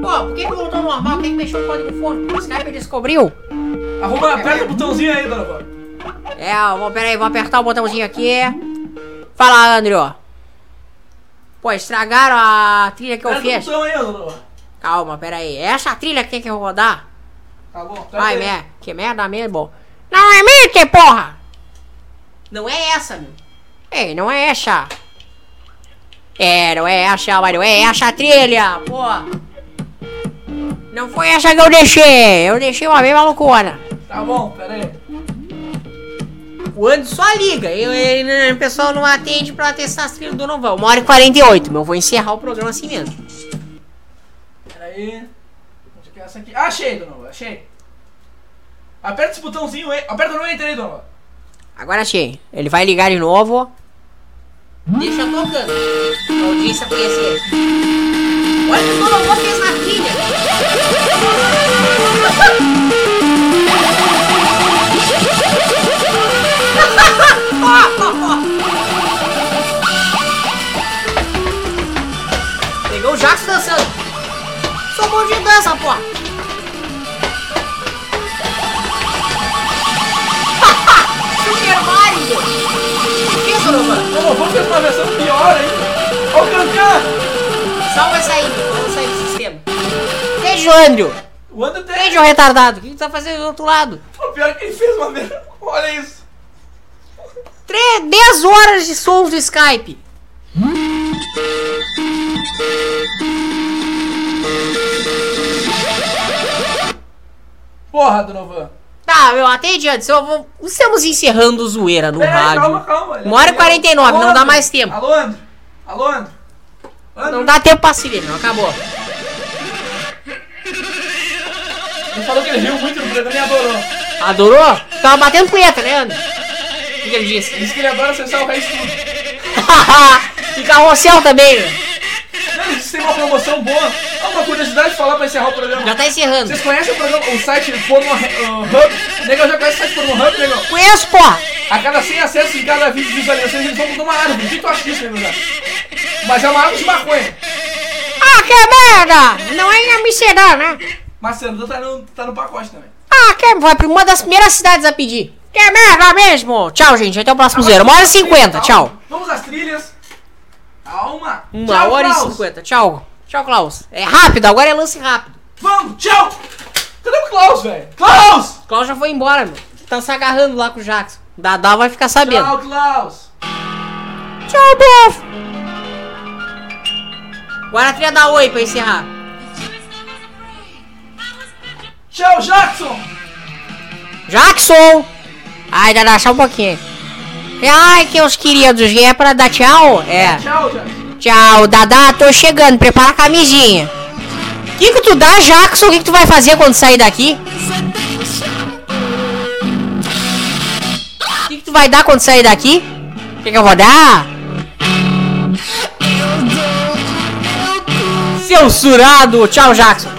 Pô, por que que voltou normal? Quem que mexeu o código fonte? O Skype descobriu. Arruma, aperta o botãozinho aí, Donovan. É, vou, pera aí, vou apertar o botãozinho aqui. Fala, Andrew. Pô, estragaram a trilha que eu fiz. Calma, pera aí. É essa trilha que tem que rodar? Tá bom, tá merda. Que merda mesmo. Não é Mickey, porra! Não é essa, meu. Ei, não é essa. É, não é essa, mas não é essa a trilha, porra. Não foi essa que eu deixei. Eu deixei uma bem malucona. Tá bom, pera aí. O Anderson só liga. Eu, ele- o pessoal não atende pra testar as trilhas do Novão. Uma hora e 48, meu. Eu vou encerrar o programa assim mesmo. Pera aí. Onde que é essa aqui? Ah, achei, Donovan, achei. Aperta esse botãozinho aí. Aperta no Enter aí, Donovan. Agora achei. Ele vai ligar de novo. Deixa tocando. A audiência conhecer. Olha o que o Donovan fez na trilha. Pegou o Jackson dançando. Sou bom de dança, pô. Super Mario. Fez Donovan. Não, vamos fazer uma versão pior ainda. Ó o Cancan! Salva essa aí, vamos sair do sistema. Beijo, Andrew. O André tem. Beijo, retardado. O que tu tá fazendo do outro lado? O pior é que ele fez uma merda. Olha isso. 3, 10 horas de sons do Skype. Porra, Donovan. Tá, meu, até adiante. Vou... Estamos encerrando zoeira no Pera aí, rádio. calma, calma. Uma hora e 49, Alô, não dá mais tempo. Alô, André? Alô, André? André? Não dá tempo pra se ver, não. Acabou. Ele falou que ele riu muito no programa e adorou. Adorou? Tava batendo punheta, né, André? Que que ele disse? Disse que ele adora acessar o resto tudo. e carrossel também, meu. Não, que tem uma promoção boa. Ah, uma curiosidade de falar pra encerrar o programa. Já tá encerrando. Vocês conhecem o, programa, o site Porno uh, Hub? Negão já conhece o site Porno Hub, negão? Conheço, porra. A cada 100 acessos em cada vídeo de visualizações, eles vão mudar uma árvore. O que tu acha disso, negão? Mas é uma árvore de maconha. Ah, que merda! Não é em Amsterdã, né? Macedô tá no, tá no pacote também. Ah, que vai pra uma das primeiras cidades a pedir. Que merda mesmo! Tchau, gente. Até o próximo zero. Uma hora e cinquenta. Tchau. Vamos às trilhas. Calma. Uma Tchau, hora Klaus. e cinquenta. Tchau. Tchau, Klaus. É rápido, agora é lance rápido. Vamos, tchau. Cadê o Klaus, velho? Klaus! Klaus já foi embora, meu. Tá se agarrando lá com o Jackson. Dadá vai ficar sabendo. Tchau, Klaus. Tchau, Bof. Agora a trilha da oi pra encerrar. Tchau, Jackson. Jackson! Ai, Dada, só um pouquinho. Ai, que os queridos, é pra dar tchau? É. Tchau, Jackson. Tchau, Dada, tô chegando, prepara a camisinha. O que, que tu dá, Jackson? O que, que tu vai fazer quando sair daqui? O que, que tu vai dar quando sair daqui? O que, que eu vou dar? Seu surado! Tchau, Jackson.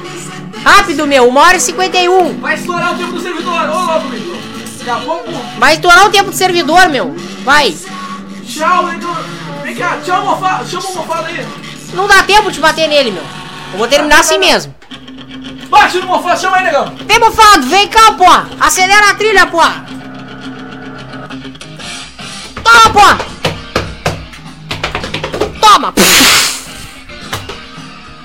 Rápido, meu. Uma hora e cinquenta e um. Vai estourar o tempo do servidor. Ô, louco, Vai estourar o tempo do servidor, meu. Vai. Tchau, negão. Vem cá, tchau, mofada. Chama o mofada aí. Não dá tempo de bater nele, meu. Eu vou terminar assim mesmo. Bate no mofada, chama aí, negão. Vem, bufado. Vem cá, pô. Acelera a trilha, pô. Toma, pô. Toma.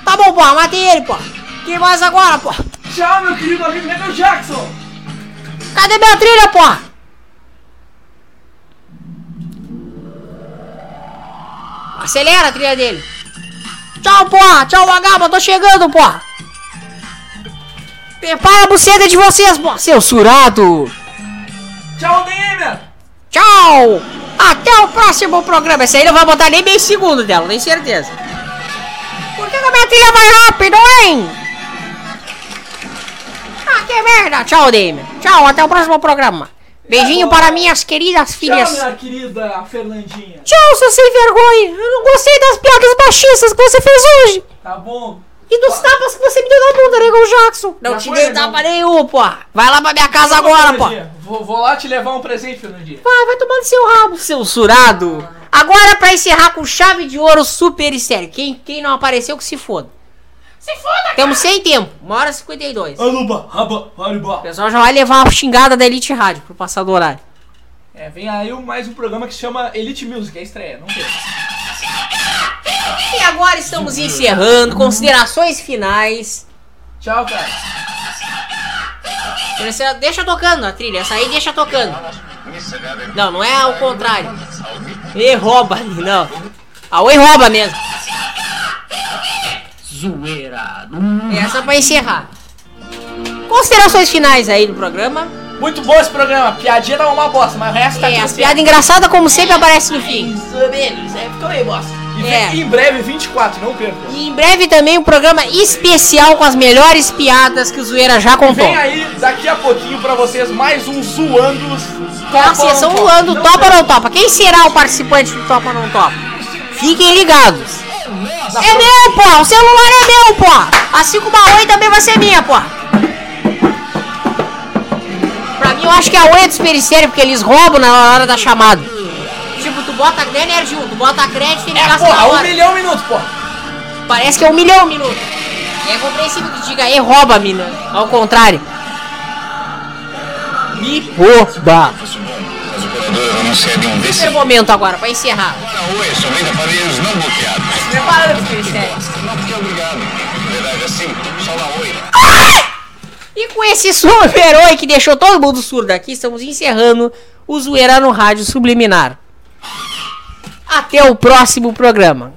Tá bom, pô. Matei ele, pô. Quem mais agora, pô? Tchau, meu querido amigo Negão Jackson. Cadê minha trilha, pô? Acelera a trilha dele. Tchau, pô. Tchau, vagabundo. Tô chegando, pô. Prepara a buceta de vocês, pô. Seu surado. Tchau, Neymar. Tchau. Até o próximo programa. Esse aí não vai botar nem meio segundo dela, tenho certeza. Por que que a minha trilha vai rápido, hein? Que merda! Tchau, Damian. Tchau, até o próximo programa. Beijinho para minhas queridas Tchau, filhas. minha querida Fernandinha. Tchau, seu sem vergonha. Eu não gostei das piadas machistas que você fez hoje. Tá bom. E dos tapas que você me deu na bunda, Negão Jackson. Não Já te dei tapa nenhum, pô. Vai lá pra minha casa agora, pô. Vou, vou lá te levar um presente, Fernandinha. Vai, vai tomando seu rabo, seu surado. Agora, pra encerrar com chave de ouro super sério. Quem, quem não apareceu, que se foda. Se foda! Temos sem tempo. Uma hora e 52. O Aluba, raba, hariba. pessoal já vai levar uma xingada da Elite Rádio pro passar do horário. É, vem aí mais um programa que se chama Elite Music, é estreia, não tem. E agora estamos encerrando. Considerações finais. Tchau, cara. Deixa tocando a trilha. Essa aí deixa tocando. Não, não é ao contrário. E rouba, não. A Oi rouba mesmo. Zoeira. Essa é pra encerrar. Considerações finais aí do programa. Muito bom esse programa. Piadinha tá uma bosta, mas o resto tá É, tudo as piadas engraçadas, como sempre, aparecem no fim. Mais ou menos, é, ficou meio bosta. E É. em breve 24, não perca. E em breve também um programa especial com as melhores piadas que o Zoeira já contou. Vem aí, daqui a pouquinho pra vocês, mais um Zoando. É a sessão Não Não topa ou não topa? Quem será o participante do topa ou não topa? Fiquem ligados. É meu, pô! O celular é meu, pô! Assim como a Oi também vai ser minha, pô! Pra mim, eu acho que a Oi é despericério, porque eles roubam na hora da chamada. Tipo, tu bota Nerd 1, tu bota crédito e ele É, gasta porra, na um milhão minutos, pô. Parece que é um milhão um minuto. E é compreensível que diga, e rouba, mina. Ao contrário. Me rouba. As operadoras um desses. Primeiro momento agora, pra encerrar. Oi, somente aparelhos não bloqueados. Prepara obrigado. Verdade assim, só oi. E com esse super-herói que deixou todo mundo surdo aqui, estamos encerrando o Zoeira no Rádio Subliminar. Até o próximo programa.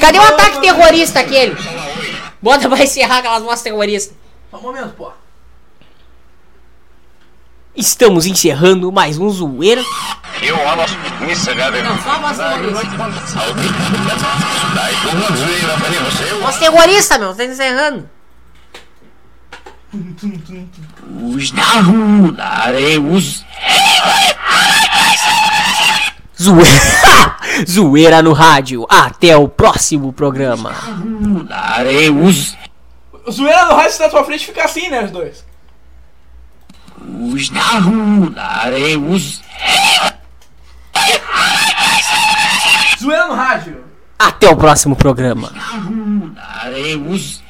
Cadê o ataque terrorista aquele? Bota pra encerrar aquelas vozes terroristas. Só um momento, pô. Estamos encerrando mais um Zoeira. Você. Voz terrorista, meu, tá encerrando. Os da rudaremos. Zoeira. Zoeira no rádio. Até o próximo programa. Zoeira no rádio se tá na tua frente fica assim, né, os dois os darrularemos. Zoeira no rádio. Até o próximo programa. Darrularemos.